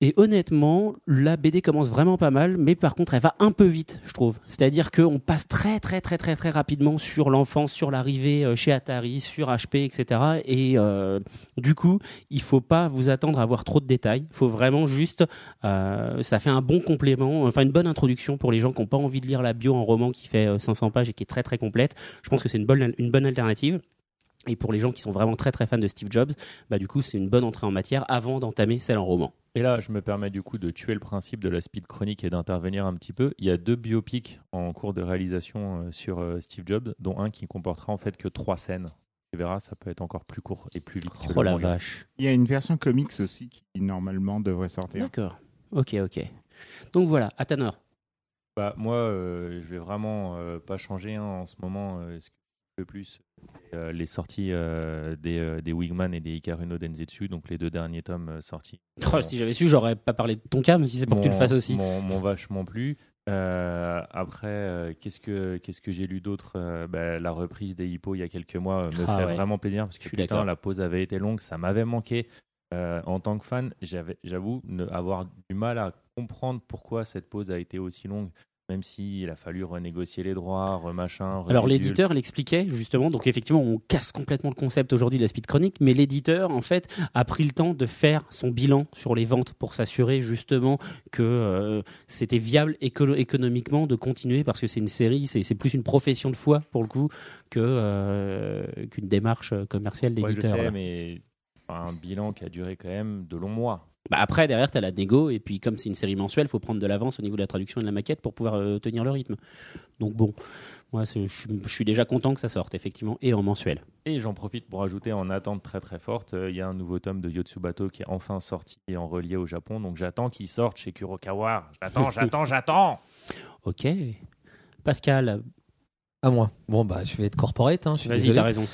Et honnêtement, la BD commence vraiment pas mal, mais par contre, elle va un peu vite, je trouve. C'est-à-dire qu'on passe très, très, très, très, très rapidement sur l'enfance, sur l'arrivée euh, chez Atari, sur HP, etc. Et euh, du coup, il faut pas vous attendre à avoir trop de détails. Il faut vraiment juste, euh, ça fait un bon complément, enfin une bonne introduction pour les gens qui n'ont pas envie de lire la bio en roman qui fait euh, 500 pages et qui est très, très complète. Je pense que c'est une bonne, une bonne alternative. Et pour les gens qui sont vraiment très très fans de Steve Jobs, bah du coup c'est une bonne entrée en matière avant d'entamer celle en roman.
Et là, je me permets du coup de tuer le principe de la speed chronique et d'intervenir un petit peu. Il y a deux biopics en cours de réalisation euh, sur euh, Steve Jobs, dont un qui comportera en fait que trois scènes. Tu verras, ça peut être encore plus court et plus vite. que
Oh la
manga.
vache.
Il y a une version comics aussi qui normalement devrait sortir.
D'accord. Ok, ok. Donc voilà, Atanor.
Bah, moi, euh, je vais vraiment euh, pas changer hein, en ce moment. euh, ce que le plus, c'est euh, les sorties euh, des, euh, des Wigman et des Hikaru no Denzetsu, donc les deux derniers tomes sortis.
Oh, si j'avais su, j'aurais pas parlé de ton cas, mais si c'est pour que tu le fasses aussi.
M'ont vachement plu. Euh, après, euh, qu'est-ce que qu'est-ce que j'ai lu d'autre Euh, bah, La reprise des hippos il y a quelques mois me
Ah
fait
ouais.
vraiment plaisir parce
Je
que
suis
putain, la pause avait été longue, ça m'avait manqué. En tant que fan, j'avoue ne- avoir du mal à comprendre pourquoi cette pause a été aussi longue, même s'il a fallu renégocier les droits, remachin.
Alors l'éditeur l'expliquait justement, donc effectivement on casse complètement le concept aujourd'hui de la speed chronique, mais l'éditeur en fait a pris le temps de faire son bilan sur les ventes pour s'assurer justement que euh, c'était viable éco- économiquement de continuer parce que c'est une série, c'est plus une profession de foi pour le coup que euh, qu'une démarche commerciale
Ouais, je
d'éditeur.
sais, mais un bilan qui a duré quand même de longs mois.
Bah après derrière tu as la négo et puis comme c'est une série mensuelle, il faut prendre de l'avance au niveau de la traduction et de la maquette pour pouvoir euh, tenir le rythme. Donc bon, moi je suis- déjà content que ça sorte effectivement et en mensuel.
Et j'en profite pour ajouter en attente très très forte, euh, il y a un nouveau tome de Yotsubato qui est enfin sorti et en relié au Japon, donc j'attends qu'il sorte chez Kurokawa. J'attends, j'attends, j'attends.
Ok. Pascal,
À moi. Bon, bah, je vais être corporate. Hein,
vas-y, t'as raison.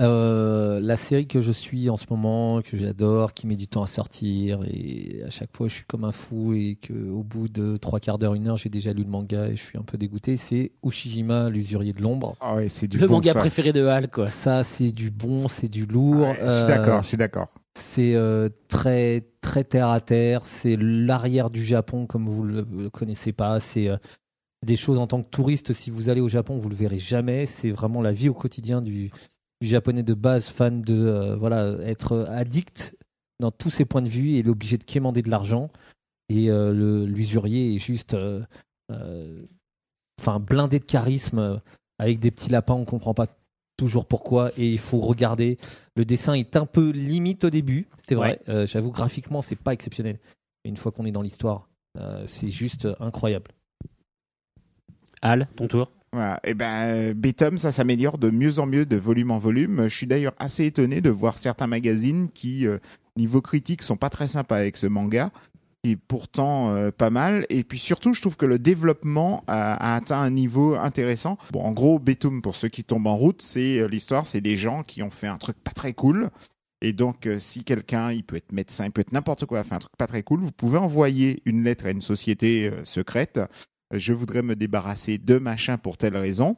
Euh, la série que je suis en ce moment, que j'adore, qui met du temps à sortir, et à chaque fois je suis comme un fou, et qu'au bout de trois quarts d'heure, une heure, j'ai déjà lu le manga et je suis un peu dégoûté, c'est Ushijima, l'usurier de l'ombre.
Ah ouais, c'est du
Le
bon,
manga
ça.
préféré de Hal, quoi.
Ça, c'est du bon, c'est du lourd.
Ouais, je
Euh,
suis d'accord, je suis d'accord.
C'est euh, très très terre à terre. C'est l'arrière du Japon comme vous le, le connaissez pas. C'est euh, des choses en tant que touriste. Si vous allez au Japon, vous le verrez jamais. C'est vraiment la vie au quotidien du, du japonais de base, fan de euh, voilà être addict dans tous ses points de vue et il est obligé de quémander de l'argent. Et euh, l'usurier est juste euh, euh, enfin blindé de charisme avec des petits lapins. On comprend pas toujours pourquoi et il faut regarder. Le dessin est un peu limite au début, c'est vrai. J'avoue, graphiquement, c'est pas exceptionnel. Mais une fois qu'on est dans l'histoire, c'est juste incroyable.
Hal, ton tour.
Et ben, Betom, ça s'améliore de mieux en mieux de volume en volume. Je suis d'ailleurs assez étonné de voir certains magazines qui, euh, niveau critique, sont pas très sympas avec ce manga. Et pourtant euh, pas mal. Et puis surtout, je trouve que le développement a, atteint un niveau intéressant. Bon, en gros, Betum, pour ceux qui tombent en route, c'est euh, l'histoire, c'est des gens qui ont fait un truc pas très cool. Et donc, si quelqu'un, il peut être médecin, il peut être n'importe quoi, a fait un truc pas très cool, vous pouvez envoyer une lettre à une société secrète. Je voudrais me débarrasser de machin pour telle raison.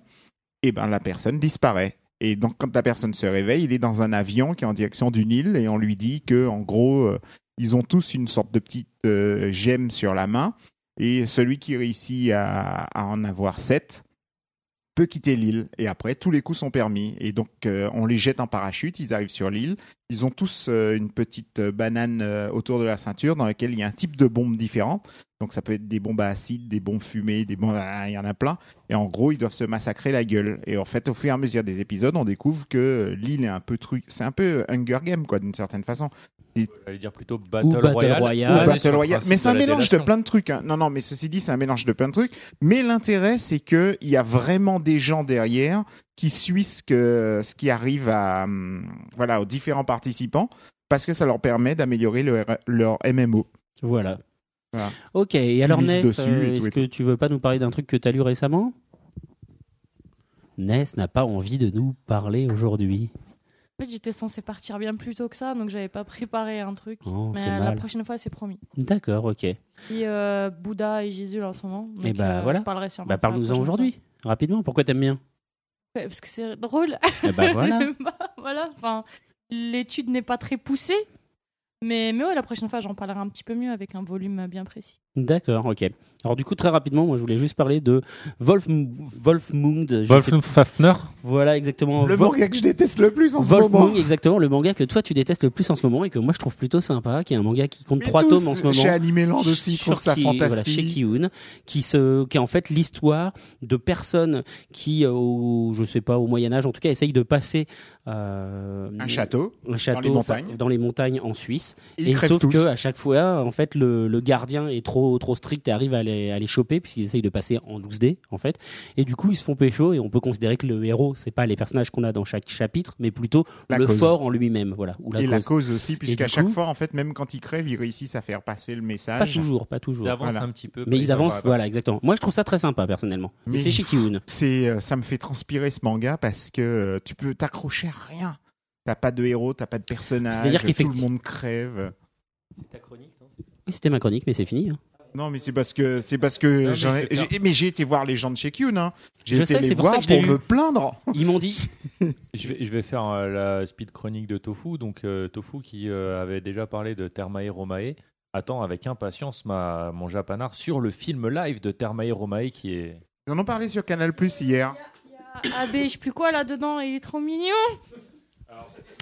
Et ben, la personne disparaît. Et donc, quand la personne se réveille, il est dans un avion qui est en direction d'une île et on lui dit que, en gros, euh, ils ont tous une sorte de petite euh, gemme sur la main. Et celui qui réussit à en avoir sept peut quitter l'île. Et après, tous les coups sont permis. Et donc, euh, on les jette en parachute, ils arrivent sur l'île. Ils ont tous euh, une petite euh, banane autour de la ceinture dans laquelle il y a un type de bombe différent. Donc, ça peut être des bombes à acide, des bombes fumées, des bombes... ah, Il y en a plein. Et en gros, ils doivent se massacrer la gueule. Et en fait, au fur et à mesure des épisodes, on découvre que l'île est un peu truc... C'est un peu Hunger Game, quoi, d'une certaine façon.
J'allais dire plutôt Battle, Royale.
Royale.
Ou
basé sur
Battle
le
Royale.
principe
Mais c'est un
de
mélange de plein de trucs. hein. Non, non, mais ceci dit, c'est un mélange de plein de trucs. Mais l'intérêt, c'est que il y a vraiment des gens derrière qui suivent ce, que, ce qui arrive à, hum, voilà, aux différents participants parce que ça leur permet d'améliorer leur, leur MMO.
Voilà.
Voilà.
Ok, et alors Ness, euh, est-ce que tu veux pas nous parler d'un truc que tu as lu récemment? Ness n'a pas envie de nous parler aujourd'hui.
En fait, j'étais censée partir bien plus tôt que ça, donc j'avais pas préparé un truc.
Oh,
mais euh, la
mal.
prochaine fois, c'est promis.
D'accord, ok.
Et euh, Bouddha et Jésus là, en ce moment. Donc,
Eh bah,
euh,
voilà.
Je parlerai sûrement
Bah parle-nous-en aujourd'hui, rapidement. Pourquoi t'aimes bien?
Ouais, parce que c'est drôle.
Eh bah voilà.
Voilà. Enfin, l'étude n'est pas très poussée. Mais, mais ouais, la prochaine fois, j'en parlerai un petit peu mieux avec un volume bien précis.
D'accord, ok. Alors du coup, très rapidement, moi je voulais juste parler de Wolf, Wolfmund.
Wolfenfafner
Voilà, exactement.
Le
Vol-
manga que je déteste le plus en ce moment.
Wolfmund, exactement, le manga que toi tu détestes le plus en ce moment et que moi je trouve plutôt sympa, qui est un manga qui compte
Mais
trois
tous,
tomes en ce moment.
Chez Animeland aussi, je trouve
sur
ça
qui- voilà,
fantastique.
chez Kiun, qui se, qui est en fait l'histoire de personnes qui, euh, au, je sais pas, au Moyen Âge, en tout cas, essayent de passer euh,
Un château.
un château
les montagnes.
dans les montagnes en Suisse.
Ils
et sauf
tous.
que à chaque fois, en fait, le, le gardien est trop trop strict et arrive à les, à les choper puisqu'ils essayent de passer en 12D, en fait. Et du coup, ils se font pécho et on peut considérer que le héros, c'est pas les personnages qu'on a dans chaque chapitre, mais plutôt
La
le
cause.
fort en lui-même, voilà. Ou la
et la
cause.
cause aussi, puisqu'à chaque
coup-
fois, en fait, même quand ils crèvent, ils réussissent à faire passer le
Pas
message.
toujours, pas toujours.
Ils avancent
Voilà.
un petit peu.
Mais
pas-
ils avancent,
pas.
voilà, exactement. Moi, je trouve ça très sympa, personnellement.
Mais-
c'est chez Kiun.
c'est euh, ça me fait transpirer ce manga parce que euh, tu peux t'accrocher à rien. T'as pas de héros, t'as pas de personnage, tout le monde crève.
C'est ta chronique, non
Oui, c'était ma chronique, mais c'est fini. hein.
Non, mais c'est parce que c'est parce que
mais
ai- j'ai- mais j'ai été voir les gens de chez Kyun. Hein. J'ai
Je
été
sais,
les
c'est pour ça
voir
que je l'ai
pour
lu.
me plaindre.
Ils m'ont dit.
Je vais, je vais faire euh, la speed chronique de Tofu. Donc, euh, Tofu qui euh, avait déjà parlé de Termae Romae attend avec impatience ma, mon japanard sur le film live de Termae Romae qui est.
Ils en ont parlé sur Canal Plus hier.
Ah, ben, je sais plus quoi là-dedans, il est trop mignon.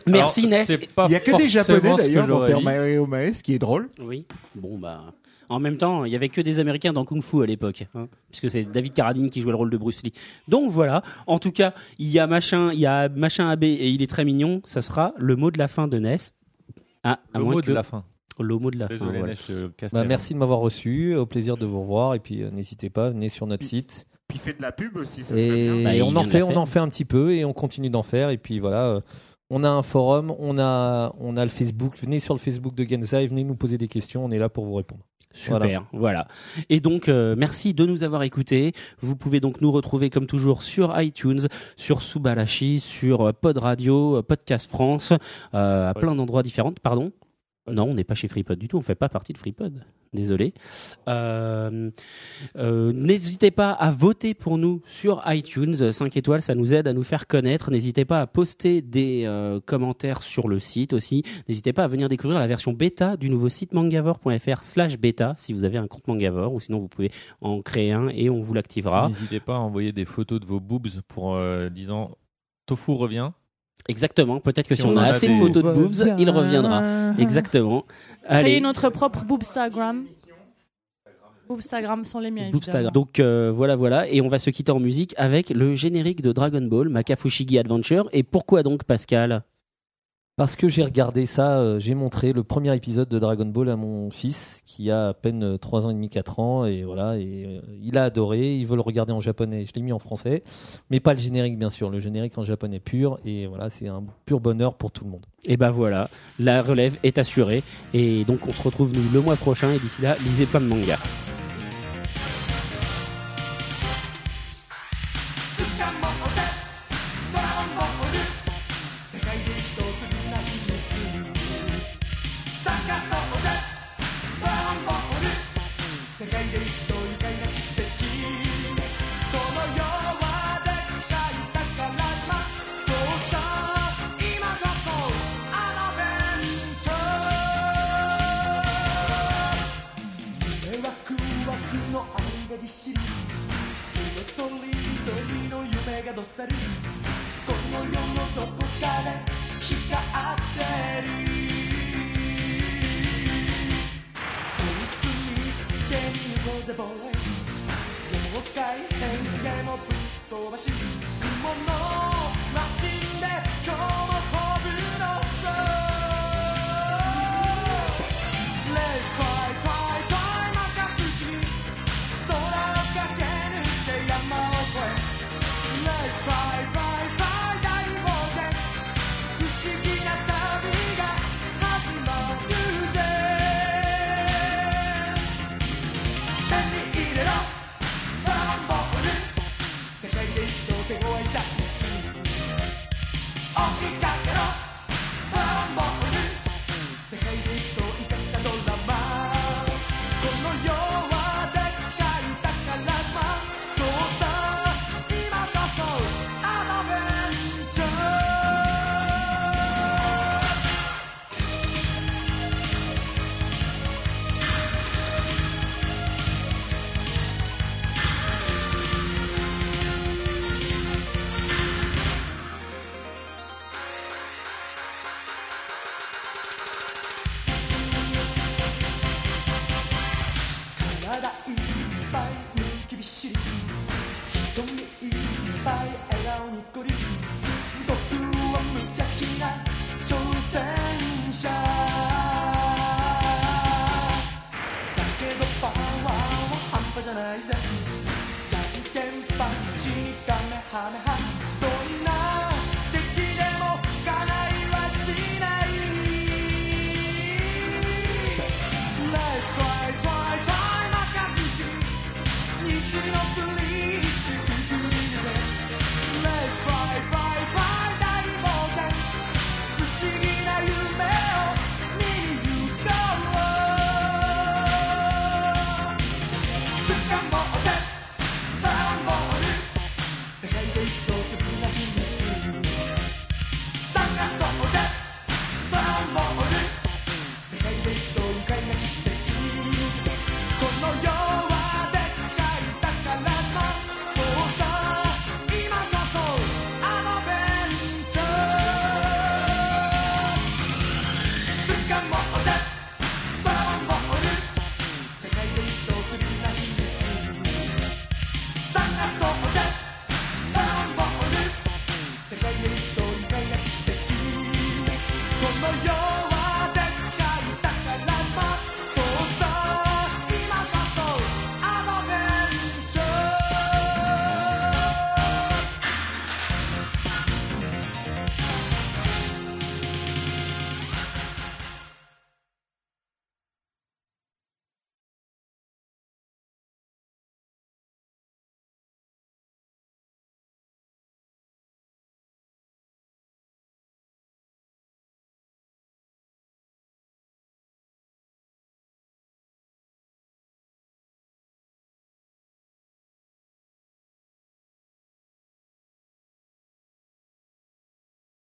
Merci Ness.
Il y a que des Japonais d'ailleurs dans. Termae Omae, ce qui est drôle.
Oui. Bon bah. En même temps, il y avait que des Américains dans Kung Fu à l'époque, hein, puisque c'est David Carradine qui jouait le rôle de Bruce Lee. Donc voilà. En tout cas, il y a machin, il y a machin AB et il est très mignon. Ça sera le mot de la fin de Ness. Ah, à
Le
moins
mot
que-
de la fin.
Le mot de la fin. Voilà.
Casse
Bah, merci de m'avoir reçu. Au plaisir de vous revoir. Et puis, euh, n'hésitez pas, venez sur notre site.
Puis il fait de la pub aussi, ça serait bien.
Et,
Bah, il
on en fait, on en fait un petit peu et on continue d'en faire. Et puis voilà, euh, on a un forum, on a, on a le Facebook. Venez sur le Facebook de Genzai, venez nous poser des questions. On est là pour vous répondre.
Super, voilà. Et donc, euh, merci de nous avoir écoutés. Vous pouvez donc nous retrouver comme toujours sur iTunes, sur Subalashi, sur euh, Pod Radio, euh, Podcast France, euh, à
Ouais.
plein d'endroits différents. Pardon Non, on n'est pas chez FreePod du tout. On fait pas partie de FreePod. Désolé. Euh, euh, N'hésitez pas à voter pour nous sur iTunes. 5 étoiles, ça nous aide à nous faire connaître. N'hésitez pas à poster des euh, commentaires sur le site aussi. N'hésitez pas à venir découvrir la version bêta du nouveau site mangavore.fr slash bêta si vous avez un compte Mangavore ou sinon vous pouvez en créer un et on vous l'activera.
N'hésitez pas à envoyer des photos de vos boobs pour disant Tofu revient.
Exactement. Peut-être que si,
Si
on,
on
a assez de photos de boobs, il reviendra. Exactement.
Créer
Allez.
notre propre Boobstagram. Boobstagram sont les miens.
Donc euh, voilà, voilà, et on va se quitter en musique avec le générique de Dragon Ball, Makafushigi Adventure. Et pourquoi donc, Pascal?
Parce que j'ai regardé ça, euh, j'ai montré le premier épisode de Dragon Ball à mon fils qui a à peine euh, 3 ans et demi, 4 ans, et voilà, et euh, il a adoré, il veut le regarder en japonais, je l'ai mis en français, mais pas le générique bien sûr, le générique en japonais pur, et voilà, c'est un pur bonheur pour tout le monde.
Et ben voilà, la relève est assurée. Et donc on se retrouve nous le mois prochain. Et d'ici là, lisez plein de mangas.「